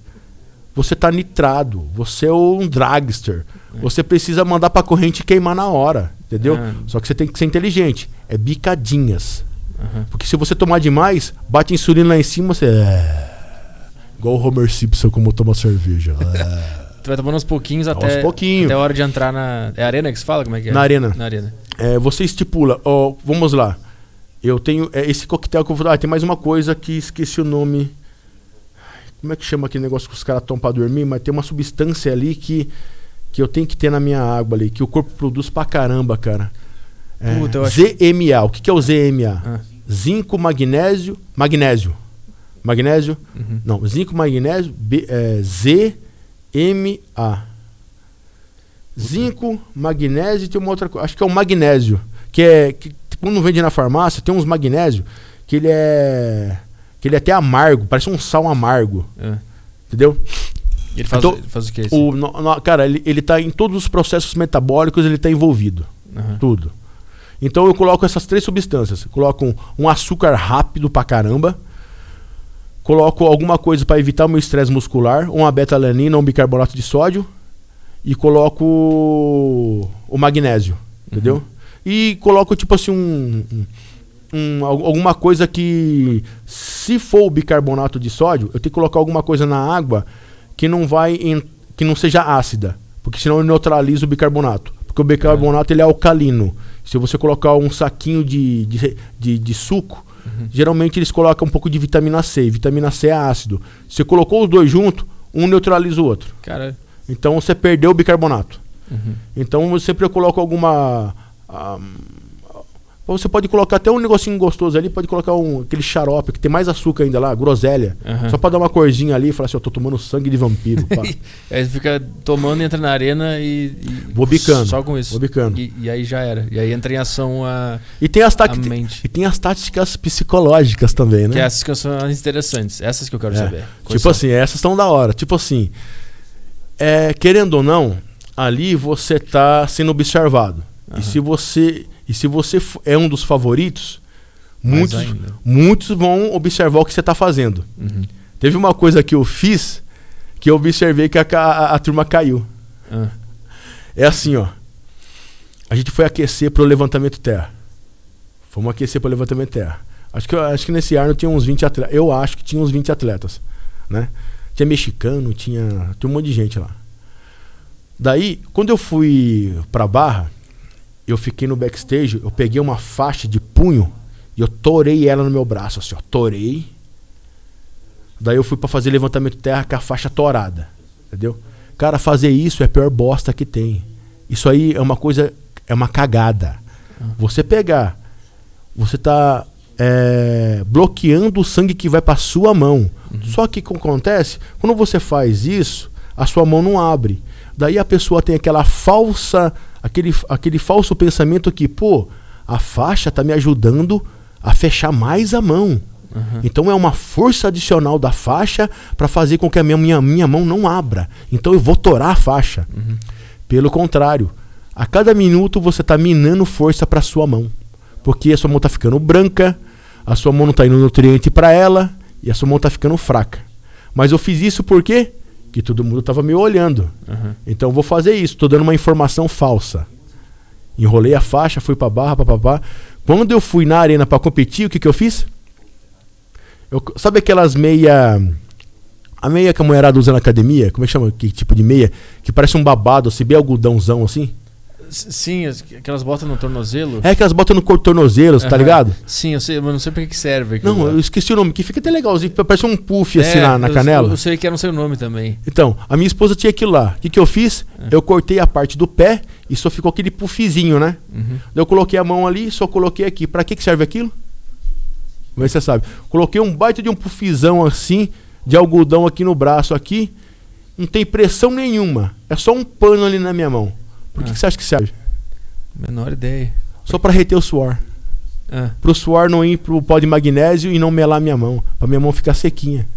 Você tá nitrado, você é um dragster. Você precisa mandar pra corrente queimar na hora, entendeu? Ah. Só que você tem que ser inteligente. É bicadinhas. Aham. Porque se você tomar demais, bate insulina lá em cima, você. É... Igual o Homer Simpson como toma cerveja. É. Tu vai tomando aos pouquinhos Aos até, pouquinhos. até a hora de entrar na. É arena que se fala? Como é que é? Na arena. Na arena. É, você estipula, ó, vamos lá. Eu tenho é, esse coquetel que eu vou. Ah, tem mais uma coisa que esqueci o nome. Como é que chama aquele negócio que os caras tomam pra dormir? Mas tem uma substância ali que, que eu tenho que ter na minha água ali, que o corpo produz pra caramba, cara. É, Puta, acho- ZMA. O que, que é o ZMA? Ah. Zinco, magnésio. Magnésio. Magnésio? Uhum. Não, zinco, magnésio, B, é, ZMA. Zinco, magnésio e tem uma outra coisa. Acho que é o magnésio. Que é. Que, quando vende na farmácia, tem uns magnésio que ele é. Que ele é até amargo, parece um sal amargo. É. Entendeu? Ele faz, Então, ele faz o quê? esse? O, no- no- cara, ele, ele tá em todos os processos metabólicos, ele tá envolvido. Aham. Tudo. Então eu coloco essas três substâncias. Coloco um, um açúcar rápido pra caramba. Coloco alguma coisa para evitar o meu estresse muscular, uma betalanina, um bicarbonato de sódio e coloco o magnésio, entendeu? E coloco tipo assim um, um- um- al- alguma coisa que se for o bicarbonato de sódio, eu tenho que colocar alguma coisa na água que não vai em- que não seja ácida, porque senão eu neutralizo o bicarbonato. Porque o bicarbonato ele é alcalino. Se você colocar um saquinho de, de, de, de suco, geralmente eles colocam um pouco de vitamina C. E vitamina C é ácido. Você colocou os dois juntos, um neutraliza o outro. Cara. Então você perdeu o bicarbonato. Uhum. Então eu sempre coloco alguma. Ah, você pode colocar até um negocinho gostoso ali, pode colocar um, aquele xarope que tem mais açúcar ainda lá, groselha. Aham. Só pra dar uma corzinha ali e falar assim, eu tô tomando sangue de vampiro. pá. Aí você fica tomando, entra na arena e. e- Vou bicando, Só com isso. vou bicando. E, e aí já era. E aí entra em ação a, E tem as, a táticas mente. e tem as táticas psicológicas também, né? Que essas que são as interessantes. Essas que eu quero É. saber. Tipo são? assim, essas estão da hora. Tipo assim, é, querendo ou não, ali você tá sendo observado. Aham. E se você e se você é um dos favoritos, Mais muitos, ainda. muitos vão observar o que você tá fazendo. Uhum. Teve uma coisa que eu fiz que eu observei que a, a- a turma caiu. Ah. É assim, ó. A gente foi aquecer pro levantamento terra. Fomos aquecer pro levantamento terra. Acho que, acho que nesse ano tinha uns 20 atletas. Eu acho que tinha uns 20 atletas, né? Tinha mexicano, tinha, tinha um monte de gente lá. Daí, quando eu fui pra Barra, eu fiquei no backstage, eu peguei uma faixa de punho e eu torei ela no meu braço, assim, ó. Torei. Daí eu fui para fazer levantamento de terra com a faixa torada. Entendeu? Cara, fazer isso é a pior bosta que tem. Isso aí é uma coisa, é uma cagada. Você pegar, você tá é, bloqueando o sangue que vai para sua mão. Uhum. Só que o que acontece? Quando você faz isso, a sua mão não abre. Daí a pessoa tem aquela falsa, aquele, aquele falso pensamento que, pô, a faixa tá me ajudando a fechar mais a mão. Uhum. Então é uma força adicional da faixa para fazer com que a minha, minha, minha mão não abra. Então eu vou torar a faixa. Uhum. Pelo contrário, a cada minuto você está minando força para sua mão. Porque a sua mão está ficando branca, a sua mão não está indo nutriente para ela e a sua mão está ficando fraca. Mas eu fiz isso por quê? Que todo mundo estava me olhando. Uhum. Então vou fazer isso, estou dando uma informação falsa. Enrolei a faixa, fui para barra, papapá. Quando eu fui na arena para competir, o que, que eu fiz? Eu, sabe aquelas meia. A meia que a mulherada usa na academia? Como é que chama? Que tipo de meia? Que parece um babado, assim, bem algodãozão assim? Sim, aquelas botas no tornozelo. É, aquelas botas no tornozelo, uhum. tá ligado? Sim, eu sei, mas não sei pra que serve. Não, lá. eu esqueci o nome, que fica até legalzinho, parece um puff assim é, na, na eu, canela. Eu sei que era não sei o nome também. Então, a minha esposa tinha aquilo lá. O que, que eu fiz? É. Eu cortei a parte do pé e só ficou aquele puffzinho, né? Uhum. Eu coloquei a mão ali só coloquei aqui. Pra que, que serve aquilo? Vê se você sabe. Coloquei um baita de um puffzão assim, de algodão aqui no braço aqui. Não tem pressão nenhuma. É só um pano ali na minha mão. Por que, ah. que você acha que serve? Menor ideia. Só para reter o suor. Ah. Pro suor não ir pro pó de magnésio e não melar minha mão. Pra minha mão ficar sequinha.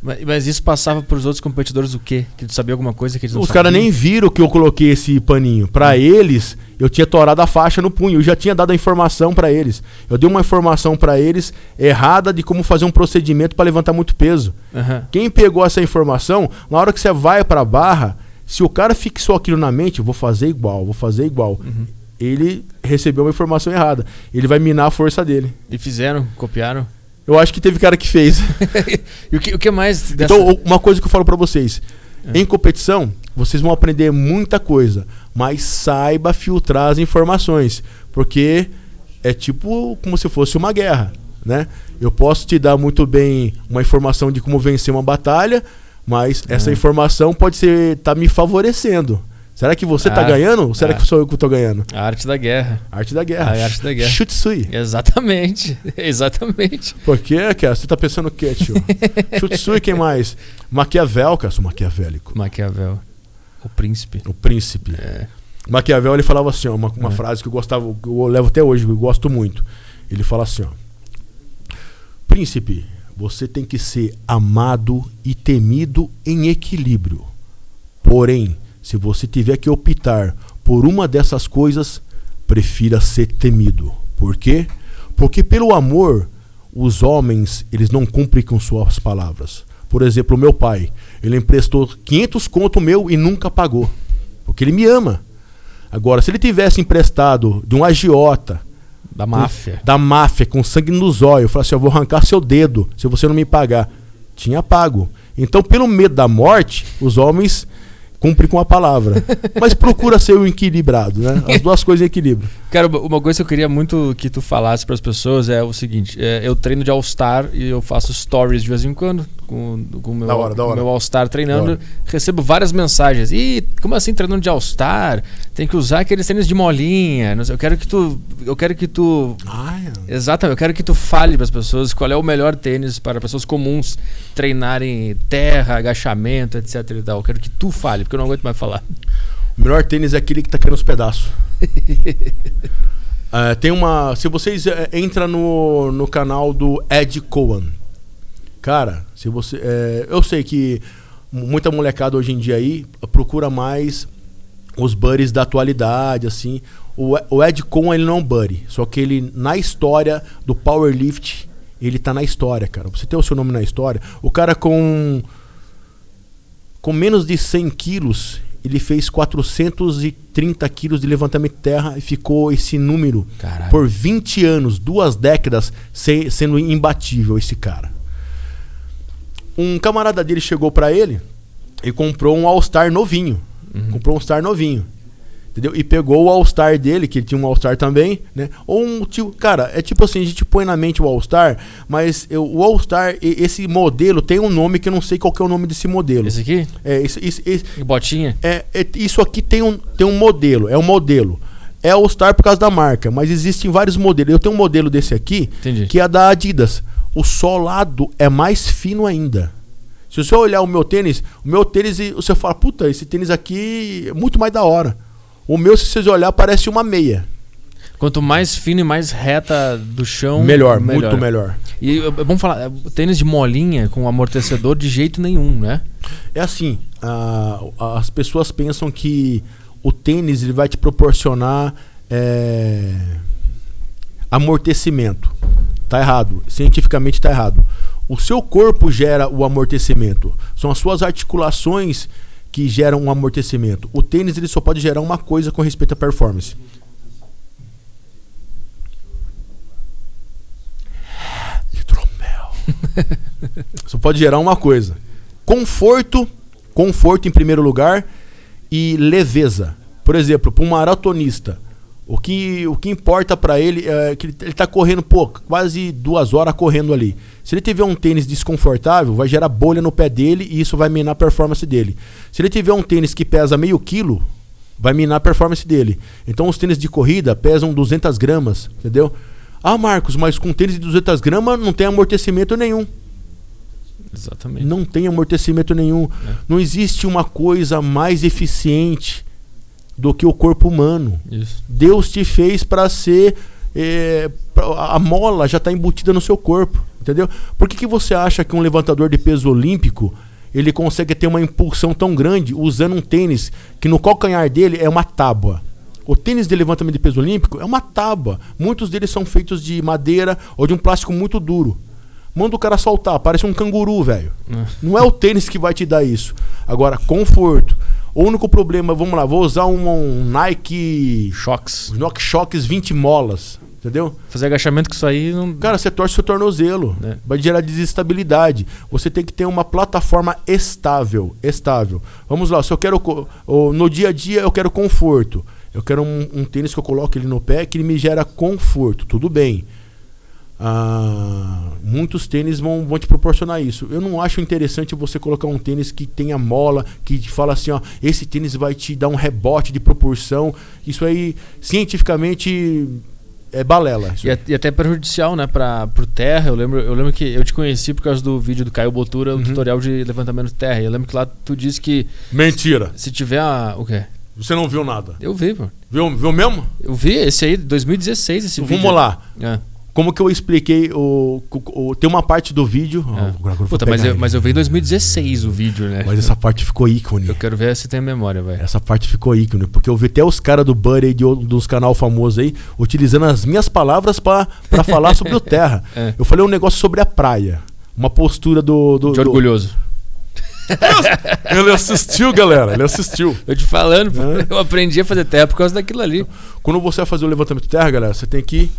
Mas, mas isso passava pros outros competidores o quê? Que tu sabia alguma coisa que eles não Os caras nem viram que eu coloquei esse paninho. Para eles, eu tinha torado a faixa no punho. Eu já tinha dado a informação para eles. Eu dei uma informação para eles errada de como fazer um procedimento para levantar muito peso. Uhum. Quem pegou essa informação, na hora que você vai para a barra, se o cara fixou aquilo na mente, vou fazer igual, vou fazer igual. Uhum ele recebeu uma informação errada. Ele vai minar a força dele. E fizeram? Copiaram? Eu acho que teve cara que fez. e o que, o que mais? Dessa... Então, uma coisa que eu falo para vocês: é. em competição, vocês vão aprender muita coisa, mas saiba filtrar as informações, porque é tipo como se fosse uma guerra, né? Eu posso te dar muito bem uma informação de como vencer uma batalha, mas é. essa informação pode ser tá me favorecendo. Será que você tá ah, ganhando ou será ah, que sou eu que tô ganhando? A arte da guerra. A arte da guerra. A arte da guerra. Shutsui. Exatamente. Exatamente. Por quê, cara? Você tá pensando o quê, tio? Shutsui, quem mais? Maquiavel, cara. Sou maquiavélico. Maquiavel. O príncipe. O príncipe. É. Maquiavel, ele falava assim, ó, uma, uma é. frase que eu gostava, que eu levo até hoje, que eu gosto muito. Ele fala assim, ó. Príncipe, você tem que ser amado e temido em equilíbrio. Porém, se você tiver que optar por uma dessas coisas, prefira ser temido. Por quê? Porque pelo amor, os homens, eles não cumprem com suas palavras. Por exemplo, meu pai, ele emprestou 500 conto meu e nunca pagou, porque ele me ama. Agora, se ele tivesse emprestado de um agiota, da máfia, com, da máfia com sangue nos olhos, eu falasse, assim, eu vou arrancar seu dedo se você não me pagar. Tinha pago. Então, pelo medo da morte, os homens cumpre com a palavra. Mas procura ser o equilibrado, né? As duas coisas em equilíbrio. Cara, uma coisa que eu queria muito que tu falasse para as pessoas é o seguinte: é, eu treino de All-Star e eu faço stories de vez em quando com, o meu, hora, meu All-Star treinando. Recebo várias mensagens. E como assim treinando de All-Star? Tem que usar aqueles tênis de molinha. Eu quero que tu. Eu quero que tu. Ah, é. Exatamente, eu quero que tu fale para as pessoas qual é o melhor tênis para pessoas comuns treinarem terra, agachamento, etc. E tal. Eu quero que tu fale, porque eu não aguento mais falar. O melhor tênis é aquele que tá caindo os pedaços. é, tem uma. Se vocês é, entra no, no canal do Ed Cohen, cara, se você, é, eu sei que muita molecada hoje em dia aí procura mais os buddies da atualidade, assim. O, o Ed Cohen ele não é um buddy, só que ele na história do powerlift ele tá na história, cara. Você tem o seu nome na história. O cara com com menos de 100 quilos ele fez 430 quilos de levantamento de terra e ficou esse número Caralho. por 20 anos, duas décadas, se- sendo imbatível esse cara. Um camarada dele chegou pra ele e comprou um All-Star novinho. Comprou um All-Star novinho. Entendeu? E pegou o All-Star dele, que ele tinha um All-Star também, né? Ou um tipo. Cara, é tipo assim, a gente põe na mente o All-Star, mas eu- o All-Star, esse modelo tem um nome que eu não sei qual que é o nome desse modelo. Esse aqui? É, esse- esse- E botinha? é, é- isso aqui tem um, tem um modelo, é um modelo. É All-Star por causa da marca, mas existem vários modelos. Eu tenho um modelo desse aqui, Entendi. que é da Adidas. O solado é mais fino ainda. Se você olhar o meu tênis, o meu tênis, você fala, puta, esse tênis aqui é muito mais da hora. O meu, se vocês olhar, parece uma meia. Quanto mais fino e mais reta do chão, melhor, muito melhor. E é bom falar, é, tênis de molinha com amortecedor de jeito nenhum, né? É assim, a- as pessoas pensam que o tênis ele vai te proporcionar é, amortecimento. Tá errado. Cientificamente tá errado. O seu corpo gera o amortecimento. São as suas articulações que geram um amortecimento. O tênis ele só pode gerar uma coisa com respeito à performance. Hidromel. Só pode gerar uma coisa. Conforto, conforto em primeiro lugar e leveza. Por exemplo, para um maratonista, o que, o que importa para ele é que ele, ele tá correndo, pô, quase duas horas correndo ali. Se ele tiver um tênis desconfortável, vai gerar bolha no pé dele e isso vai minar a performance dele. Se ele tiver um tênis que pesa meio quilo, vai minar a performance dele. Então os tênis de corrida pesam 200 gramas, entendeu? Ah, Marcos, mas com tênis de 200 gramas não tem amortecimento nenhum. Exatamente. Não tem amortecimento nenhum. É. Não existe uma coisa mais eficiente do que o corpo humano. Isso. Deus te fez para ser. é, a mola já está embutida no seu corpo, entendeu? Por que, que você acha que um levantador de peso olímpico ele consegue ter uma impulsão tão grande usando um tênis que no calcanhar dele é uma tábua? O tênis de levantamento de peso olímpico é uma tábua. Muitos deles são feitos de madeira ou de um plástico muito duro. Manda o cara soltar, parece um canguru, velho. É. Não é o tênis que vai te dar isso. Agora, conforto. O único problema, vamos lá, vou usar um, um Nike os Knock Shocks 20 molas, entendeu? Fazer agachamento com isso aí não. Cara, você torce seu tornozelo, É. vai gerar desestabilidade. Você tem que ter uma plataforma estável, estável. Vamos lá, se eu quero no dia a dia eu quero conforto. Eu quero um, um tênis que eu coloque ele no pé que ele me gera conforto, tudo bem. Ah, muitos tênis vão, vão te proporcionar isso. Eu não acho interessante você colocar um tênis que tenha mola, que fala assim, ó, esse tênis vai te dar um rebote de proporção. Isso aí, cientificamente, é balela. E, e até prejudicial, né, pra, pro terra. Eu lembro, eu lembro que eu te conheci por causa do vídeo do Caio Botura, o Uhum. tutorial de levantamento de terra. E eu lembro que lá tu disse que Mentira. se tiver a. O quê? Você não viu nada. Eu vi, pô. Viu, viu mesmo? Eu vi esse aí, 2016, esse vídeo. Vamos lá. É. Como que eu expliquei o, o- o- tem uma parte do vídeo. Vou Puta, mas eu, ele. mas eu vi em 2016 o vídeo, né? Mas essa parte ficou ícone. Eu quero ver se tem memória, velho. Essa parte ficou ícone, porque eu vi até os caras do Buddy de, dos canal famosos aí, utilizando as minhas palavras pra falar sobre o Terra. É. Eu falei um negócio sobre a praia. Uma postura do. do De do- orgulhoso. Ele assistiu, galera. Ele assistiu. Eu te falando, É. eu aprendi a fazer terra por causa daquilo ali. Quando você vai fazer o levantamento de terra, galera, você tem que.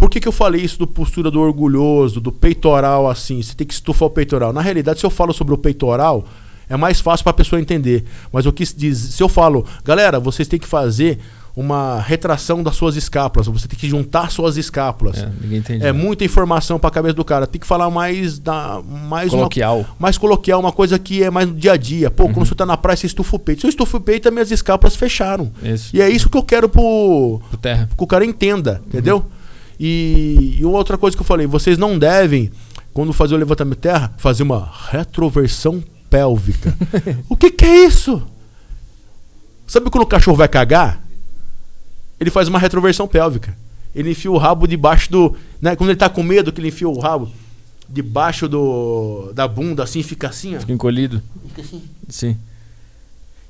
Por que, que eu falei isso do postura do orgulhoso, do peitoral assim? Você tem que estufar o peitoral. Na realidade, se eu falo sobre o peitoral, é mais fácil para a pessoa entender. Mas eu quis dizer, se eu falo, galera, vocês têm que fazer uma retração das suas escápulas, você tem que juntar suas escápulas. É, ninguém entende. É muita informação para a cabeça do cara. Tem que falar mais da mais Coloquial. uma mais coloquial, uma coisa que é mais no dia a dia. Pô, quando você tá na praia, você estufa o peito. Se eu estufo o peito, as minhas escápulas fecharam. Isso. E é isso que eu quero pro Pro terra. que o cara entenda, entendeu? E, e outra coisa que eu falei, vocês não devem, quando fazer o levantamento de terra, fazer uma retroversão pélvica. o que, que é isso? Sabe quando o cachorro vai cagar? Ele faz uma retroversão pélvica. Ele enfia o rabo debaixo do. Né, quando ele tá com medo, que ele enfia o rabo debaixo do, da bunda, assim, fica assim, ó. Fica encolhido. Fica assim. Sim.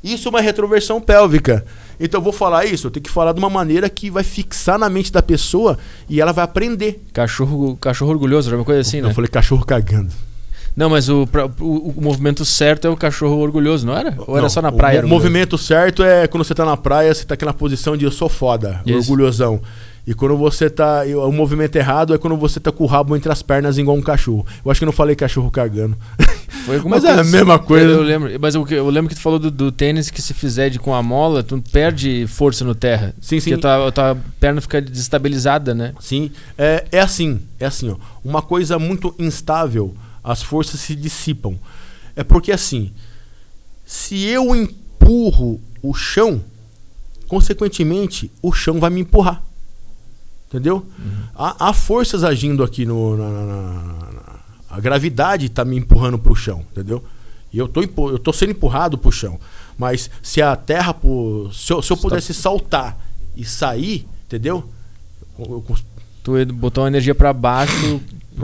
Isso é uma retroversão pélvica. Então eu vou falar isso, eu tenho que falar de uma maneira que vai fixar na mente da pessoa e ela vai aprender. Cachorro, cachorro orgulhoso, era uma coisa assim, eu né? falei cachorro cagando. Não, mas o, o, o movimento certo é o cachorro orgulhoso, não era? Ou era Não, só na o praia? orgulhoso? movimento certo é quando você tá na praia, você tá aquela posição de eu sou foda, Isso. orgulhosão. E quando você tá. O movimento errado é quando você tá com o rabo entre as pernas igual um cachorro. Eu acho que eu não falei cachorro cagando. Foi alguma Mas é a coisa- mesma coisa. Eu lembro, mas eu, eu lembro que tu falou do, do tênis que se fizer de, com a mola, tu perde força no terra. Sim, sim. Porque a tua, a tua perna fica desestabilizada, né? Sim, é, é assim, é assim, ó. Uma coisa muito instável, as forças se dissipam. É porque assim, se eu empurro o chão, consequentemente, o chão vai me empurrar. Entendeu? Há, há forças agindo aqui no. na- na- na- a gravidade está me empurrando para o chão, entendeu? E eu tô, eu tô sendo empurrado para o chão. Mas se a terra. pu- Se eu, se eu Você tá- pudesse saltar e sair, entendeu? Eu- eu Tu botou uma energia pra baixo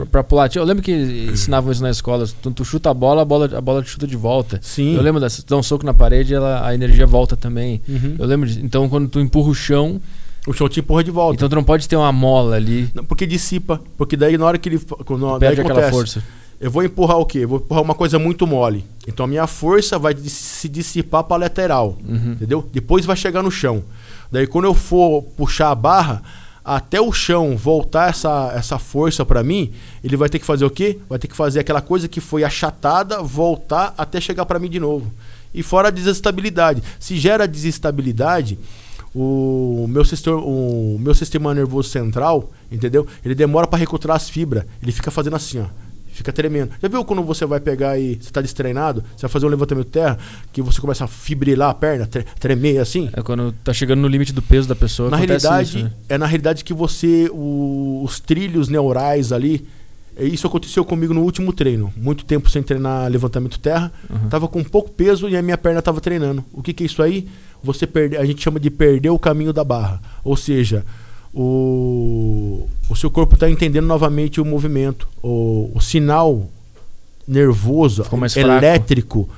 pra pular. Eu lembro que ensinavam isso na escola. Tu, tu chuta a bola, a bola, a bola te chuta de volta. Sim. Eu lembro dessa. Tu dá um soco na parede, ela, a energia volta também. Uhum. Eu lembro disso. Então, quando tu empurra o chão, O chão te empurra de volta. então tu não pode ter uma mola ali. Não, porque dissipa. Porque daí na hora que ele. Quando, perde aquela acontece, força. Eu vou empurrar o quê? Eu vou empurrar uma coisa muito mole. Então a minha força vai se dissipar para lateral. Uhum. Entendeu? Depois vai chegar no chão. Daí quando eu for puxar a barra, até o chão voltar essa, essa força para mim, ele vai ter que fazer o quê? Vai ter que fazer aquela coisa que foi achatada, voltar até chegar para mim de novo. E fora a desestabilidade. Se gera desestabilidade, o meu sistema, o meu sistema nervoso central, entendeu? Ele demora para recrutar as fibras. Ele fica fazendo assim, ó. Fica tremendo. Já viu quando você vai pegar e você tá destreinado, você vai fazer um levantamento de terra, que você começa a fibrilar a perna, tre- tremer assim? É quando tá chegando no limite do peso da pessoa. na realidade, isso, né? é na realidade que você, o- os trilhos neurais ali, isso aconteceu comigo no último treino. Muito tempo sem treinar levantamento terra, Uhum. tava com pouco peso e a minha perna tava treinando. O que que é isso aí? Você perde, a gente chama de perder o caminho da barra. Ou seja, o, o seu corpo está entendendo novamente o movimento, o, o sinal nervoso, elétrico,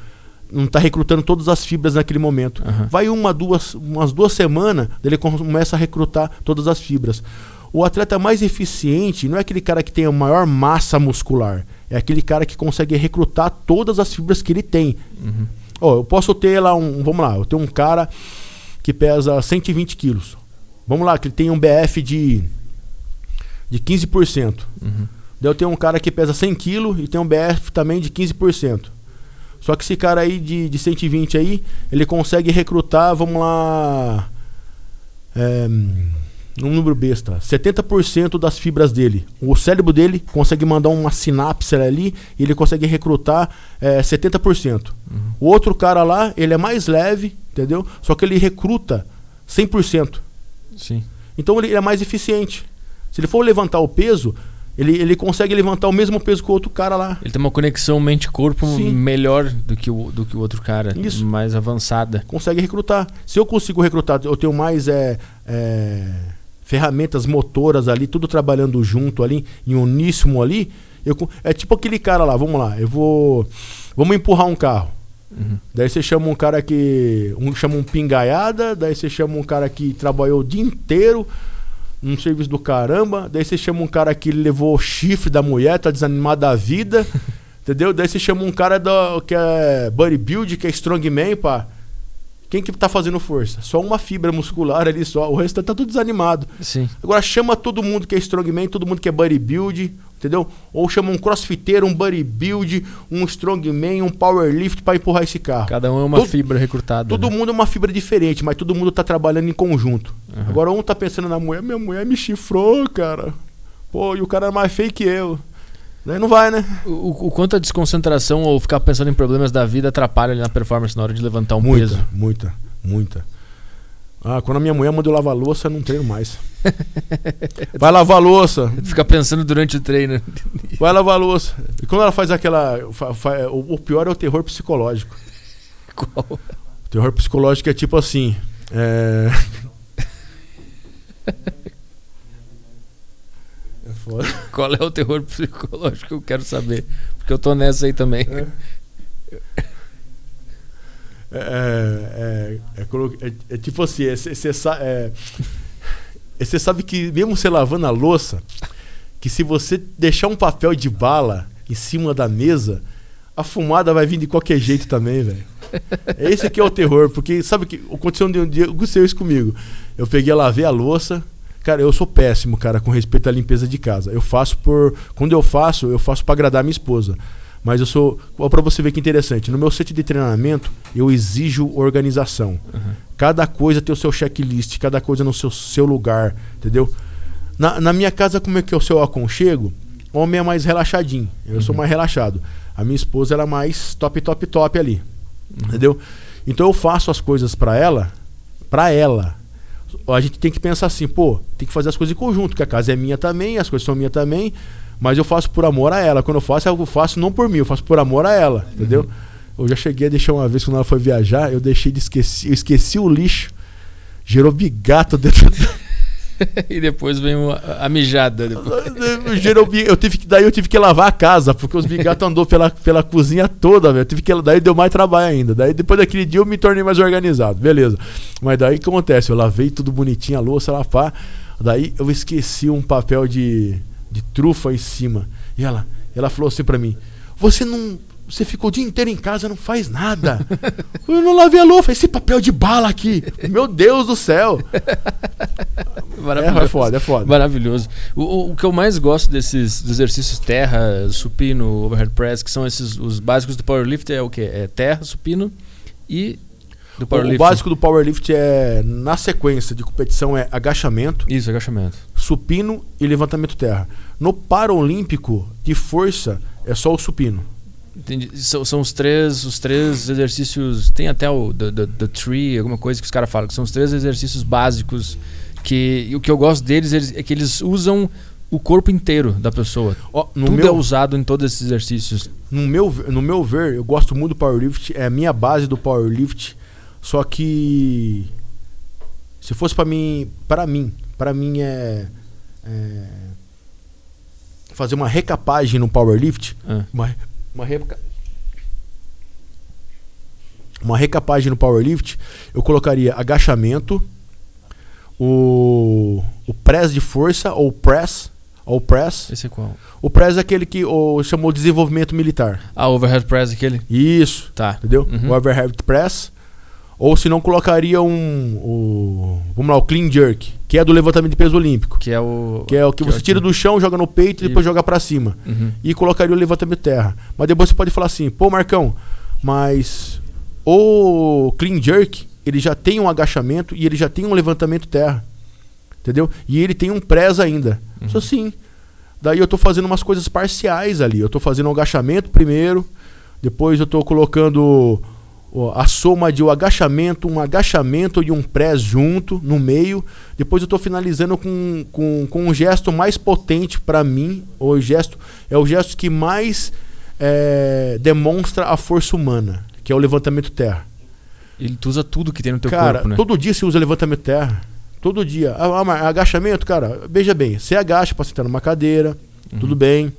não está recrutando todas as fibras naquele momento. Aham. Vai uma, duas, umas duas semanas, ele começa a recrutar todas as fibras. O atleta mais eficiente não é aquele cara que tem a maior massa muscular, é aquele cara que consegue recrutar todas as fibras que ele tem. Uhum. Ó, eu posso ter lá um. Vamos lá, eu tenho um cara que pesa 120 quilos. Vamos lá, que ele tem um BF de, de 15%. Uhum. Daí eu tenho um cara que pesa 100 quilos e tem um BF também de 15%. Só que esse cara aí de, de 120 aí, ele consegue recrutar, vamos lá. É, um número besta. 70% das fibras dele. O cérebro dele consegue mandar uma sinapse ali e ele consegue recrutar é, 70%. O outro cara lá, ele é mais leve, entendeu? Só que ele recruta 100%. Sim. Então ele é mais eficiente. Se ele for levantar o peso, ele, ele consegue levantar o mesmo peso que o outro cara lá. Ele tem uma conexão mente-corpo melhor do que, o, do que o outro cara. Isso. Mais avançada. Consegue recrutar. Se eu consigo recrutar, eu tenho mais é, é, ferramentas motoras ali, tudo trabalhando junto ali, em uníssono ali. Eu, é tipo aquele cara lá, vamos lá, eu vou. Vamos empurrar um carro. Uhum. Daí você chama um cara que. Um chama um pingaiada, daí você chama um cara que trabalhou o dia inteiro num serviço do caramba, daí você chama um cara que levou o chifre da mulher, tá desanimado da vida, entendeu? Daí você chama um cara da, que é bodybuild, que é strongman, pá. Quem que tá fazendo força? Só uma fibra muscular ali só, o resto tá tudo desanimado. Sim. Agora chama todo mundo que é strongman, todo mundo que é bodybuild, entendeu? Ou chama um crossfiteiro, um bodybuild, um strongman, um powerlift pra empurrar esse carro. Cada um é uma Todo- fibra recrutada. Todo né? mundo é uma fibra diferente, mas todo mundo tá trabalhando em conjunto. Uhum. Agora um tá pensando na mulher, minha mulher me chifrou, cara. Pô, e o cara é mais feio que eu. Daí não vai, né? O, o quanto a desconcentração ou ficar pensando em problemas da vida atrapalha ali na performance na hora de levantar um muita, peso. muita, muita. Ah, quando a minha mulher mandou lavar louça, eu não treino mais. Vai lavar louça. Ficar pensando durante o treino. Vai lavar louça. E quando ela faz aquela. o pior é o terror psicológico. Qual? O terror psicológico é tipo assim. É. É foda. Qual é o terror psicológico? Eu quero saber. Porque eu tô nessa aí também. É. É, é, é é- é tipo assim, você sabe que mesmo você lavando a louça, que se você deixar um papel de bala, em cima da mesa, a fumada vai vir de qualquer jeito também, velho. Esse aqui é o terror, porque sabe que aconteceu um dia, aconteceu isso comigo. Eu peguei, lavei a louça. Cara, eu sou péssimo, cara, com respeito à limpeza de casa. Eu faço por. Quando eu faço, eu faço para agradar minha esposa. Mas eu sou. Para você ver que interessante. No meu set de treinamento, eu exijo organização. Uhum. Cada coisa tem o seu checklist, cada coisa no seu, seu lugar, entendeu? Na, na minha casa, como é que é o seu aconchego? O homem é mais relaxadinho. Eu uhum. sou mais relaxado. A minha esposa era mais top, top, top ali. Uhum. Entendeu? Então eu faço as coisas para ela, para ela. A gente tem que pensar assim, pô, tem que fazer as coisas em conjunto, que a casa é minha também, as coisas são minhas também, mas eu faço por amor a ela. Quando eu faço, eu faço não por mim, eu faço por amor a ela, entendeu? Uhum. Eu já cheguei a deixar uma vez quando ela foi viajar, eu deixei de esquecer, eu esqueci o lixo. Gerou bigato dentro e depois vem a, a mijada. eu tive que, daí eu tive que lavar a casa, porque os bigatos andou pela, pela cozinha toda, velho. Tive que daí deu mais trabalho ainda. Daí depois daquele dia eu me tornei mais organizado, beleza. Mas daí o que acontece? Eu lavei tudo bonitinho, a louça, lá. Daí eu esqueci um papel de, de trufa em cima. E ela, ela falou assim para mim: "Você não você ficou o dia inteiro em casa, não faz nada. eu não lavei a louça, esse papel de bala aqui. Meu Deus do céu. Maravilhoso. É, é foda, é foda. Maravilhoso. O, o, que eu mais gosto desses exercícios terra, supino, overhead press, que são esses os básicos do powerlift é o que? É terra, supino e do powerlift. O básico do powerlift é na sequência de competição é agachamento. Isso, agachamento. Supino e levantamento terra. No paralímpico de força é só o supino. Entendi. São, são os três os três exercícios. Tem até o the, the, the Tree, alguma coisa que os caras falam, que são os três exercícios básicos. Que, o que eu gosto deles é que eles usam o corpo inteiro da pessoa. Oh, Tudo meu, é usado em todos esses exercícios. No meu, no meu ver, eu gosto muito do powerlift, é a minha base do powerlift. Só que se fosse para mim, para mim, para mim é, é, fazer uma recapagem no powerlift, ah. uma, uma, reca... uma recapagem no powerlift, eu colocaria agachamento, o, o press de força, ou press, ou press. Esse é qual? O press é aquele que o, chamou de desenvolvimento militar. Ah, overhead press aquele? Isso. Tá. Entendeu? Uhum. O overhead press. Ou se não, colocaria um. O, vamos lá, o clean jerk, que é do levantamento de peso olímpico. Que é o. Que é o que, que você é tira do chão, joga no peito e depois joga para cima. Uhum. E colocaria o levantamento terra. Mas depois você pode falar assim, pô, Marcão, mas o clean jerk, ele já tem um agachamento e ele já tem um levantamento terra. Entendeu? E ele tem um press ainda. Uhum. Isso sim. Daí eu tô fazendo umas coisas parciais ali. Eu tô fazendo um agachamento primeiro, depois eu tô colocando a soma de um agachamento, um agachamento e um press junto no meio. Depois eu estou finalizando com, com, com um gesto mais potente para mim. O gesto é o gesto que mais é, demonstra a força humana, que é o levantamento terra. Ele usa tudo que tem no teu cara, corpo, né? todo dia você usa levantamento terra. Todo dia. Ah, ah agachamento, cara, veja bem, você agacha para sentar numa cadeira, uhum. tudo bem.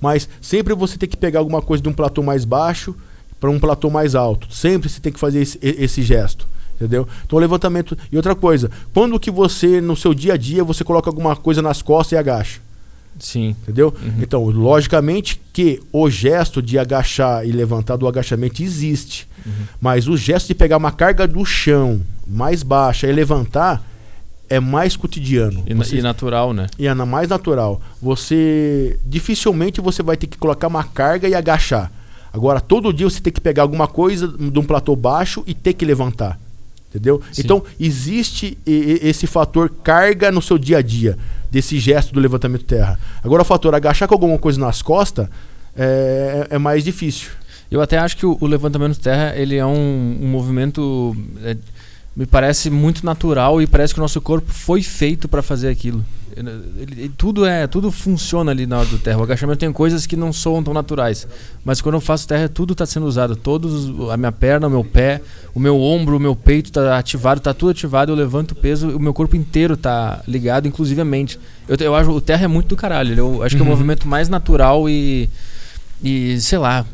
Mas sempre você tem que pegar alguma coisa de um platô mais baixo para um platô mais alto. Sempre você tem que fazer esse, esse gesto. Entendeu? Então o levantamento. E outra coisa, quando que você, no seu dia a dia, você coloca alguma coisa nas costas e agacha? Sim. Entendeu? Uhum. Então, logicamente que o gesto de agachar e levantar do agachamento existe. Uhum. Mas o gesto de pegar uma carga do chão mais baixa e levantar é mais cotidiano. E, você, e natural, né? E é mais natural. Você dificilmente você vai ter que colocar uma carga e agachar. Agora, todo dia você tem que pegar alguma coisa de um platô baixo e ter que levantar. Entendeu? Sim. Então, existe esse fator carga no seu dia a dia, desse gesto do levantamento terra. Agora, o fator agachar com alguma coisa nas costas é, é mais difícil. Eu até acho que o, o levantamento terra ele é um, um movimento. É, me parece muito natural e parece que o nosso corpo foi feito para fazer aquilo. Ele, ele, tudo é tudo funciona ali na hora do terra. O agachamento tem coisas que não soam tão naturais, mas quando eu faço terra tudo está sendo usado. Todos a minha perna, o meu pé, o meu ombro, o meu peito está ativado, está tudo ativado. Eu levanto o peso, o meu corpo inteiro está ligado, inclusive a mente. Eu, eu acho o terra é muito do caralho. Eu acho uhum. que é o uhum. movimento mais natural e e sei lá,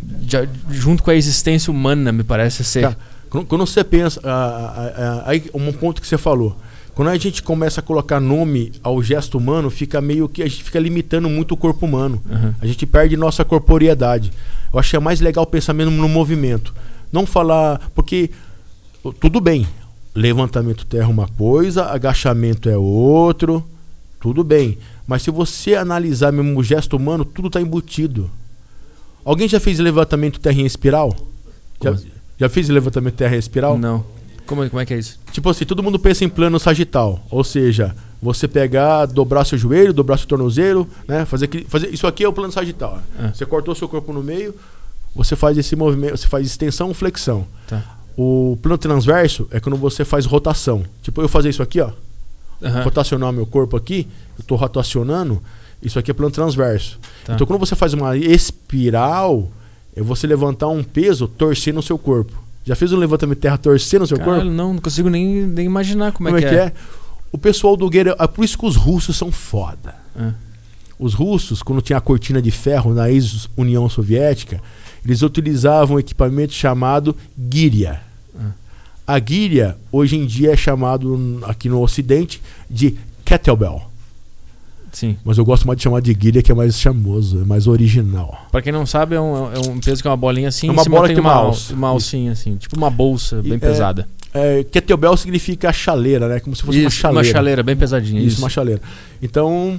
junto com a existência humana me parece ser. Tá. Quando você pensa, aí um ponto que você falou Quando a gente começa a colocar nome ao gesto humano, fica meio que a gente fica limitando muito o corpo humano. Uhum. A gente perde nossa corporeidade. Eu acho que é mais legal o pensamento no movimento. Não falar. Porque tudo bem. Levantamento terra é uma coisa, agachamento é outro. Tudo bem. Mas se você analisar mesmo o gesto humano, tudo está embutido. Alguém já fez levantamento terra em espiral? Já? Já fez levantamento terra espiral? Não. Como, é- como é que é isso? Tipo assim, todo mundo pensa em plano sagital. Ou seja, você pegar, dobrar seu joelho, dobrar seu tornozelo, né? Fazer, fazer isso aqui é o plano sagital. Ah. Você cortou seu corpo no meio, você faz esse movimento, você faz extensão, flexão. Tá. O plano transverso é quando você faz rotação. Tipo, eu fazer isso aqui, ó. Aham. Rotacionar meu corpo aqui, eu tô rotacionando, isso aqui é plano transverso. Tá. Então quando você faz uma espiral, é você levantar um peso torcendo o seu corpo. Já fez um levantamento de terra torcendo o seu Caralho, corpo? não, não consigo nem, nem imaginar como, Como é que é. O pessoal do guerreiro. É por isso que os russos são foda. Ah. Os russos, quando tinha a cortina de ferro na ex-União Soviética, eles utilizavam um equipamento chamado guiria. Ah. A guiria, hoje em dia, é chamado n- aqui no Ocidente de kettlebell. Sim. Mas eu gosto mais de chamar de guiria, que é mais chamoso, é mais original. Pra quem não sabe, é um, é um peso que é uma bolinha assim. É uma bola que uma, uma alça. uma alcinha assim. Tipo uma bolsa E bem é- pesada. É, kettlebell significa chaleira, né? Como se fosse uma Isso, chaleira. uma chaleira bem pesadinha. Isso, Isso, uma chaleira. Então,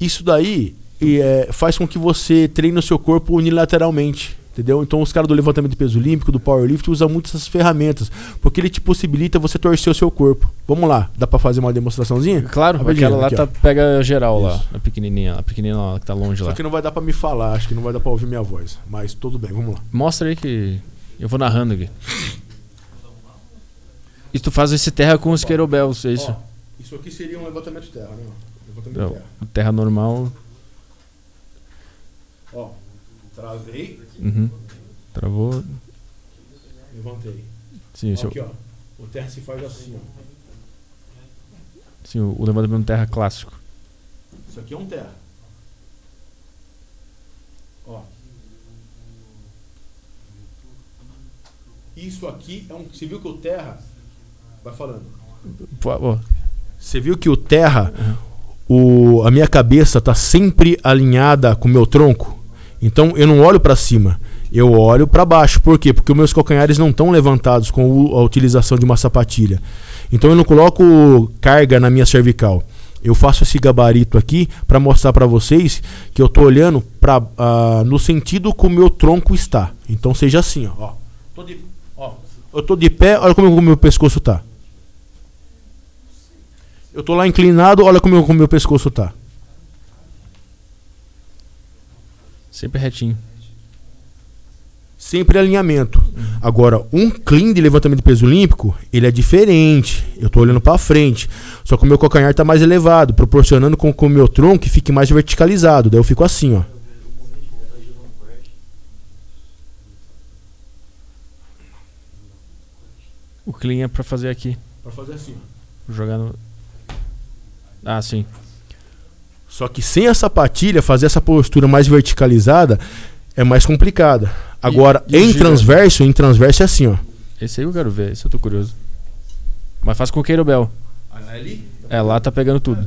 isso daí e, é, faz com que você treine o seu corpo unilateralmente. Entendeu? Então os caras do levantamento de peso olímpico, do powerlift, usam muito essas ferramentas. Porque ele te possibilita você torcer o seu corpo. Vamos lá, dá pra fazer uma demonstraçãozinha? Claro, Rapidinho, aquela lá aqui, tá, pega geral lá. Isso. A pequenininha, a pequenininha lá que tá longe Só lá. que não vai dar pra me falar, acho que não vai dar pra ouvir minha voz. Mas tudo bem, vamos lá. Mostra aí que eu vou narrando aqui. E tu faz esse terra com os querobels, é isso? Ó, isso aqui seria um levantamento de terra, né? Levantamento de terra. terra normal. Ó, travei, Uhum. Travou. levantei. Sim, Aqui, ó. O terra se faz assim, ó. sim, o o levantamento terra clássico. Isso aqui é um terra. Ó. Isso aqui é um. Você viu que o terra. Vai falando. Pô, ó, Você viu que o terra. O, a minha cabeça tá sempre alinhada com o meu tronco. Então eu não olho para cima. Eu olho para baixo. Por quê? Porque os meus calcanhares não estão levantados com a utilização de uma sapatilha. Então eu não coloco carga na minha cervical. Eu faço esse gabarito aqui para mostrar para vocês que eu tô olhando pra, ah, no sentido que o meu tronco está. Então seja assim, ó. Tô de, ó. Eu tô de pé, olha como o meu pescoço tá. Eu tô lá inclinado, olha como o meu pescoço tá. Sempre retinho. Sempre alinhamento. Agora, um clean de levantamento de peso olímpico, ele é diferente. Eu tô olhando para frente. Só que o meu calcanhar tá mais elevado, proporcionando com que o meu tronco fique mais verticalizado. Daí eu fico assim, ó. O clean é pra fazer aqui. Pra fazer assim. Jogar no. Ah, sim. Só que sem a sapatilha, fazer essa postura mais verticalizada é mais complicada. Agora, e o em transverso, em transverso é assim, ó. Esse aí eu quero ver, esse eu tô curioso. Mas faz com o queirobel. Ali? É, lá tá pegando tudo.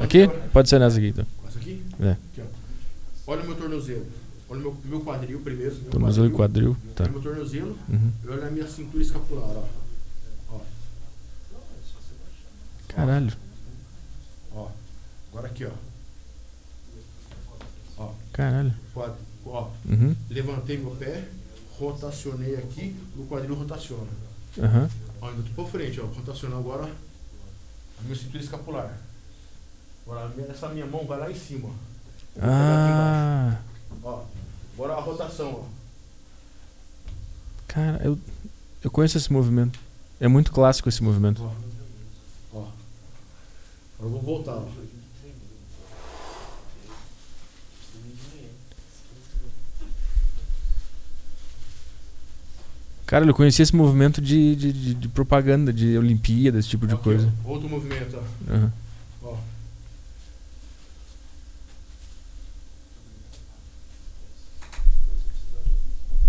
Aqui? Pode ser nessa aqui, então. Essa aqui? É. Aqui, ó. Olha o meu tornozelo. Olha o meu, meu quadril primeiro. meu Tornozelo e quadril. Tá. Olha o meu tornozelo. Uhum. E olha a minha cintura escapular, ó. Ó, Caralho. ó. Agora aqui, ó. Ó, Caralho. quadro, ó. Uhum. Levantei meu pé, rotacionei aqui, o quadril rotaciona. Aham. Ó, ainda tô pra frente, ó. Rotacionar agora a minha cintura escapular. Agora minha- essa minha mão vai lá em cima, ó. Ah. Ó. Agora a rotação, ó. Cara, eu, eu conheço esse movimento. É muito clássico esse movimento. Ó. Agora eu vou voltar, ó. Cara, eu conheci esse movimento de, de, de- de propaganda, de Olimpíada, esse tipo de Aqui, coisa. ó. Outro movimento, ó. Aham. Ó.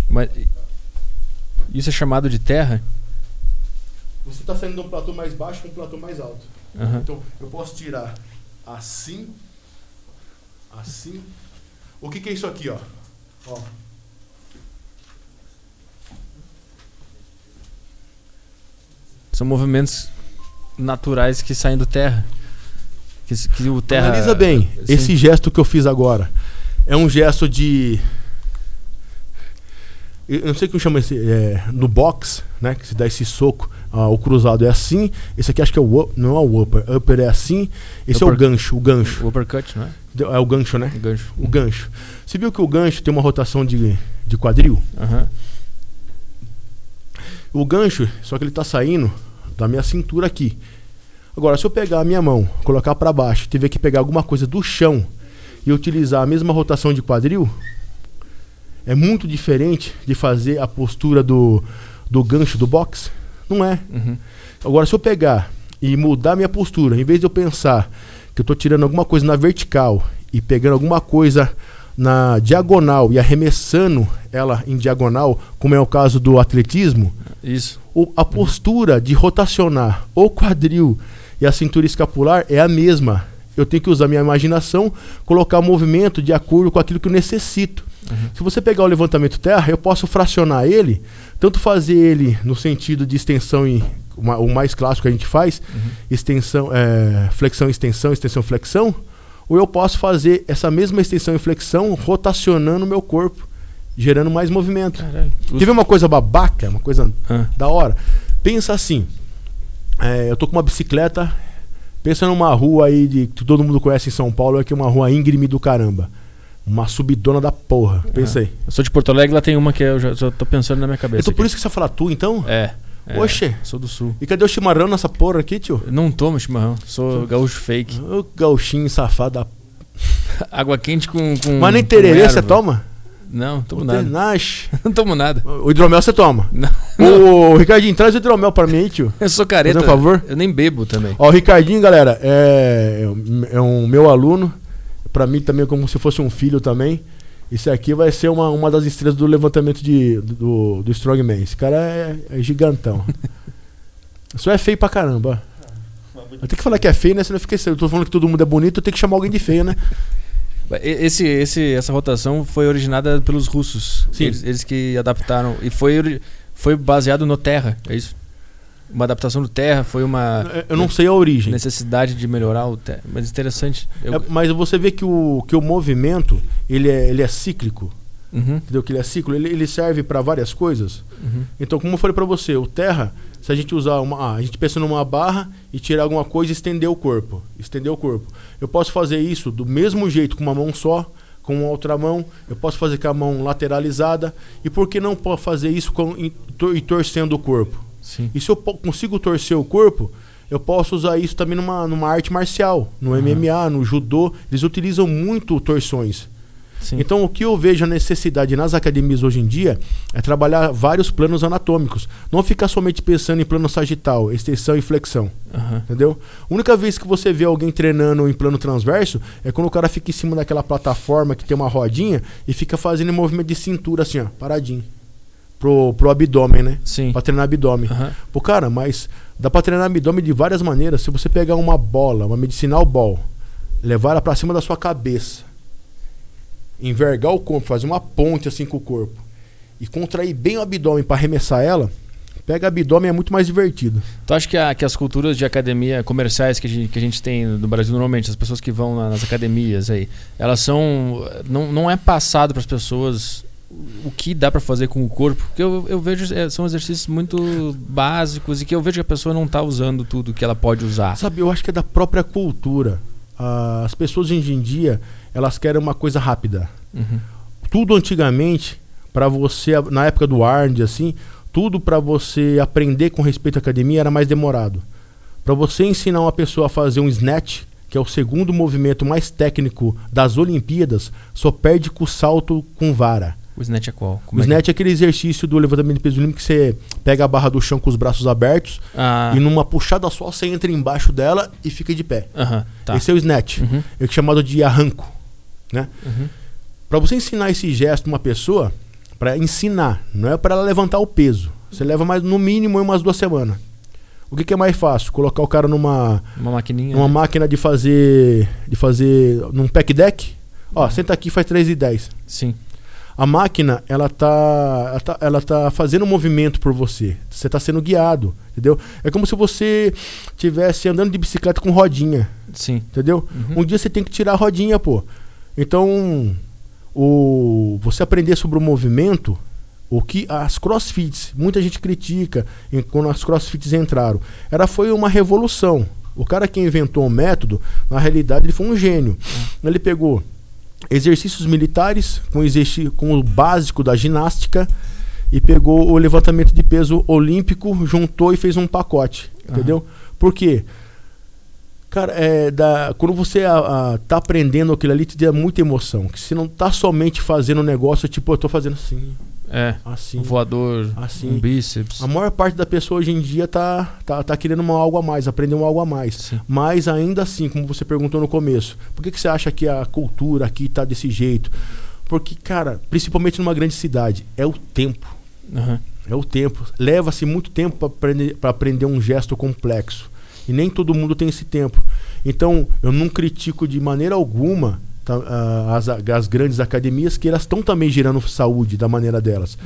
Mas isso é chamado de terra? você está saindo de um platô mais baixo para um platô mais alto. Aham. Então, eu posso tirar assim, assim. O que, que é isso aqui, ó? Ó. São movimentos naturais que saem do terra. Que, que o terra. Analisa bem, esse gesto que eu fiz agora é um gesto de. Eu não sei como chama esse. É, no box, né? Que se dá esse soco. ah, o cruzado é assim. Esse aqui acho que é o. Não é o upper. Upper é assim. Esse é o Upper- gancho. O gancho. O uppercut, não é? É o gancho, né? O gancho. O gancho. Você viu que o gancho tem uma rotação de, de quadril? Aham. O gancho, só que ele tá saindo da minha cintura aqui. Agora, se eu pegar a minha mão, colocar para baixo, tiver que pegar alguma coisa do chão e utilizar a mesma rotação de quadril, é muito diferente de fazer a postura do, do gancho do box? Não é. Uhum. Agora, se eu pegar e mudar minha postura, em vez de eu pensar que eu tô tirando alguma coisa na vertical e pegando alguma coisa na diagonal e arremessando ela em diagonal, como é o caso do atletismo, Isso. o- a postura de rotacionar o quadril e a cintura escapular é a mesma. Eu tenho que usar minha imaginação, colocar o movimento de acordo com aquilo que eu necessito. Se você pegar o levantamento terra, eu posso fracionar ele, tanto fazer ele no sentido de extensão e o ma- o mais clássico que a gente faz, extensão, é, flexão, extensão, extensão, flexão, ou eu posso fazer essa mesma extensão e flexão rotacionando o meu corpo, gerando mais movimento. Caralho. Ver uma coisa babaca, uma coisa Ah, da hora? Pensa assim, é, eu tô com uma bicicleta, pensa numa rua aí de, que todo mundo conhece em São Paulo, é que é uma rua íngreme do caramba. Uma subidona da porra. Pensa aí. eu sou de Porto Alegre, lá tem uma que eu já já tô pensando na minha cabeça. Eu tô por isso que você fala tu, então? É. é. Oxe. Sou do sul. E cadê o chimarrão nessa porra aqui, tio? Eu não tomo chimarrão, sou gaúcho fake. Ô gauchinho safado da... Água quente com. com Mas nem tererê você toma? Não, tomo Não nada. Nash. Não tomo nada. O hidromel você toma. Não. Ô, Ricardinho, traz o hidromel pra mim aí, tio. Eu sou careta. Um favor? Eu nem bebo também. Ó, o Ricardinho, galera, é, é um meu aluno. Pra mim também é como se fosse um filho também. Isso aqui vai ser uma, uma das estrelas do levantamento de, do, do Strongman. Esse cara é, é gigantão. Só é feio pra caramba. Eu tenho que falar que é feio, né? Senão fiquei Eu tô falando que todo mundo é bonito, eu tenho que chamar alguém de feio, né? Esse, esse, essa rotação foi originada pelos russos. Sim. Eles, eles que adaptaram. E foi, foi baseado no Terra, é isso? Uma adaptação do Terra, foi uma Eu não sei a origem. necessidade de melhorar o Terra. Mas interessante. Eu- É, mas você vê que o, que o movimento, ele é, ele é cíclico. Uhum, Entendeu? Que ele é ciclo. Ele, ele serve pra várias coisas. uhum. Então, como eu falei pra você, o terra, se a gente usar uma. ah, a gente pensa numa barra e tirar alguma coisa e estender o corpo. Estender o corpo. Eu posso fazer isso do mesmo jeito com uma mão só, com outra mão. Eu posso fazer com a mão lateralizada. E por que não fazer isso com, e torcendo o corpo? Sim. E se eu consigo torcer o corpo, eu posso usar isso também numa, numa arte marcial, no Uhum. MMA, no judô. Eles utilizam muito torções. Sim. Então, o que eu vejo a necessidade nas academias hoje em dia é trabalhar vários planos anatômicos. Não ficar somente pensando em plano sagital, extensão e flexão. Aham. Entendeu? A única vez que você vê alguém treinando em plano transverso é quando o cara fica em cima daquela plataforma que tem uma rodinha e fica fazendo movimento de cintura assim, ó, paradinho. Pro, pro abdômen, né? Sim. Pra treinar abdômen. Aham. Pô, cara, mas dá pra treinar abdômen de várias maneiras. Se você pegar uma bola, uma medicinal ball, levar ela pra cima da sua cabeça, envergar o corpo, fazer uma ponte assim com o corpo e contrair bem o abdômen pra arremessar ela, pega abdômen é muito mais divertido. Tu acha que, a- que as culturas de academia comerciais que a, gente, que a gente tem no Brasil normalmente, as pessoas que vão na- nas academias aí, elas são. Não, não é passado para as pessoas o que dá para fazer com o corpo? Porque eu, eu vejo. é, são exercícios muito básicos e que eu vejo que a pessoa não tá usando tudo que ela pode usar. Sabe, eu acho que é da própria cultura. Ah, as pessoas hoje em dia, elas querem uma coisa rápida. Uhum. tudo antigamente, para você, na época do Arnold, assim, tudo para você aprender com respeito à academia era mais demorado. Para você ensinar uma pessoa a fazer um snatch, que é o segundo movimento mais técnico das Olimpíadas, só perde com o salto com vara. O snatch é qual? O Como é que- snatch é aquele exercício do levantamento de peso olímpico que você pega a barra do chão com os braços abertos Ah, e numa puxada só você entra embaixo dela e fica de pé. aham, tá. Esse é o snatch, Uhum, é chamado de arranco, né? uhum. Para você ensinar esse gesto uma pessoa, para ensinar, não é para ela levantar o peso. Você leva mais no mínimo umas duas semanas. O que, que é mais fácil? Colocar o cara numa Uma maquininha. numa né? máquina de fazer de fazer num pack deck? Ó, senta aqui faz 3 e 10. Sim. A máquina, ela tá, ela tá, ela tá fazendo um movimento por você. Você tá sendo guiado, entendeu? É como se você tivesse andando de bicicleta com rodinha, Sim. entendeu? Uhum. Um dia você tem que tirar a rodinha, pô. Então, o você aprender sobre o movimento, o que as crossfits, muita gente critica em- quando as crossfits entraram. Era foi uma revolução. O cara que inventou o método, na realidade, ele foi um gênio. Ele pegou exercícios militares com, exerci- com o básico da ginástica e pegou o levantamento de peso olímpico, juntou e fez um pacote, Aham. entendeu? Por quê? Cara, é, da, quando você a, a, tá aprendendo aquilo ali, te dá muita emoção. Que você não tá somente fazendo um negócio, tipo, eu tô fazendo assim, É. assim. Um voador, Assim. um bíceps. A maior parte da pessoa hoje em dia tá, tá, tá querendo uma algo a mais, aprender um algo a mais. Sim. Mas ainda assim, como você perguntou no começo, por que, que você acha que a cultura aqui tá desse jeito? Porque, cara, principalmente numa grande cidade, é o tempo. Aham. É o tempo. Leva-se muito tempo para aprender, pra aprender um gesto complexo. E nem todo mundo tem esse tempo. Então, eu não critico de maneira alguma tá, as, as grandes academias, que elas estão também gerando saúde da maneira delas.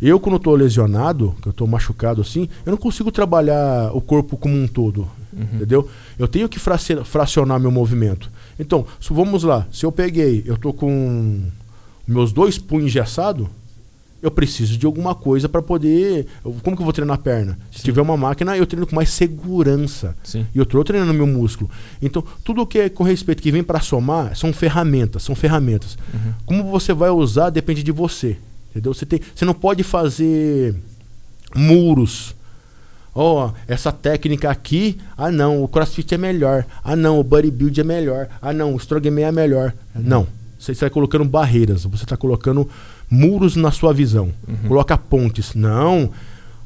Eu, quando estou lesionado, que eu estou machucado assim, eu não consigo trabalhar o corpo como um todo. Entendeu? Eu tenho que fraci- fracionar meu movimento. Então, vamos lá. Se eu peguei, eu tô com meus dois punhos engessados, eu preciso de alguma coisa para poder. Como que eu vou treinar a perna? Se tiver uma máquina, eu treino com mais segurança. Sim. E eu estou treinando meu músculo. Então, tudo que é com respeito que vem para somar são ferramentas, são ferramentas. Uhum. Como você vai usar depende de você. Entendeu? Você, tem, você não pode fazer muros. Ó, essa técnica aqui, ah não, o CrossFit é melhor. Ah não, o bodybuild é melhor. Ah não, o strongman é melhor. Não. Você está colocando barreiras, você está colocando muros na sua visão. Coloca pontes. Não.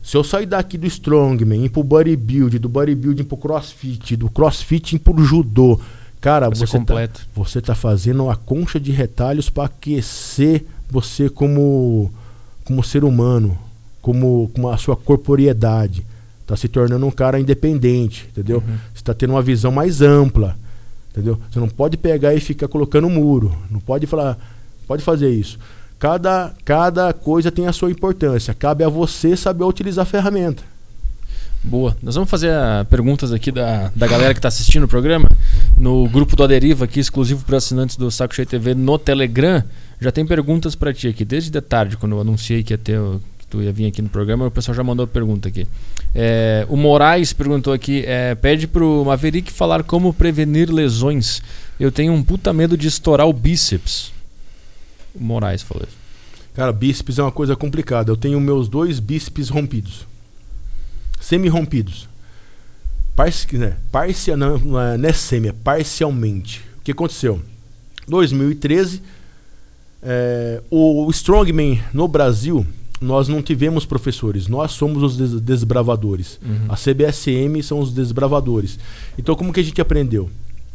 Se eu sair daqui do strongman, ir pro bodybuild, do bodybuilding pro crossfit, do crossfit pro judô, cara, você tá, completo. você tá fazendo uma concha de retalhos para aquecer você como como ser humano, como, como a sua corporeidade. Tá se tornando um cara independente, entendeu? Uhum. Você tá tendo uma visão mais ampla, entendeu? Você não pode pegar e ficar colocando muro, não pode falar, pode fazer isso. Cada, cada coisa tem a sua importância. Cabe a você saber utilizar a ferramenta. Boa. Nós vamos fazer ah, perguntas aqui da, da galera que está assistindo o programa. No grupo do Aderiva, aqui exclusivo para assinantes do Saco Cheio TV no Telegram. Já tem perguntas para ti aqui. Desde de tarde, quando eu anunciei que, ia ter, o- que tu ia vir aqui no programa, o pessoal já mandou pergunta aqui. É, o Moraes perguntou aqui: é, pede pro Maverick falar como prevenir lesões. Eu tenho um puta medo de estourar o bíceps. O Moraes falou isso. Cara, bíceps é uma coisa complicada. Eu tenho meus dois bíceps rompidos. Semi-rompidos. Parci né, parcia, não, não é, é semi, é parcialmente. O que aconteceu? 2013, é, o, o Strongman no Brasil, nós não tivemos professores. Nós somos os des- desbravadores. Uhum. A CBSM são os desbravadores. Então, como que a gente aprendeu?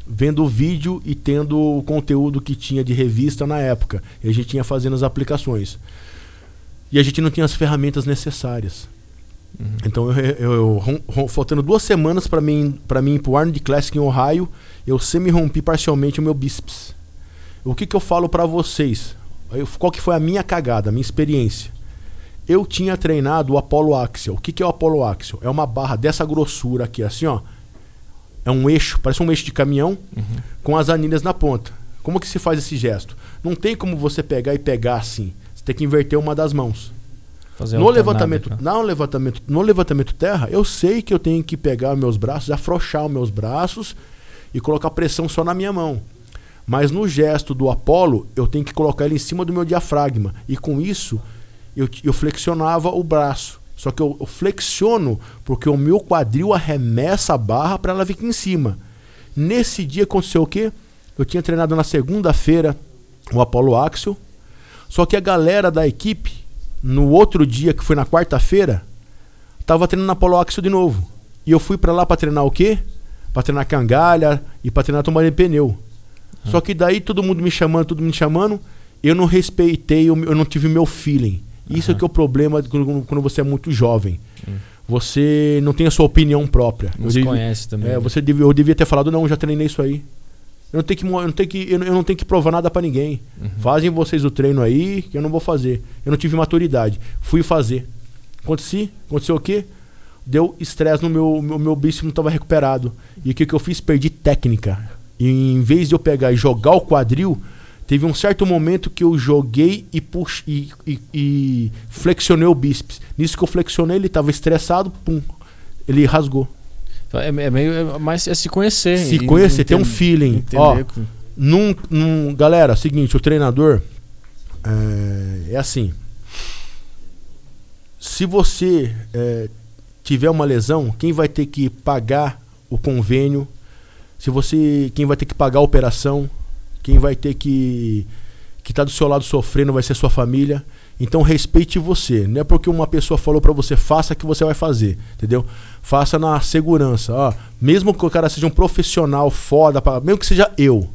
Vendo o vídeo e tendo o conteúdo que tinha de revista na época. E a gente tinha fazendo as aplicações. E a gente não tinha as ferramentas necessárias. Uhum. Então, eu, eu- eu rom- rom- faltando duas semanas para mim, pra mim pro Arnold Classic em Ohio, eu semi-rompi parcialmente o meu bíceps. O que, que eu falo para vocês? Eu- qual que foi a minha cagada, a minha experiência? Eu tinha treinado o Apollo Axial. O que, que é o Apollo Axial? É uma barra dessa grossura aqui, assim, ó. É um eixo, parece um eixo de caminhão Uhum. com as anilhas na ponta. Como que se faz esse gesto? Não tem como você pegar e pegar assim. Você tem que inverter uma das mãos. Fazer No levantamento, no levantamento, no levantamento terra, eu sei que eu tenho que pegar meus braços, afrouxar os meus braços e colocar pressão só na minha mão. Mas no gesto do Apolo, eu tenho que colocar ele em cima do meu diafragma. E com isso, eu, eu flexionava o braço. Só que eu, eu flexiono porque o meu quadril arremessa a barra para ela vir aqui em cima. Nesse dia aconteceu o quê? Eu tinha treinado na segunda-feira o Apollo Axel. Só que a galera da equipe, no outro dia, que foi na quarta-feira, tava treinando Apollo Axel de novo. E eu fui para lá para treinar o quê? Para treinar cangalha e para treinar tomar pneu. Só que daí todo mundo me chamando, todo mundo me chamando, eu não respeitei, eu não tive meu feeling. Isso Aham. que é o problema quando, quando você é muito jovem. Hum. você não tem a sua opinião própria. Não se conhece também. É, né? você devia, eu devia ter falado, não, já treinei isso aí. Eu não tenho que, eu não tenho que, eu não, eu não tenho que provar nada para ninguém. Uhum. Fazem vocês o treino aí, que eu não vou fazer. Eu não tive maturidade. Fui fazer. Aconteci, aconteceu o quê? Deu estresse no meu, meu, meu bíceps não estava recuperado. E o que, que eu fiz? Perdi técnica. E em vez de eu pegar e jogar o quadril, teve um certo momento que eu joguei e, pux, e, e, e flexionei o bíceps. Nisso que eu flexionei, ele estava estressado, pum, ele rasgou. Então, É, é meio. É mais é se conhecer. Se conhecer, ter um feeling. Ó, que- Num, num- galera, seguinte, o treinador é, é assim. Se você é, tiver uma lesão, quem vai ter que pagar o convênio? Se você, quem vai ter que pagar a operação? Quem vai ter que que tá do seu lado sofrendo vai ser sua família. Então respeite você. Não é porque uma pessoa falou pra você faça que você vai fazer, entendeu? Faça na segurança. Ó, mesmo que o cara seja um profissional foda, pra- mesmo que seja eu,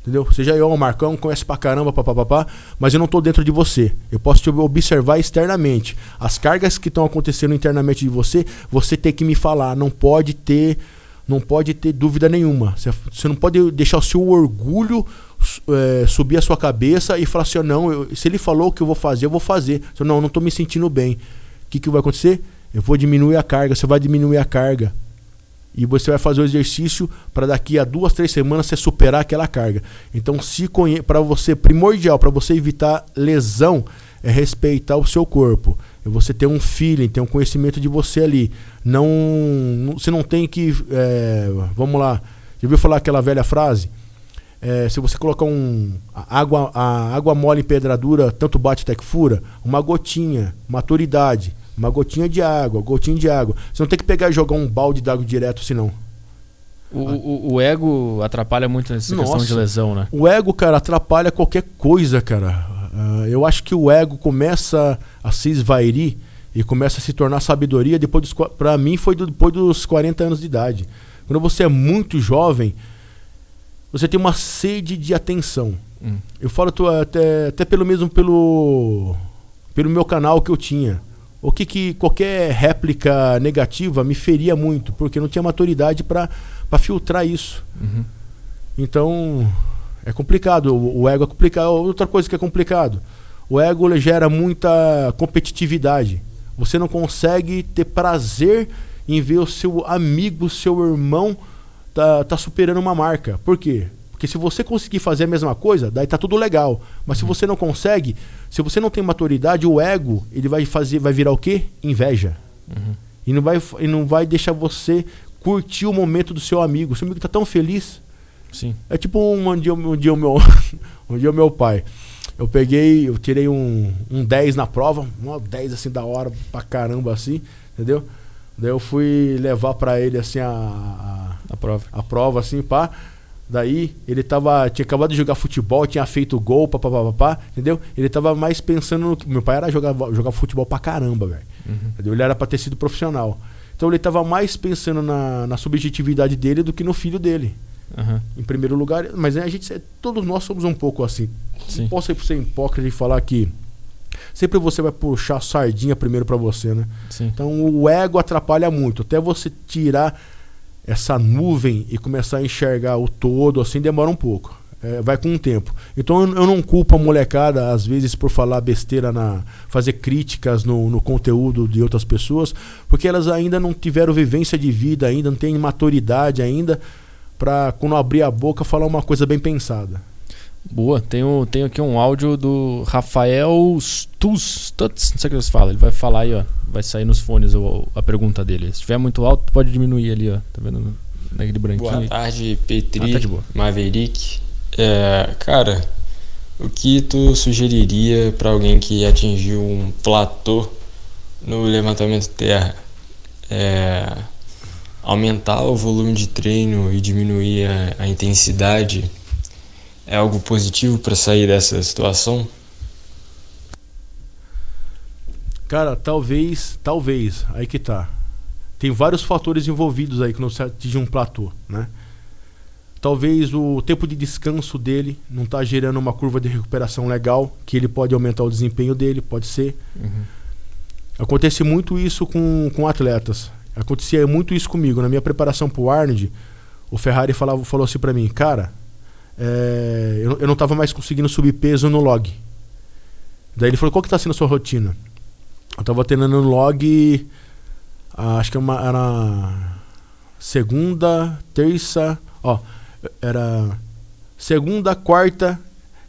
Entendeu? Seja eu, o Marcão, conhece pra caramba, papapá, mas eu não tô dentro de você. Eu posso te observar externamente. As cargas que estão acontecendo internamente de você, você tem que me falar. Não pode ter, não pode ter dúvida nenhuma. Você, você não pode deixar o seu orgulho eh, subir a sua cabeça e falar assim, "Ah, não, eu- se ele falou que eu vou fazer, eu vou fazer. Eu, não, eu não tô me sentindo bem. O que, que vai acontecer? Eu vou diminuir a carga, você vai diminuir a carga. E você vai fazer o exercício para daqui a duas, três semanas você superar aquela carga. Então, se para você, primordial, para você evitar lesão, é respeitar o seu corpo. É você ter um feeling, ter um conhecimento de você ali. Não, não- você não tem que. é, vamos lá. Já ouviu falar aquela velha frase? É, se você colocar um a água, a água mole em pedradura, tanto bate até que fura, uma gotinha, maturidade, uma gotinha de água, gotinha de água. Você não tem que pegar e jogar um balde d'água direto, senão. O, o, o ego atrapalha muito nessa questão Nossa. de lesão, né? O ego, cara, atrapalha qualquer coisa, cara. Ah, eu acho que o ego começa a se esvairir e começa a se tornar sabedoria depois dos. Pra mim, foi do- depois dos 40 anos de idade. Quando você é muito jovem, você tem uma sede de atenção. Hum. Eu falo até, até pelo mesmo pelo, pelo meu canal que eu tinha. O que, que qualquer réplica negativa me feria muito, porque eu não tinha maturidade para filtrar isso. Uhum. Então, é complicado. O, o ego é complicado. Outra coisa que é complicado. O ego gera muita competitividade. Você não consegue ter prazer em ver o seu amigo, seu irmão tá, tá superando uma marca. Por quê? Porque se você conseguir fazer a mesma coisa, daí tá tudo legal. Mas se você não consegue, se você não tem maturidade, o ego, ele vai fazer, vai virar o quê? Inveja. Uhum. E não vai, e não vai deixar você curtir o momento do seu amigo. Seu amigo tá tão feliz. Sim. É tipo um, um dia, um dia o meu um dia o meu pai. Eu peguei, eu tirei um, um 10 na prova, um 10 assim da hora pra caramba assim, entendeu? Daí eu fui levar pra ele assim a, a, A prova. a prova assim, pá. Daí ele tava, tinha acabado de jogar futebol, tinha feito gol, pá, pá, pá, pá, pá, entendeu? Ele tava mais pensando no que meu pai era jogar jogar futebol pra caramba, velho. Uhum. Ele era pra ter sido profissional. Então ele tava mais pensando na, na subjetividade dele do que no filho dele Aham. em primeiro lugar, mas a gente, todos nós somos um pouco assim. Sim. Não posso ser hipócrita e falar que sempre você vai puxar a sardinha primeiro pra você, né? Sim. Então o ego atrapalha muito. Até você tirar essa nuvem e começar a enxergar o todo, assim, demora um pouco. É, vai com o tempo. Então eu, eu não culpo a molecada, às vezes, por falar besteira na. fazer críticas no, no conteúdo de outras pessoas, porque elas ainda não tiveram vivência de vida, ainda não têm maturidade ainda, pra quando abrir a boca falar uma coisa bem pensada. Boa. Tenho, tenho aqui um áudio do Rafael Stutz. Stutz, não sei o que você fala. Ele vai falar aí, ó. Vai sair nos fones a pergunta dele. Se estiver muito alto, pode diminuir ali, ó. Tá vendo? Naquele branquinho. Boa aí. tarde, Petri, Ah, tá de boa. Maverick. É, cara, o que tu sugeriria para alguém que atingiu um platô no levantamento terra? É, aumentar o volume de treino e diminuir a, a intensidade é algo positivo para sair dessa situação? Cara, talvez, talvez, aí que tá. Tem vários fatores envolvidos aí quando você atinge um platô, né? Talvez o tempo de descanso dele não tá gerando uma curva de recuperação legal, que ele pode aumentar o desempenho dele, pode ser. Uhum. Acontece muito isso com, com atletas. Acontecia muito isso comigo. Na minha preparação para o Arnold, o Ferrari falava, falou assim para mim, cara, é, eu, eu não estava mais conseguindo subir peso no log. Daí ele falou, qual que está sendo a sua rotina? Eu estava treinando no log, ah, acho que era, uma, era segunda, terça, ó, era segunda, quarta,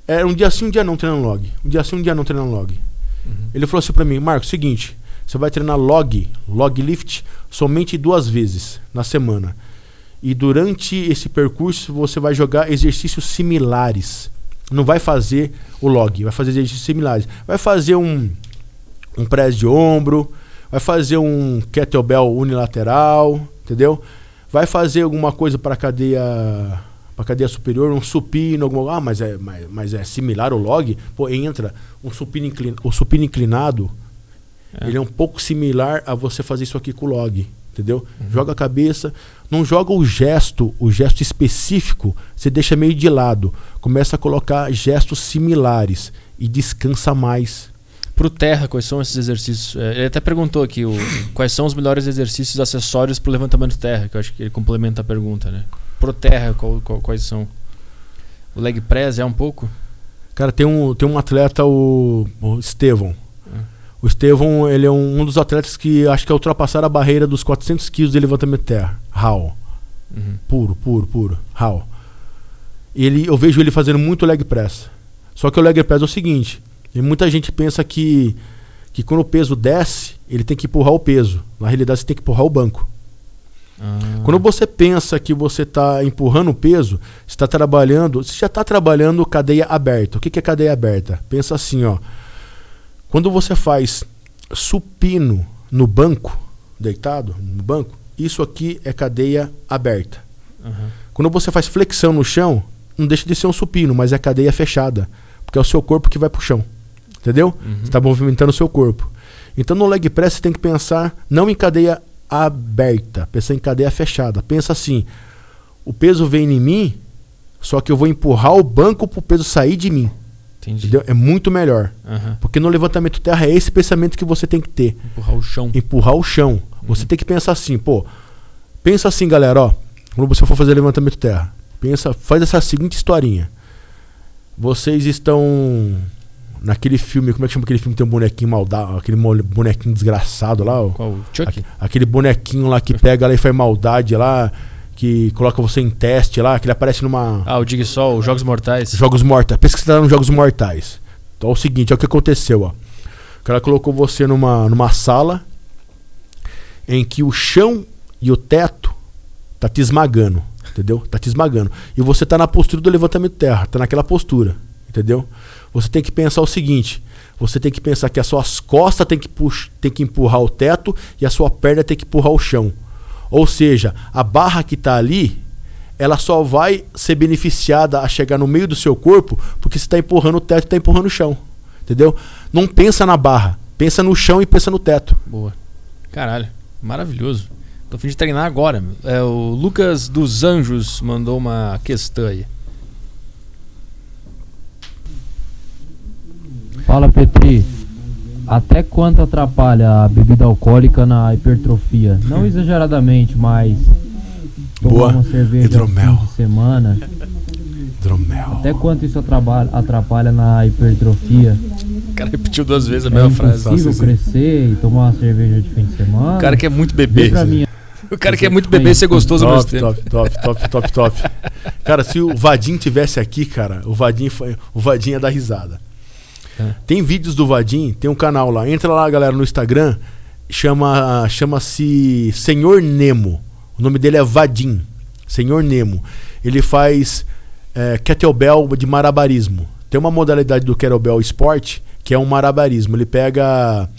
era um dia sim, um dia não treinando log. Um dia sim, um dia não treinando log. Uhum. Ele falou assim para mim, Marco, seguinte, você vai treinar log, log lift, somente duas vezes na semana. E durante esse percurso você vai jogar exercícios similares. Não vai fazer o log, vai fazer exercícios similares. Vai fazer um, um press de ombro, vai fazer um kettlebell unilateral, entendeu? Vai fazer alguma coisa para cadeia para cadeia superior, um supino, alguma, ah, mas é, mas, mas é similar ao log, pô, entra um supino, inclin, o supino inclinado, é. ele é um pouco similar a você fazer isso aqui com o log entendeu? Uhum. Joga a cabeça, não joga o gesto, o gesto específico, você deixa meio de lado. Começa a colocar gestos similares e descansa mais. Pro terra, quais são esses exercícios? É, ele até perguntou aqui o, quais são os melhores exercícios acessórios para o levantamento terra, que eu acho que ele complementa a pergunta, né? Pro terra, qual, qual, quais são? O leg press é um pouco? Cara, tem um, tem um atleta, o, o Estevão. O Estevão, ele é um, um, dos atletas que acho que é ultrapassaram a barreira dos 400 quilos de levantamento de terra. Uhum. Puro, puro, puro. Raw. Ele, eu vejo ele fazendo muito leg press. Só que o leg press é o seguinte: muita gente pensa que, que quando o peso desce, ele tem que empurrar o peso. Na realidade, você tem que empurrar o banco. Ah. Quando você pensa que você está empurrando o peso, você está trabalhando, você já está trabalhando cadeia aberta. O que, que é cadeia aberta? Pensa assim, ó. Quando você faz supino no banco, deitado no banco, isso aqui é cadeia aberta. Uhum. Quando você faz flexão no chão, não deixa de ser um supino, mas é cadeia fechada. Porque é o seu corpo que vai pro chão. Entendeu? Uhum. Você está movimentando o seu corpo. Então no leg press você tem que pensar não em cadeia aberta, pensar em cadeia fechada. Pensa assim: o peso vem em mim, só que eu vou empurrar o banco para o peso sair de mim. Entendi. Entendeu? É muito melhor. Uhum. Porque no levantamento terra é esse pensamento que você tem que ter. Empurrar o chão. Empurrar o chão. Uhum. Você tem que pensar assim, pô. Pensa assim, galera, ó. Quando você for fazer levantamento terra, pensa, faz essa seguinte historinha. Vocês estão naquele filme, como é que chama aquele filme que tem um bonequinho maldado, aquele bonequinho desgraçado lá? Qual? Chuck? aquele bonequinho lá que pega lá e faz maldade lá que coloca você em teste lá, que ele aparece numa. Ah, o Digsol, os Jogos Mortais. Jogos Mortais. Nos Jogos Mortais. Então é o seguinte, é o que aconteceu, ó. O cara colocou você numa, numa sala em que o chão e o teto tá te esmagando, entendeu? Tá te esmagando. E você tá na postura do levantamento de terra, tá naquela postura, entendeu? Você tem que pensar o seguinte, você tem que pensar que as suas costas tem que, puxar, tem que empurrar o teto e a sua perna tem que empurrar o chão. Ou seja, a barra que está ali, ela só vai ser beneficiada a chegar no meio do seu corpo porque você está empurrando o teto e está empurrando o chão. Entendeu? Não pensa na barra, pensa no chão e pensa no teto. Boa. Caralho, maravilhoso. Tô fim de treinar agora. É, o Lucas dos Anjos mandou uma questão aí. Fala Petri, até quanto atrapalha a bebida alcoólica na hipertrofia? Não exageradamente, mas tomar Boa. uma cerveja Hidromel. de semana. Hidromel. Até quanto isso atrapalha, atrapalha na hipertrofia? O cara repetiu duas vezes a mesma é frase. É possível crescer e tomar uma cerveja de fim de semana? O cara quer muito beber. O cara quer muito beber e ser gostoso top, ao mesmo top, tempo. Top, top, top, top, top. Cara, se o Vadim tivesse aqui, cara, o Vadim, o Vadim ia dar risada. É. Tem vídeos do Vadim, tem um canal lá. Entra lá, galera, no Instagram. Chama, chama-se Senhor Nemo. O nome dele é Vadim. Senhor Nemo. Ele faz é, kettlebell de marabarismo. Tem uma modalidade do kettlebell esporte que é um marabarismo. Ele pega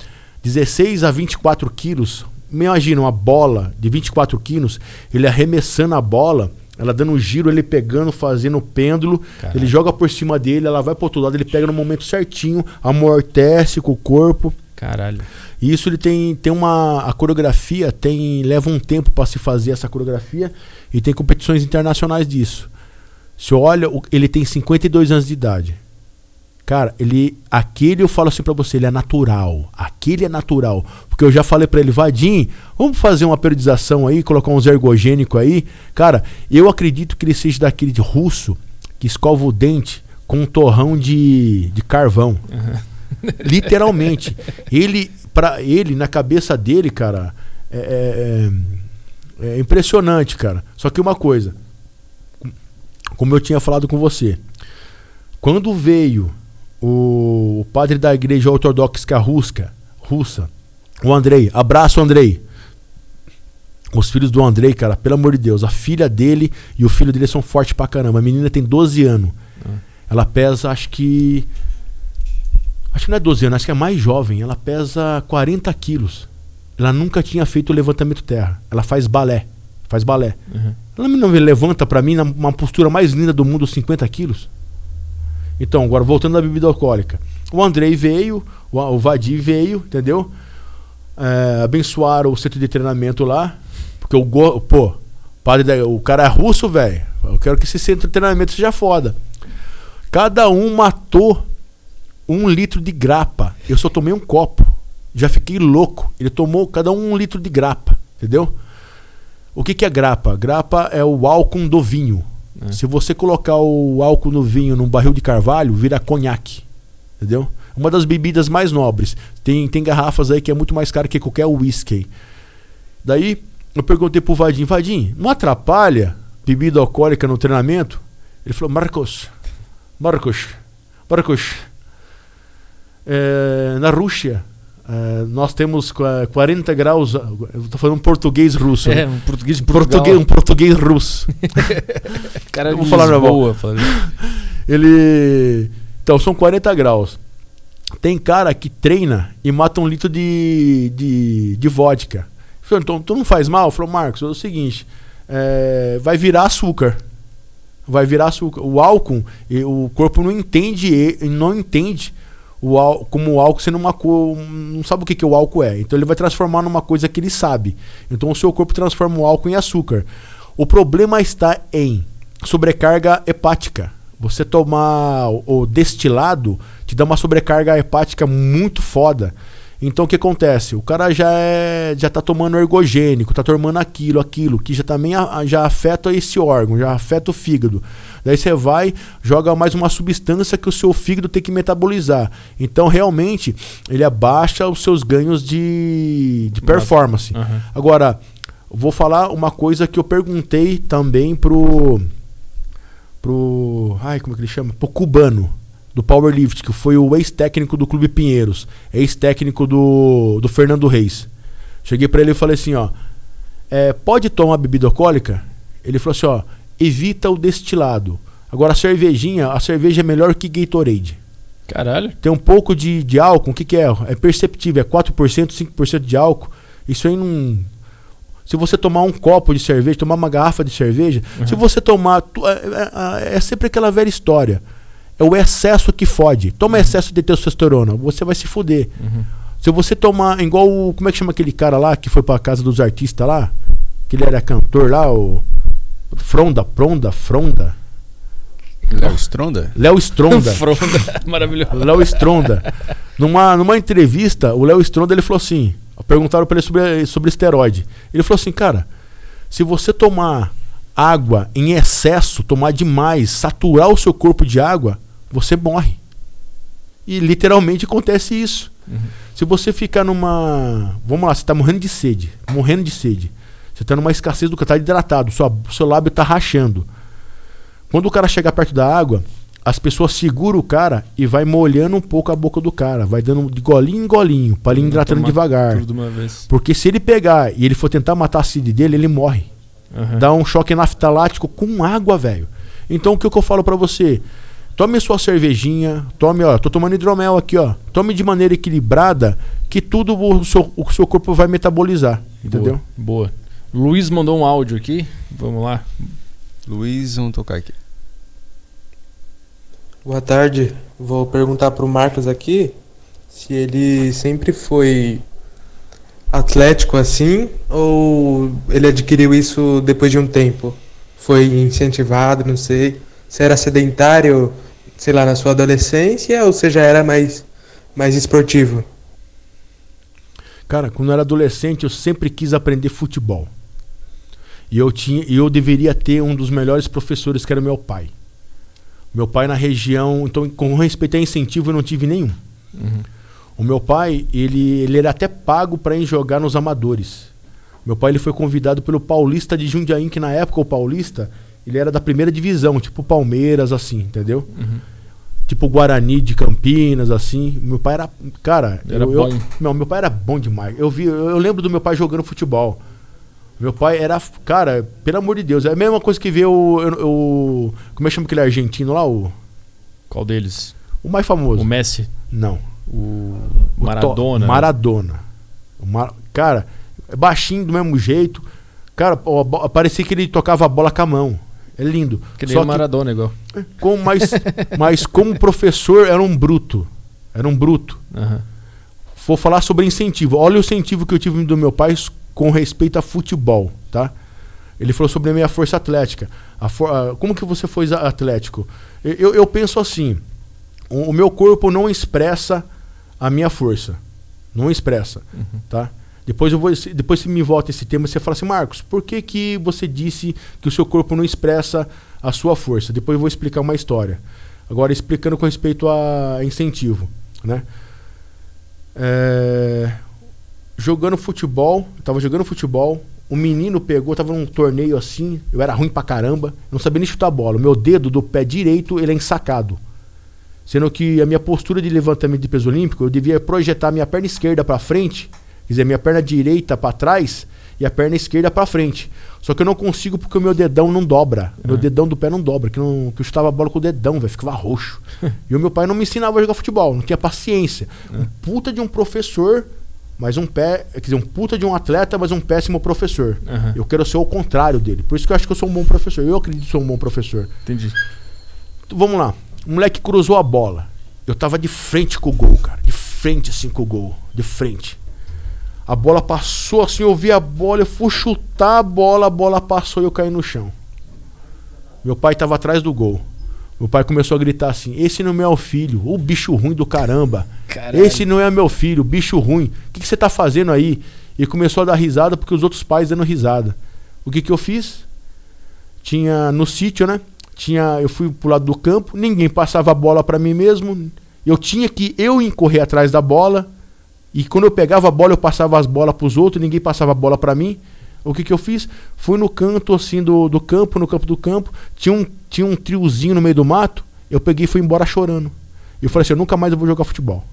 16 a 24 quilos. Imagina uma bola de 24 quilos, ele arremessando a bola ela dando um giro, ele pegando, fazendo o pêndulo. Caralho. Ele joga por cima dele, ela vai pro outro lado, ele pega no momento certinho, amortece com o corpo. Caralho. E isso ele tem, tem uma. A coreografia tem. leva um tempo para se fazer essa coreografia e tem competições internacionais disso. Se olha, ele tem 52 anos de idade. Cara, ele. Aquele eu falo assim pra você, ele é natural. Aquele é natural. Porque eu já falei pra ele, Vadim, vamos fazer uma periodização aí, colocar uns ergogênicos aí. Cara, eu acredito que ele seja daquele de russo que escova o dente com um torrão de, de carvão. Uhum. Literalmente. ele, para ele, na cabeça dele, cara, é, é, é, impressionante, cara. Só que uma coisa, como eu tinha falado com você, quando veio o padre da igreja ortodoxa russa, russa, o Andrei, abraço Andrei. Os filhos do Andrei, cara, pelo amor de Deus, a filha dele e o filho dele são fortes pra caramba. A menina tem 12 anos. Ah. Ela pesa, acho que. Acho que não é 12 anos, acho que é mais jovem. Ela pesa 40 quilos. Ela nunca tinha feito levantamento terra. Ela faz balé. Faz balé. Uhum. Ela não levanta para mim numa postura mais linda do mundo 50 quilos. Então, agora voltando à bebida alcoólica. O Andrei veio, o, o Vadi veio, entendeu? É, abençoaram o centro de treinamento lá. Porque o go, pô, padre o cara é russo, velho. Eu quero que esse centro de treinamento seja foda. Cada um matou um litro de grapa. Eu só tomei um copo. Já fiquei louco. Ele tomou cada um um litro de grapa. Entendeu? O que, que é grapa? Grapa é o álcool do vinho. É. Se você colocar o álcool no vinho num barril de carvalho, vira conhaque. Entendeu? Uma das bebidas mais nobres. Tem, tem garrafas aí que é muito mais cara que qualquer whisky. Daí eu perguntei pro Vadim, Vadim, não atrapalha bebida alcoólica no treinamento? Ele falou, Marcos, Marcos, Marcos, é, na Rússia Uh, nós temos 40 graus. Eu estou falando português russo. É, um português Português, um português russo. Cara, eu vou falar boa, Ele. Então, são 40 graus. Tem cara que treina e mata um litro de, de, de vodka. Falei, então, tu não faz mal? Falou, Marcos, é o seguinte: é, vai virar açúcar. Vai virar açúcar. O álcool, o corpo não entende, não entende o álcool, como o álcool uma coisa. Não sabe o que, que o álcool é. Então ele vai transformar numa coisa que ele sabe. Então o seu corpo transforma o álcool em açúcar. O problema está em sobrecarga hepática. Você tomar o destilado te dá uma sobrecarga hepática muito foda. Então o que acontece? O cara já é, já tá tomando ergogênico, tá tomando aquilo, aquilo, que já também já afeta esse órgão, já afeta o fígado. Daí você vai, joga mais uma substância que o seu fígado tem que metabolizar. Então, realmente, ele abaixa os seus ganhos de, de performance. Uhum. Agora, vou falar uma coisa que eu perguntei também pro. pro. Ai, como é que ele chama? Pro cubano do Powerlift, que foi o ex-técnico do Clube Pinheiros, ex-técnico do, do Fernando Reis. Cheguei para ele e falei assim, ó, é, pode tomar bebida alcoólica? Ele falou assim, ó, evita o destilado. Agora a cervejinha, a cerveja é melhor que Gatorade. Caralho. Tem um pouco de, de álcool, o que, que é? É perceptível, é 4%, 5% de álcool. Isso aí não. Se você tomar um copo de cerveja, tomar uma garrafa de cerveja, uhum. se você tomar. É, é, é, é, sempre aquela velha história. É o excesso que fode. Toma uhum. excesso de testosterona, você vai se fuder. Uhum. Se você tomar, igual o. Como é que chama aquele cara lá que foi pra casa dos artistas lá? Que ele era cantor lá, o. Fronda, Pronda, Fronda. Léo Stronda? Léo Stronda. Fronda, maravilhoso. Léo Stronda. Numa, numa entrevista, o Léo Stronda ele falou assim: perguntaram para ele sobre, sobre esteroide. Ele falou assim, cara, se você tomar água em excesso, tomar demais, saturar o seu corpo de água, você morre. E literalmente acontece isso. Uhum. Se você ficar numa. Vamos lá, você está morrendo de sede. Morrendo de sede. Você está numa escassez do que está hidratado, sua, seu lábio está rachando. Quando o cara chega perto da água, as pessoas seguram o cara e vai molhando um pouco a boca do cara, vai dando de golinho em golinho, para ele hidratando devagar. Porque se ele pegar e ele for tentar matar a sede dele, ele morre. Uhum. Dá um choque naftalático com água, velho. Então o que, que eu falo para você? Tome sua cervejinha, tome, ó, tô tomando hidromel aqui, ó. Tome de maneira equilibrada que tudo o seu, o seu corpo vai metabolizar, entendeu? Boa. Luiz mandou um áudio aqui. Vamos lá. Luiz, vamos tocar aqui. Boa tarde. Vou perguntar pro Marcos aqui se ele sempre foi atlético assim ou ele adquiriu isso depois de um tempo? Foi incentivado, não sei. Se era sedentário, sei lá, na sua adolescência ou você já era mais, mais esportivo? Cara, quando eu era adolescente, eu sempre quis aprender futebol. E eu, tinha, eu deveria ter um dos melhores professores, que era meu pai. Meu pai na região, então com respeito a incentivo eu não tive nenhum. Uhum. O meu pai, ele, ele era até pago para ir jogar nos amadores. Meu pai ele foi convidado pelo Paulista de Jundiaí, que na época o Paulista, ele era da primeira divisão, tipo Palmeiras, assim, entendeu? Uhum. Tipo Guarani de Campinas, assim. Meu pai era. Cara, era eu, bom. Eu, não, meu pai era bom demais. Eu, vi, eu lembro do meu pai jogando futebol. Meu pai era. Cara, pelo amor de Deus, é a mesma coisa que ver o. o como é que chama aquele argentino lá? O, Qual deles? o mais famoso. O Messi? Não. O O Maradona? To- Maradona. O Mar- Cara, é baixinho do mesmo jeito. Cara, parecia que ele tocava a bola com a mão. É lindo. Que nem Só o Maradona, igual. com, mas, mas como professor, era um bruto. Era um bruto. Aham. Vou falar sobre incentivo. Olha o incentivo que eu tive do meu pai com respeito a futebol, tá? Ele falou sobre a minha força atlética. A for- a- como que você foi atlético? Eu, eu- penso assim: o, o meu corpo não expressa a minha força. Não expressa, tá? Depois eu vou, depois você me volta esse tema, você fala assim, Marcos, por que, que você disse que o seu corpo não expressa a sua força? Depois eu vou explicar uma história. Agora explicando com respeito a incentivo, né? É, jogando futebol, eu tava jogando futebol, o menino pegou, tava num torneio assim, eu era ruim pra caramba, eu não sabia nem chutar a bola. O meu dedo do pé direito, ele é ensacado. Sendo que a minha postura de levantamento de peso olímpico, eu devia projetar minha perna esquerda pra frente, quer dizer, minha perna direita pra trás e a perna esquerda pra frente. Só que eu não consigo porque o meu dedão não dobra. O meu dedão do pé não dobra, que, não, que eu chutava a bola com o dedão, velho, ficava roxo. e o meu pai não me ensinava a jogar futebol, não tinha paciência. Um puta de um professor, mas um pé, quer dizer, um puta de um atleta, mas um péssimo professor. Aham. Eu quero ser o contrário dele. Por isso que eu acho que eu sou um bom professor. Eu acredito que sou um bom professor. Entendi. Então, vamos lá. O moleque cruzou a bola. Eu tava de frente com o gol, cara. De frente assim com o gol. De frente. A bola passou assim, eu vi a bola, eu fui chutar a bola, a bola passou e eu caí no chão. Meu pai tava atrás do gol. Meu pai começou a gritar assim: Esse não é o filho, o bicho ruim do caramba. Caralho. Esse não é meu filho, bicho ruim. O que, que você tá fazendo aí? E começou a dar risada porque os outros pais dando risada. O que, que eu fiz? Tinha no sítio, né? Tinha, eu fui pro lado do campo, ninguém passava a bola para mim mesmo. Eu tinha que eu correr atrás da bola. E quando eu pegava a bola, eu passava as bolas pros outros, ninguém passava a bola para mim. O que, que eu fiz? Fui no canto assim do, do campo, no campo do campo, tinha um, tinha um triozinho no meio do mato, eu peguei e fui embora chorando. E eu falei assim, eu nunca mais vou jogar futebol.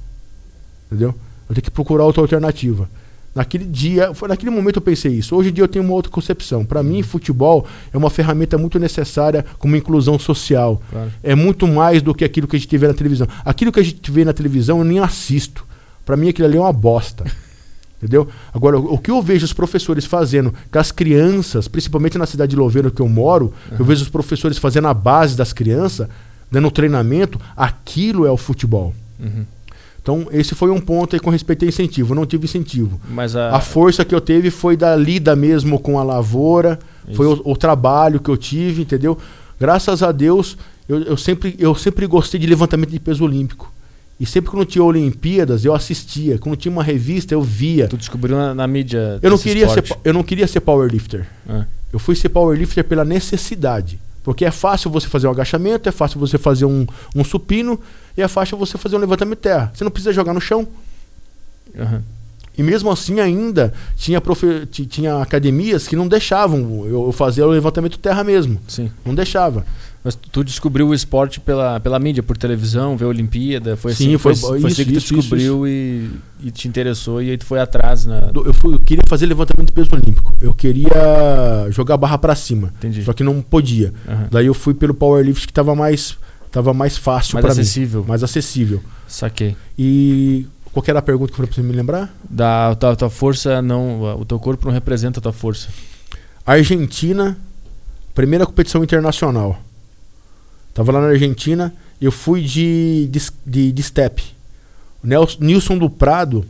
Entendeu? Eu tenho que procurar outra alternativa. Naquele dia, foi naquele momento eu pensei isso. Hoje em dia eu tenho uma outra concepção. Para mim, futebol é uma ferramenta muito necessária como inclusão social. Claro. É muito mais do que aquilo que a gente vê na televisão. Aquilo que a gente vê na televisão eu nem assisto. Para mim aquilo ali é uma bosta. Entendeu? Agora, o que eu vejo os professores fazendo com as crianças, principalmente na cidade de Louveira que eu moro, eu vejo os professores fazendo a base das crianças, dando treinamento, aquilo é o futebol. Uhum. Então, esse foi um ponto aí com respeito a incentivo. Eu não tive incentivo. Mas a. A força que eu teve foi da lida mesmo com a lavoura, foi o, Isso. o trabalho que eu tive, entendeu? Graças a Deus, eu, eu sempre, eu sempre gostei de levantamento de peso olímpico. E sempre quando tinha Olimpíadas, eu assistia. Quando tinha uma revista, eu via. Tu descobriu na, na mídia. Eu não, queria ser, esporte. eu não queria ser powerlifter. Ah, Eu fui ser powerlifter pela necessidade. Porque é fácil você fazer um agachamento, é fácil você fazer um, um supino e é fácil você fazer um levantamento de terra. Você não precisa jogar no chão. aham. E mesmo assim ainda tinha, profe- ti- tinha academias que não deixavam eu, fazer o levantamento de terra mesmo. Sim. Não deixava. Mas tu- tu descobriu o esporte pela, pela mídia, por televisão, ver a Olimpíada, foi Sim, assim, foi- foi, isso, assim que tu isso, descobriu E, e te interessou e aí tu foi atrás na. Eu, fui- eu queria fazer levantamento de peso olímpico. Eu queria jogar barra pra cima. Entendi. Só que não podia. Aham. Daí eu fui pelo powerlift que tava mais, tava mais fácil Mais pra mim. acessível. Mais acessível. Saquei. E qual era a pergunta que foi pra você me lembrar? Da tua, tua força não. O teu corpo não representa a tua força. Argentina, primeira competição internacional. Tava lá na Argentina, eu fui de, de, de, de step. O Nels- Nilson do Prado,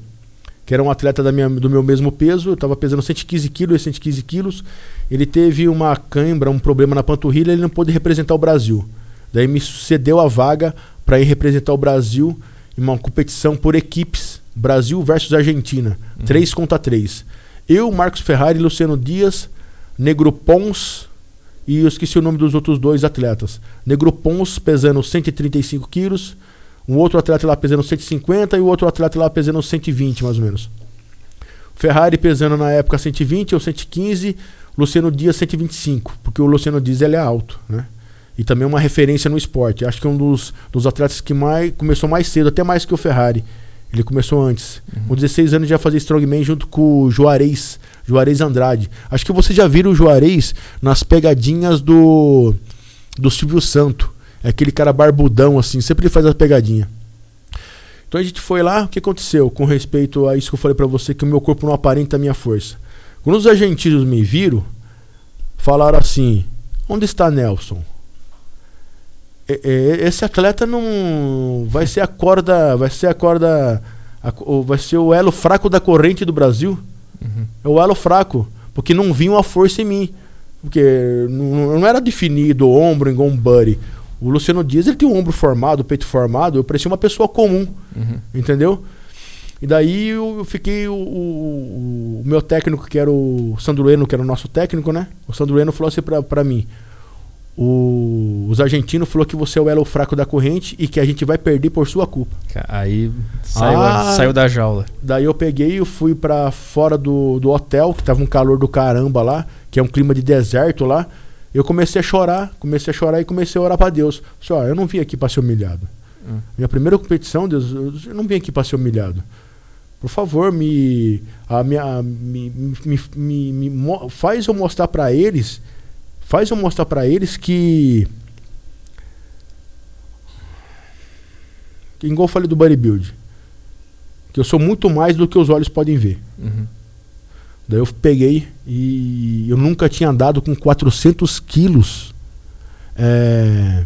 que era um atleta da minha, do meu mesmo peso, eu tava pesando 115 quilos, 115 quilos. Ele teve uma cãibra, um problema na panturrilha, ele não pôde representar o Brasil. Daí me cedeu a vaga para ir representar o Brasil uma competição por equipes, Brasil versus Argentina, uhum. 3 contra 3. Eu, Marcos Ferrari, Luciano Dias, Negro Pons e eu esqueci o nome dos outros dois atletas. Negro Pons pesando 135 quilos, um outro atleta lá pesando 150 e o outro atleta lá pesando 120 mais ou menos. Ferrari pesando na época 120 ou 115, Luciano Dias 125, porque o Luciano Dias ele é alto, né? E também uma referência no esporte. Acho que é um dos, dos atletas que mais começou mais cedo, até mais que o Ferrari. Ele começou antes. Uhum. Com 16 anos já fazia Strongman junto com o Juarez, Juarez Andrade. Acho que vocês já viram o Juarez nas pegadinhas do do Silvio Santo. É aquele cara barbudão assim, sempre ele faz as pegadinhas. Então a gente foi lá, o que aconteceu com respeito a isso que eu falei para você que o meu corpo não aparenta a minha força. Quando os argentinos me viram, falaram assim: "Onde está Nelson?" Esse atleta não vai ser a corda, vai ser a corda, a, vai ser o elo fraco da corrente do Brasil. Uhum. É o elo fraco, porque não vinha uma força em mim. Porque não, não era definido o ombro igual um buddy. O Luciano Dias ele tem o ombro formado, o peito formado, eu parecia uma pessoa comum. Uhum. Entendeu? E daí eu fiquei. O, o, o, meu técnico, que era o Sandrueno, que era o nosso técnico, né? O Sandrueno falou assim pra, pra mim: o, os argentinos falou que você é o elo fraco da corrente e que a gente vai perder por sua culpa. Aí saiu, ah, saiu da jaula. Daí eu peguei e fui para fora do, do hotel, que tava um calor do caramba lá, que é um clima de deserto lá. Eu comecei a chorar, comecei a chorar e comecei a orar para Deus. Falei, ó, eu não vim aqui para ser humilhado. Hum. Minha primeira competição, Deus, eu não vim aqui para ser humilhado. Por favor, me, a minha, me, me, me, me faz eu mostrar para eles Faz eu mostrar para eles que. que igual eu falei do bodybuild. Que eu sou muito mais do que os olhos podem ver. Uhum. Daí eu peguei e eu nunca tinha andado com 400 quilos é,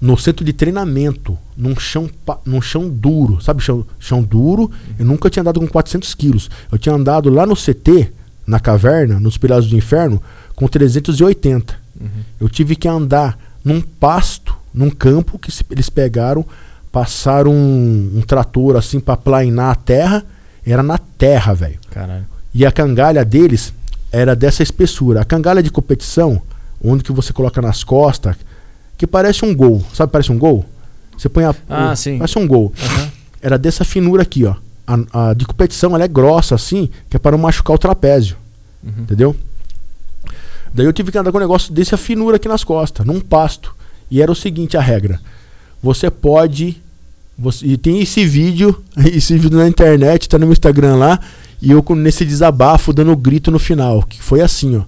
no centro de treinamento, num chão, num chão duro, sabe chão, chão duro? Uhum. Eu nunca tinha andado com 400 quilos. Eu tinha andado lá no CT, na caverna, nos Pirados do Inferno, com 380. Uhum. Eu tive que andar num pasto, num campo que eles pegaram, passaram um, um trator assim para planar a terra. Era na terra, velho. E a cangalha deles era dessa espessura. A cangalha de competição, onde que você coloca nas costas, que parece um gol. Sabe, parece um gol? Você põe a. Ah, o, sim. Parece um gol. Uhum. Era dessa finura aqui, ó. A, a, de competição ela é grossa assim, que é para não machucar o trapézio. Uhum. Entendeu? Daí eu tive que andar com um negócio desse afinura aqui nas costas, num pasto. E era o seguinte a regra. Você pode. Você, e tem esse vídeo, esse vídeo na internet, tá no meu Instagram lá. E eu nesse desabafo dando grito no final. Que foi assim, ó.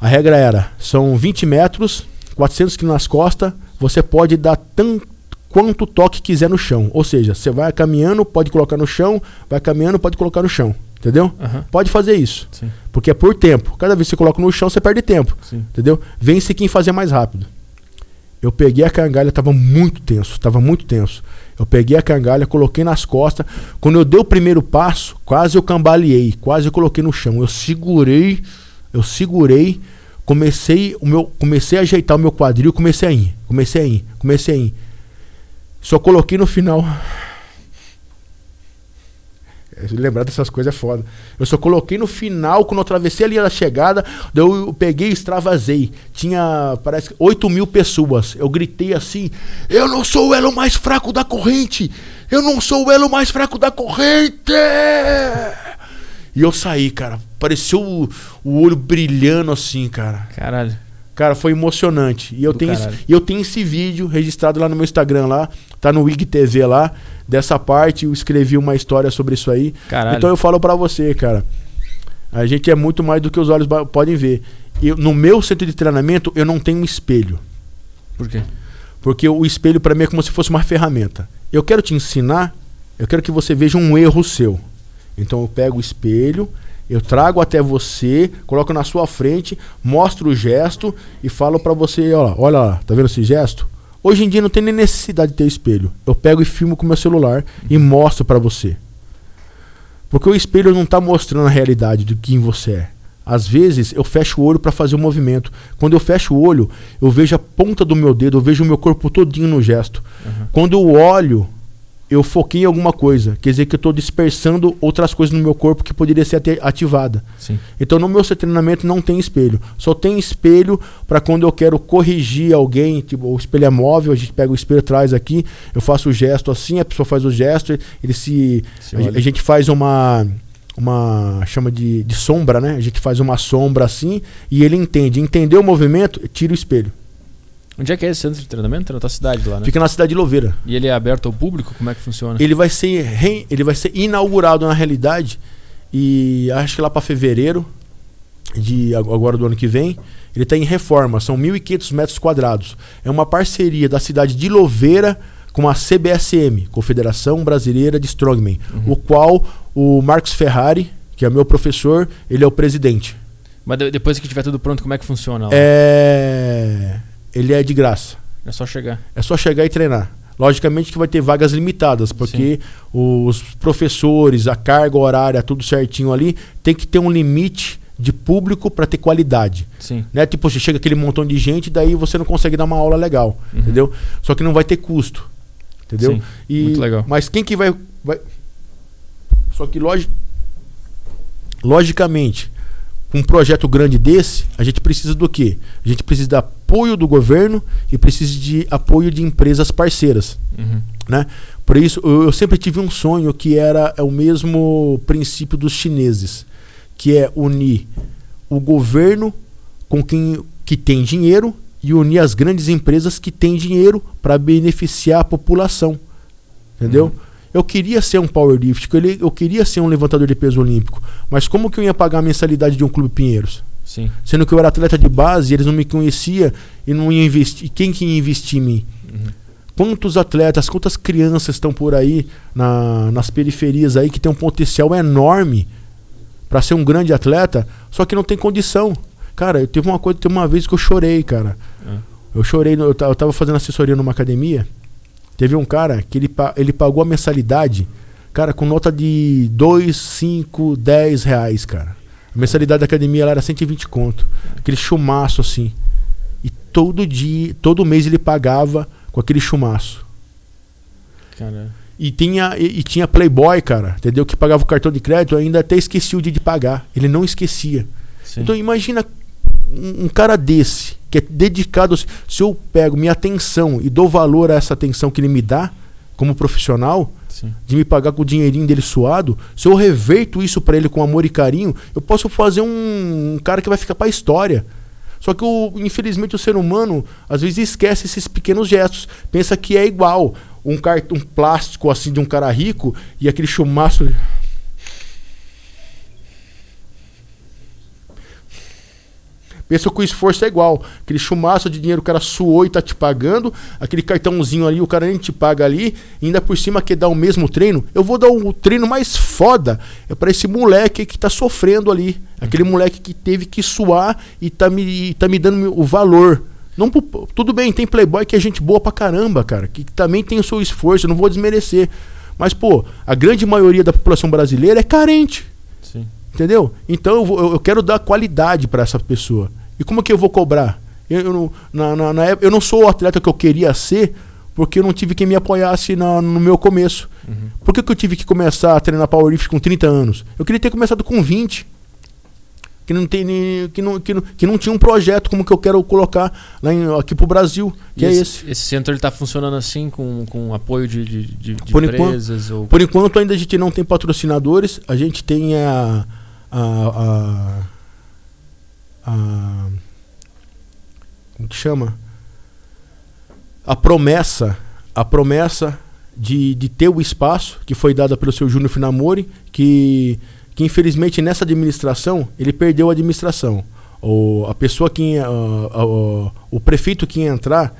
A regra era: são 20 metros, 400 quilos nas costas. Você pode dar tanto quanto toque quiser no chão. Ou seja, você vai caminhando, pode colocar no chão, vai caminhando, pode colocar no chão. Entendeu? Uhum. Pode fazer isso. Sim. Porque é por tempo. Cada vez que você coloca no chão, você perde tempo. Sim. Entendeu? Vence quem fazer mais rápido. Eu peguei a cangalha, tava muito tenso, tava muito tenso. Eu peguei a cangalha, coloquei nas costas. Quando eu dei o primeiro passo, quase eu cambaleei, quase eu coloquei no chão. Eu segurei, eu segurei, comecei o meu, comecei a ajeitar o meu quadril, comecei a ir, comecei a ir, comecei a ir. Só coloquei no final. Lembrar dessas coisas é foda. Eu só coloquei no final, quando eu atravessei ali a chegada, eu peguei e extravasei. Tinha, parece, 8 mil pessoas. Eu gritei assim: Eu não sou o elo mais fraco da corrente! Eu não sou o elo mais fraco da corrente! E eu saí, cara. Pareceu o, o olho brilhando assim, cara. Caralho. Cara, foi emocionante. E eu, tenho esse, eu tenho esse vídeo registrado lá no meu Instagram lá. Tá no Wig TV lá dessa parte, eu escrevi uma história sobre isso aí. Caralho. Então eu falo para você, cara. A gente é muito mais do que os olhos podem ver. Eu, no meu centro de treinamento, eu não tenho um espelho. Por quê? Porque o espelho para mim é como se fosse uma ferramenta. Eu quero te ensinar, eu quero que você veja um erro seu. Então eu pego o espelho, eu trago até você, coloco na sua frente, mostro o gesto e falo para você, olha, olha lá, tá vendo esse gesto? Hoje em dia não tem nem necessidade de ter espelho. Eu pego e filmo com meu celular e mostro para você. Porque o espelho não está mostrando a realidade de quem você é. Às vezes eu fecho o olho para fazer o movimento. Quando eu fecho o olho, eu vejo a ponta do meu dedo, eu vejo o meu corpo todinho no gesto. Uhum. Quando eu olho, eu foquei em alguma coisa. Quer dizer que eu estou dispersando outras coisas no meu corpo que poderia ser ativada. Sim. Então no meu treinamento não tem espelho. Só tem espelho para quando eu quero corrigir alguém. Tipo, o espelho é móvel, a gente pega o espelho atrás aqui, eu faço o gesto assim, a pessoa faz o gesto, ele se. se a, a gente faz uma uma chama de, de sombra, né? A gente faz uma sombra assim e ele entende. Entendeu o movimento, tira o espelho. Onde é que é esse centro de treinamento? É na tua cidade lá, né? Fica na cidade de Louveira. E ele é aberto ao público? Como é que funciona? Ele vai ser, re... ele vai ser inaugurado na realidade e acho que lá para fevereiro de agora do ano que vem. Ele está em reforma, são 1.500 metros quadrados. É uma parceria da cidade de Louveira com a CBSM, Confederação Brasileira de Strongman, uhum. o qual o Marcos Ferrari, que é meu professor, ele é o presidente. Mas depois que tiver tudo pronto, como é que funciona? Lá? É ele é de graça. É só chegar. É só chegar e treinar. Logicamente que vai ter vagas limitadas, porque Sim. os professores, a carga horária, tudo certinho ali, tem que ter um limite de público para ter qualidade. Sim. Né? Tipo, você chega aquele montão de gente, daí você não consegue dar uma aula legal, uhum. entendeu? Só que não vai ter custo. Entendeu? Sim, e, muito legal. Mas quem que vai, vai... Só que log... logicamente, um projeto grande desse, a gente precisa do quê? A gente precisa de apoio do governo e precisa de apoio de empresas parceiras. Uhum. Né? Por isso, eu, eu, sempre tive um sonho que era é o mesmo princípio dos chineses, que é unir o governo com quem que tem dinheiro e unir as grandes empresas que têm dinheiro para beneficiar a população. Entendeu? Uhum. Eu queria ser um powerlift, eu queria ser um levantador de peso olímpico, mas como que eu ia pagar a mensalidade de um clube Pinheiros? Sim. Sendo que eu era atleta de base, eles não me conheciam e não iam investir. Quem que ia investir em mim? Uhum. Quantos atletas, quantas crianças estão por aí na, nas periferias aí que tem um potencial enorme para ser um grande atleta, só que não tem condição. Cara, eu teve uma coisa, teve uma vez que eu chorei, cara. É. Eu chorei, eu, eu tava fazendo assessoria numa academia Teve um cara que ele, ele pagou a mensalidade, cara, com nota de 2, 5, 10 reais, cara. A mensalidade da academia era 120 conto. Aquele chumaço assim. E todo dia, todo mês ele pagava com aquele chumaço. Caramba. E tinha, e, e, tinha Playboy, cara, entendeu? Que pagava o cartão de crédito, ainda até esquecia o dia de pagar. Ele não esquecia. Sim. Então imagina um, um cara desse que é dedicado. Se eu pego minha atenção e dou valor a essa atenção que ele me dá como profissional, Sim. de me pagar com o dinheirinho dele suado, se eu reverto isso para ele com amor e carinho, eu posso fazer um, um cara que vai ficar para a história. Só que, o, infelizmente, o ser humano às vezes esquece esses pequenos gestos. Pensa que é igual um cartão plástico assim de um cara rico e aquele chumaço. Pensa que o esforço é igual. Aquele chumaço de dinheiro o cara suou e tá te pagando. Aquele cartãozinho ali, o cara nem te paga ali. ainda por cima quer dar o mesmo treino. Eu vou dar o treino mais foda. É para esse moleque que tá sofrendo ali. Aquele moleque que teve que suar e tá me, tá me dando o valor. Não, tudo bem, tem playboy que é gente boa pra caramba, cara. Que também tem o seu esforço, eu não vou desmerecer. Mas, pô, a grande maioria da população brasileira é carente. Sim. Entendeu? Então eu, vou, eu quero dar qualidade para essa pessoa. E como é que eu vou cobrar? Eu, eu, não, na, na, na época, eu não sou o atleta que eu queria ser porque eu não tive quem me apoiasse na, no meu começo. Uhum. Por que, que eu tive que começar a treinar powerlifting com 30 anos? Eu queria ter começado com 20. Que não, tem, que não, que não, que não tinha um projeto como que eu quero colocar lá em, aqui pro Brasil, que e é esse, esse. Esse centro está funcionando assim, com, com apoio de, de, de, de por empresas? Enquanto, ou... Por enquanto ainda a gente não tem patrocinadores, a gente tem a, a, a a como que chama? A promessa, a promessa de, de ter o espaço que foi dada pelo seu Júnior Finamori, que, que infelizmente nessa administração ele perdeu a administração. O, a pessoa que uh, uh, uh, o prefeito que ia entrar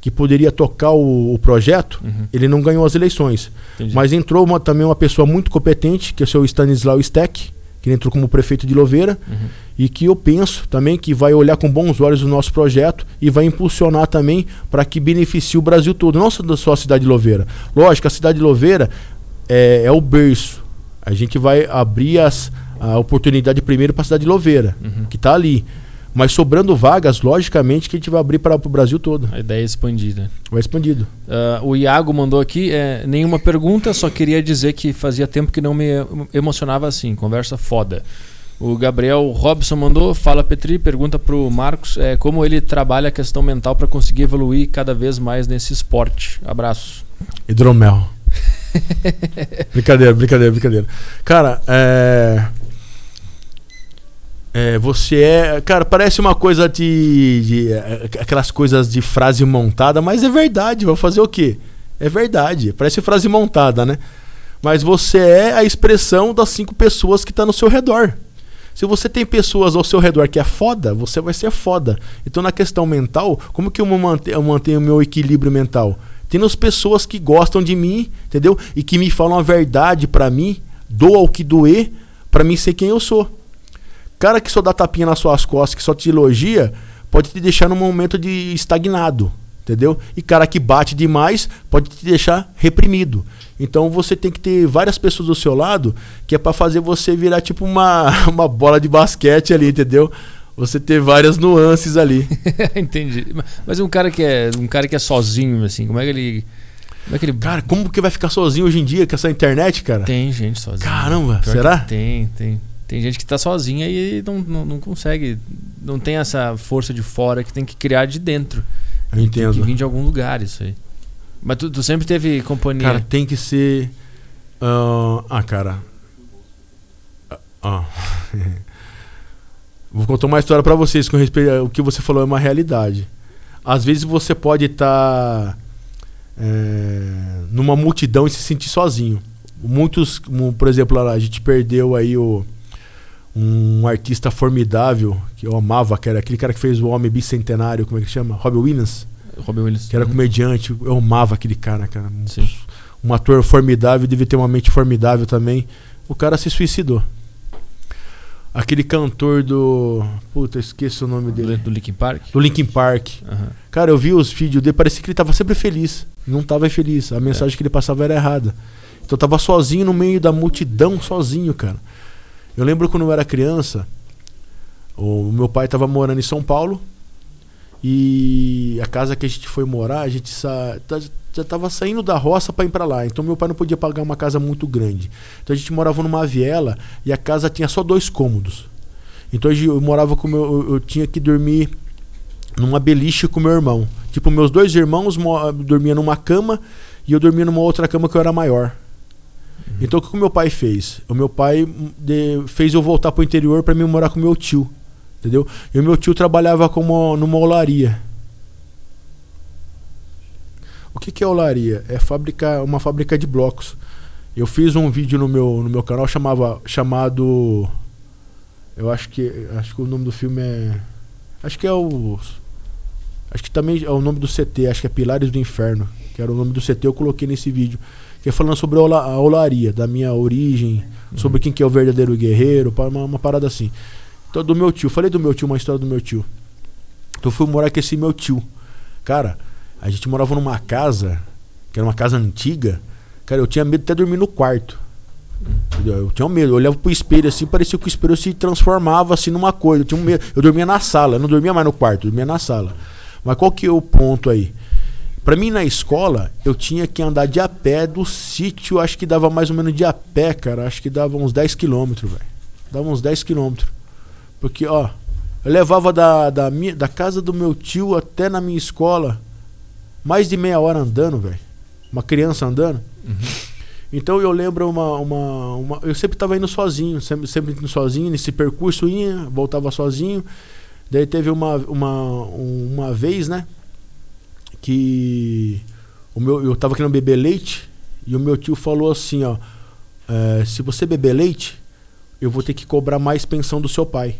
que poderia tocar o, o projeto, uhum. ele não ganhou as eleições. Entendi. Mas entrou uma, também uma pessoa muito competente, que é o seu Stanislau Steck, que entrou como prefeito de Louveira, uhum. e que eu penso também que vai olhar com bons olhos o nosso projeto e vai impulsionar também para que beneficie o Brasil todo, não só a cidade de Louveira. Lógico, a cidade de Louveira é, é o berço. A gente vai abrir as, a oportunidade primeiro para a cidade de Louveira, uhum. que está ali. Mas sobrando vagas, logicamente que a gente vai abrir para o Brasil todo. A ideia é expandir, né? Vai expandido. Uh, o Iago mandou aqui, é, nenhuma pergunta, só queria dizer que fazia tempo que não me emocionava assim. Conversa foda. O Gabriel Robson mandou, fala Petri, pergunta pro Marcos é, como ele trabalha a questão mental para conseguir evoluir cada vez mais nesse esporte. Abraço. Hidromel. brincadeira, brincadeira, brincadeira. Cara, é é, você é. Cara, parece uma coisa de, de, é, Aquelas coisas de frase montada, mas é verdade. Vou fazer o quê? É verdade. Parece frase montada, né? Mas você é a expressão das cinco pessoas que estão tá no seu redor. Se você tem pessoas ao seu redor que é foda, você vai ser foda. Então, na questão mental, como que eu mantenho, eu mantenho o meu equilíbrio mental? Tendo as pessoas que gostam de mim, entendeu? E que me falam a verdade para mim, doa o que doer, para mim ser quem eu sou. Cara que só dá tapinha nas suas costas, que só te elogia, pode te deixar num momento de estagnado, entendeu? E cara que bate demais pode te deixar reprimido. Então você tem que ter várias pessoas do seu lado que é para fazer você virar tipo uma, uma bola de basquete ali, entendeu? Você ter várias nuances ali. Entendi. Mas um cara que é um cara que é sozinho assim, como é que ele como é que ele... Cara, como que vai ficar sozinho hoje em dia com essa internet, cara? Tem gente sozinha. Caramba, será? Tem, tem. Tem gente que está sozinha e não, não, não, consegue, não tem essa força de fora que tem que criar de dentro. Eu entendo. Tem que vir de algum lugar isso aí. Mas tu, tu sempre teve companhia. Cara, tem que ser. Uh, ah, cara. Uh, Vou contar uma história para vocês com respeito ao que você falou é uma realidade. Às vezes você pode estar tá, é, numa multidão e se sentir sozinho. Muitos, por exemplo, a gente perdeu aí o um artista formidável que eu amava, que era aquele cara que fez o Homem Bicentenário, como é que chama? Robin Williams. Robin Williams. Que era comediante. Eu amava aquele cara, cara. Sim. Um ator formidável, devia ter uma mente formidável também. O cara se suicidou. Aquele cantor do. Puta, esqueço o nome dele. Do Linkin Park? Do Linkin Park. Uhum. Cara, eu vi os vídeos dele, parecia que ele tava sempre feliz. Não tava feliz. A mensagem é. que ele passava era errada. Então eu tava sozinho no meio da multidão, sozinho, cara. Eu lembro quando eu era criança, o meu pai estava morando em São Paulo e a casa que a gente foi morar, a gente sa... Tá, já estava saindo da roça para ir para lá. Então meu pai não podia pagar uma casa muito grande. Então a gente morava numa viela e a casa tinha só dois cômodos. Então eu morava com meu, eu tinha que dormir numa beliche com meu irmão. Tipo, meus dois irmãos dormiam numa cama e eu dormia numa outra cama que eu era maior. Então o que o meu pai fez? O meu pai de, fez eu voltar pro interior para mim morar com meu tio. Entendeu? E o meu tio trabalhava como numa olaria. O que, que é olaria? É fábrica, uma fábrica de blocos. Eu fiz um vídeo no meu, no meu canal chamava, chamado. Eu acho que. Acho que o nome do filme é. Acho que é o. Acho que também é o nome do CT, acho que é Pilares do Inferno. Que era o nome do CT, eu coloquei nesse vídeo que é falando sobre a olaria, da minha origem, sobre quem que é o verdadeiro guerreiro, uma, uma parada assim. Então, do meu tio, falei do meu tio, uma história do meu tio. Então, eu fui morar com esse meu tio. Cara, a gente morava numa casa, que era uma casa antiga. Cara, eu tinha medo de até dormir no quarto. Eu tinha medo, eu olhava pro espelho assim, parecia que o espelho se transformava assim numa coisa. Eu tinha um medo. Eu dormia na sala, eu não dormia mais no quarto, eu dormia na sala. Mas qual que é o ponto aí? Para mim, na escola, eu tinha que andar de a pé do sítio, acho que dava mais ou menos de a pé, cara. Acho que dava uns 10 quilômetros, velho. Dava uns 10 quilômetros. Porque, ó, eu levava da, da, minha, da casa do meu tio até na minha escola mais de meia hora andando, velho. Uma criança andando. Uhum. Então eu lembro uma, uma, uma, Eu sempre tava indo sozinho, sempre, sempre indo sozinho, nesse percurso ia, voltava sozinho. Daí teve uma, uma, uma vez, né? Que o meu, eu tava querendo beber leite e o meu tio falou assim, ó, é, se você beber leite, eu vou ter que cobrar mais pensão do seu pai.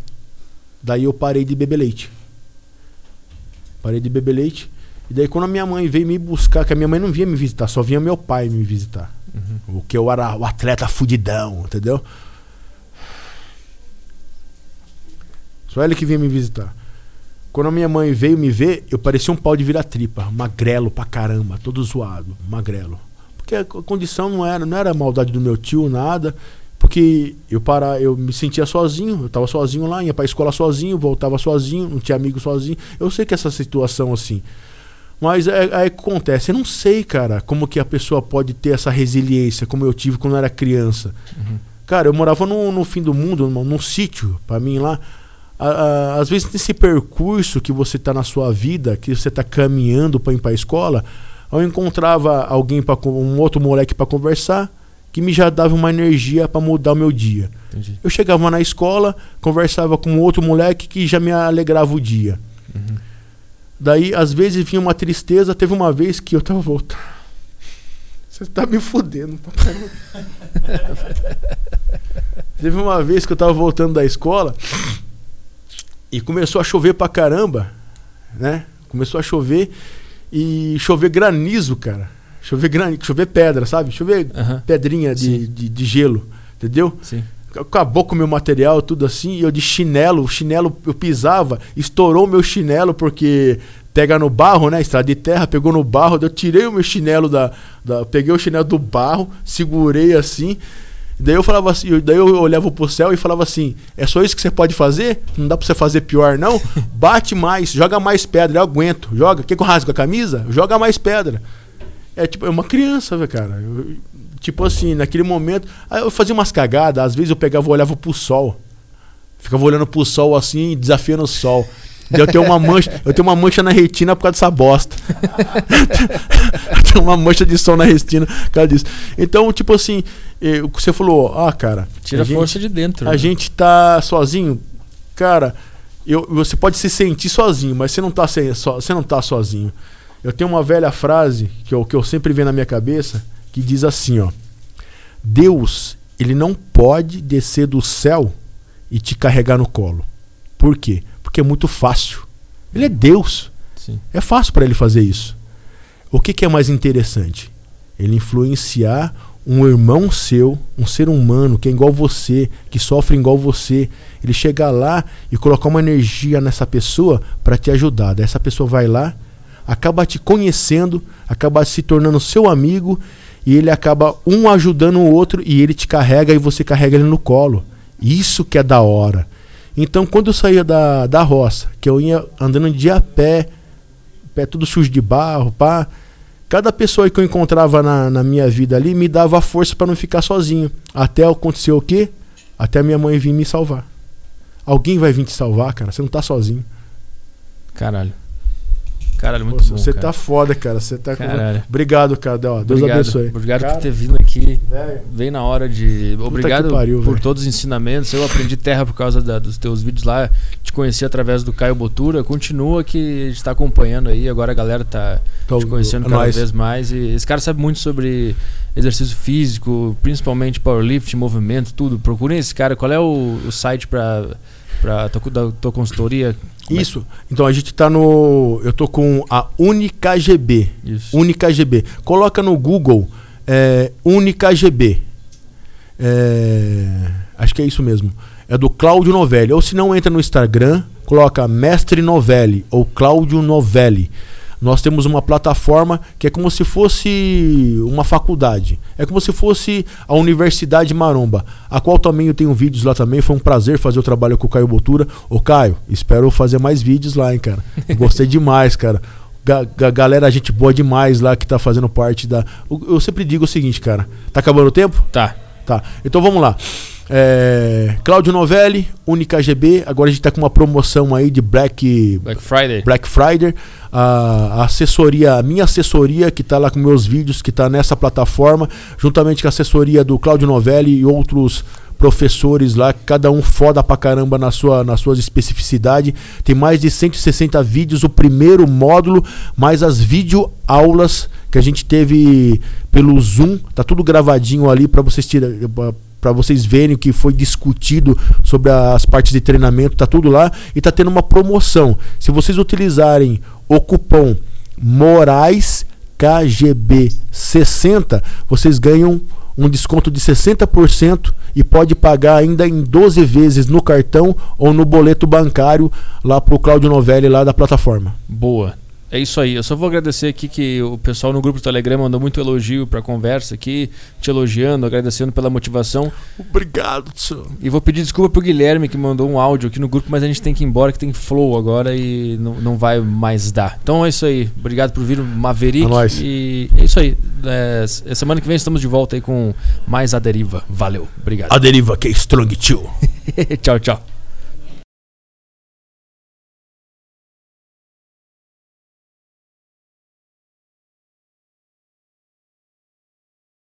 Daí eu parei de beber leite. Parei de beber leite. E daí quando a minha mãe veio me buscar, que a minha mãe não vinha me visitar, só vinha meu pai me visitar. Uhum. O que eu era o atleta fudidão, entendeu? Só ele que vinha me visitar. Quando a minha mãe veio me ver, eu parecia um pau de vira-tripa, magrelo pra caramba, todo zoado, magrelo. Porque a condição não era, não era maldade do meu tio, nada. Porque eu para, eu me sentia sozinho, eu tava sozinho lá, ia pra escola sozinho, voltava sozinho, não tinha amigo sozinho. Eu sei que essa situação assim. Mas é, é que acontece, eu não sei, cara, como que a pessoa pode ter essa resiliência, como eu tive quando eu era criança. Uhum. Cara, eu morava no, no fim do mundo, num, num sítio, para mim lá. A, a, às vezes nesse percurso que você tá na sua vida, que você tá caminhando para ir para a escola, eu encontrava alguém para um outro moleque para conversar, que me já dava uma energia para mudar o meu dia. Entendi. Eu chegava na escola, conversava com outro moleque que já me alegrava o dia. Uhum. Daí, às vezes, vinha uma tristeza. Teve uma vez que eu tava voltando. Você tá me fudendo, papai. Teve uma vez que eu tava voltando da escola e começou a chover pra caramba, né? Começou a chover e chover granizo, cara. Chover granizo, chover pedra, sabe? Chover uhum. pedrinha de, de, de, gelo, entendeu? Sim. Acabou com o meu material, tudo assim, e eu de chinelo, o chinelo eu pisava, estourou meu chinelo porque pega no barro, né? Estrada de terra, pegou no barro, eu tirei o meu chinelo da, da. Peguei o chinelo do barro, segurei assim. Daí eu falava assim, daí eu olhava pro céu e falava assim: é só isso que você pode fazer? Não dá pra você fazer pior, não? Bate mais, joga mais pedra, eu aguento. Joga. Quer que eu rasgue a camisa? Joga mais pedra. É tipo, é uma criança, velho, cara. Eu, tipo assim, naquele momento. Aí eu fazia umas cagadas, às vezes eu pegava e olhava pro sol. Ficava olhando pro sol assim, desafiando o sol. Eu tenho uma mancha, eu tenho uma mancha na retina por causa dessa bosta. eu tenho uma mancha de sol na retina por causa disso. Então, tipo assim, você falou, ah, cara. Tira a, força de dentro. A né? gente tá sozinho. Cara, eu, você pode se sentir sozinho, mas você não tá, so, você não tá sozinho. Eu tenho uma velha frase que eu, que eu sempre venho na minha cabeça que diz assim, ó. Deus, ele não pode descer do céu e te carregar no colo. Por quê? Porque é muito fácil. Ele é Deus. Sim. É fácil para ele fazer isso. O que, que é mais interessante? Ele influenciar um irmão seu, um ser humano que é igual você, que sofre igual você, ele chegar lá e colocar uma energia nessa pessoa para te ajudar. Daí essa pessoa vai lá, acaba te conhecendo, acaba se tornando seu amigo e ele acaba um ajudando o outro e ele te carrega e você carrega ele no colo. Isso que é da hora. Então, quando eu saía da, da roça, que eu ia andando de a pé, pé tudo sujo de barro, pá, cada pessoa que eu encontrava na, na minha vida ali me dava força para não ficar sozinho. Até acontecer o quê? Até minha mãe vir me salvar. Alguém vai vir te salvar, cara. Você não tá sozinho. Caralho. Caralho, muito Pô, bom. Você cara. tá foda, cara. Você tá Caralho. Com... Obrigado, cara. Deus obrigado. abençoe. Obrigado cara, por ter vindo aqui. Bem na hora de. Obrigado pariu, por véio. todos os ensinamentos. Eu aprendi terra por causa da, dos teus vídeos lá. Te conheci através do Caio Botura. Continua que a gente tá acompanhando aí. Agora a galera tá Tô, te conhecendo é cada vez mais. E esse cara sabe muito sobre exercício físico, principalmente powerlifting, movimento, tudo. Procurem esse cara. Qual é o, o site para para tua, da tua consultoria? É Isso. Então a gente está no. Eu tô com a UnicaGB. Isso. Coloca no Google é, UnicaGB. É, acho que é isso mesmo. É do Cláudio Novelli. Ou se não entra no Instagram, coloca Mestre Novelli ou Cláudio Novelli nós temos uma plataforma que é como se fosse uma faculdade. É como se fosse a Universidade Maromba, a qual também eu tenho vídeos lá também. Foi um prazer fazer o trabalho com o Caio Botura. Ô Caio, espero fazer mais vídeos lá, hein, cara. Gostei demais, cara. Ga galera, gente boa demais lá que tá fazendo parte da. Eu sempre digo o seguinte, cara. Tá acabando o tempo? Tá. Tá. Então vamos lá. É, Claudio Novelli, Única GB. Agora a gente está com uma promoção aí de Black, Black Friday. Black Friday. A, a assessoria, a minha assessoria, que está lá com meus vídeos, que está nessa plataforma, juntamente com a assessoria do Claudio Novelli e outros professores lá, cada um foda pra caramba na sua, nas suas especificidades. Tem mais de 160 vídeos, o primeiro módulo, mais as videoaulas que a gente teve pelo Zoom. Tá tudo gravadinho ali para vocês tirar para vocês verem o que foi discutido sobre as partes de treinamento, tá tudo lá e tá tendo uma promoção. Se vocês utilizarem o cupom Moraes KGB 60, vocês ganham um desconto de 60% e pode pagar ainda em 12 vezes no cartão ou no boleto bancário lá pro Claudio Novelli lá da plataforma. Boa. É isso aí. Eu só vou agradecer aqui que o pessoal no grupo do Telegram mandou muito elogio pra conversa aqui, te elogiando, agradecendo pela motivação. Obrigado, senhor. E vou pedir desculpa pro Guilherme que mandou um áudio aqui no grupo, mas a gente tem que ir embora, que tem flow agora e não, não vai mais dar. Então é isso aí. Obrigado por vir, Maverick. É nóis. E é isso aí. É, semana que vem estamos de volta aí com mais A Deriva. Valeu. Obrigado. A Deriva, que é Strong Tio. tchau, tchau.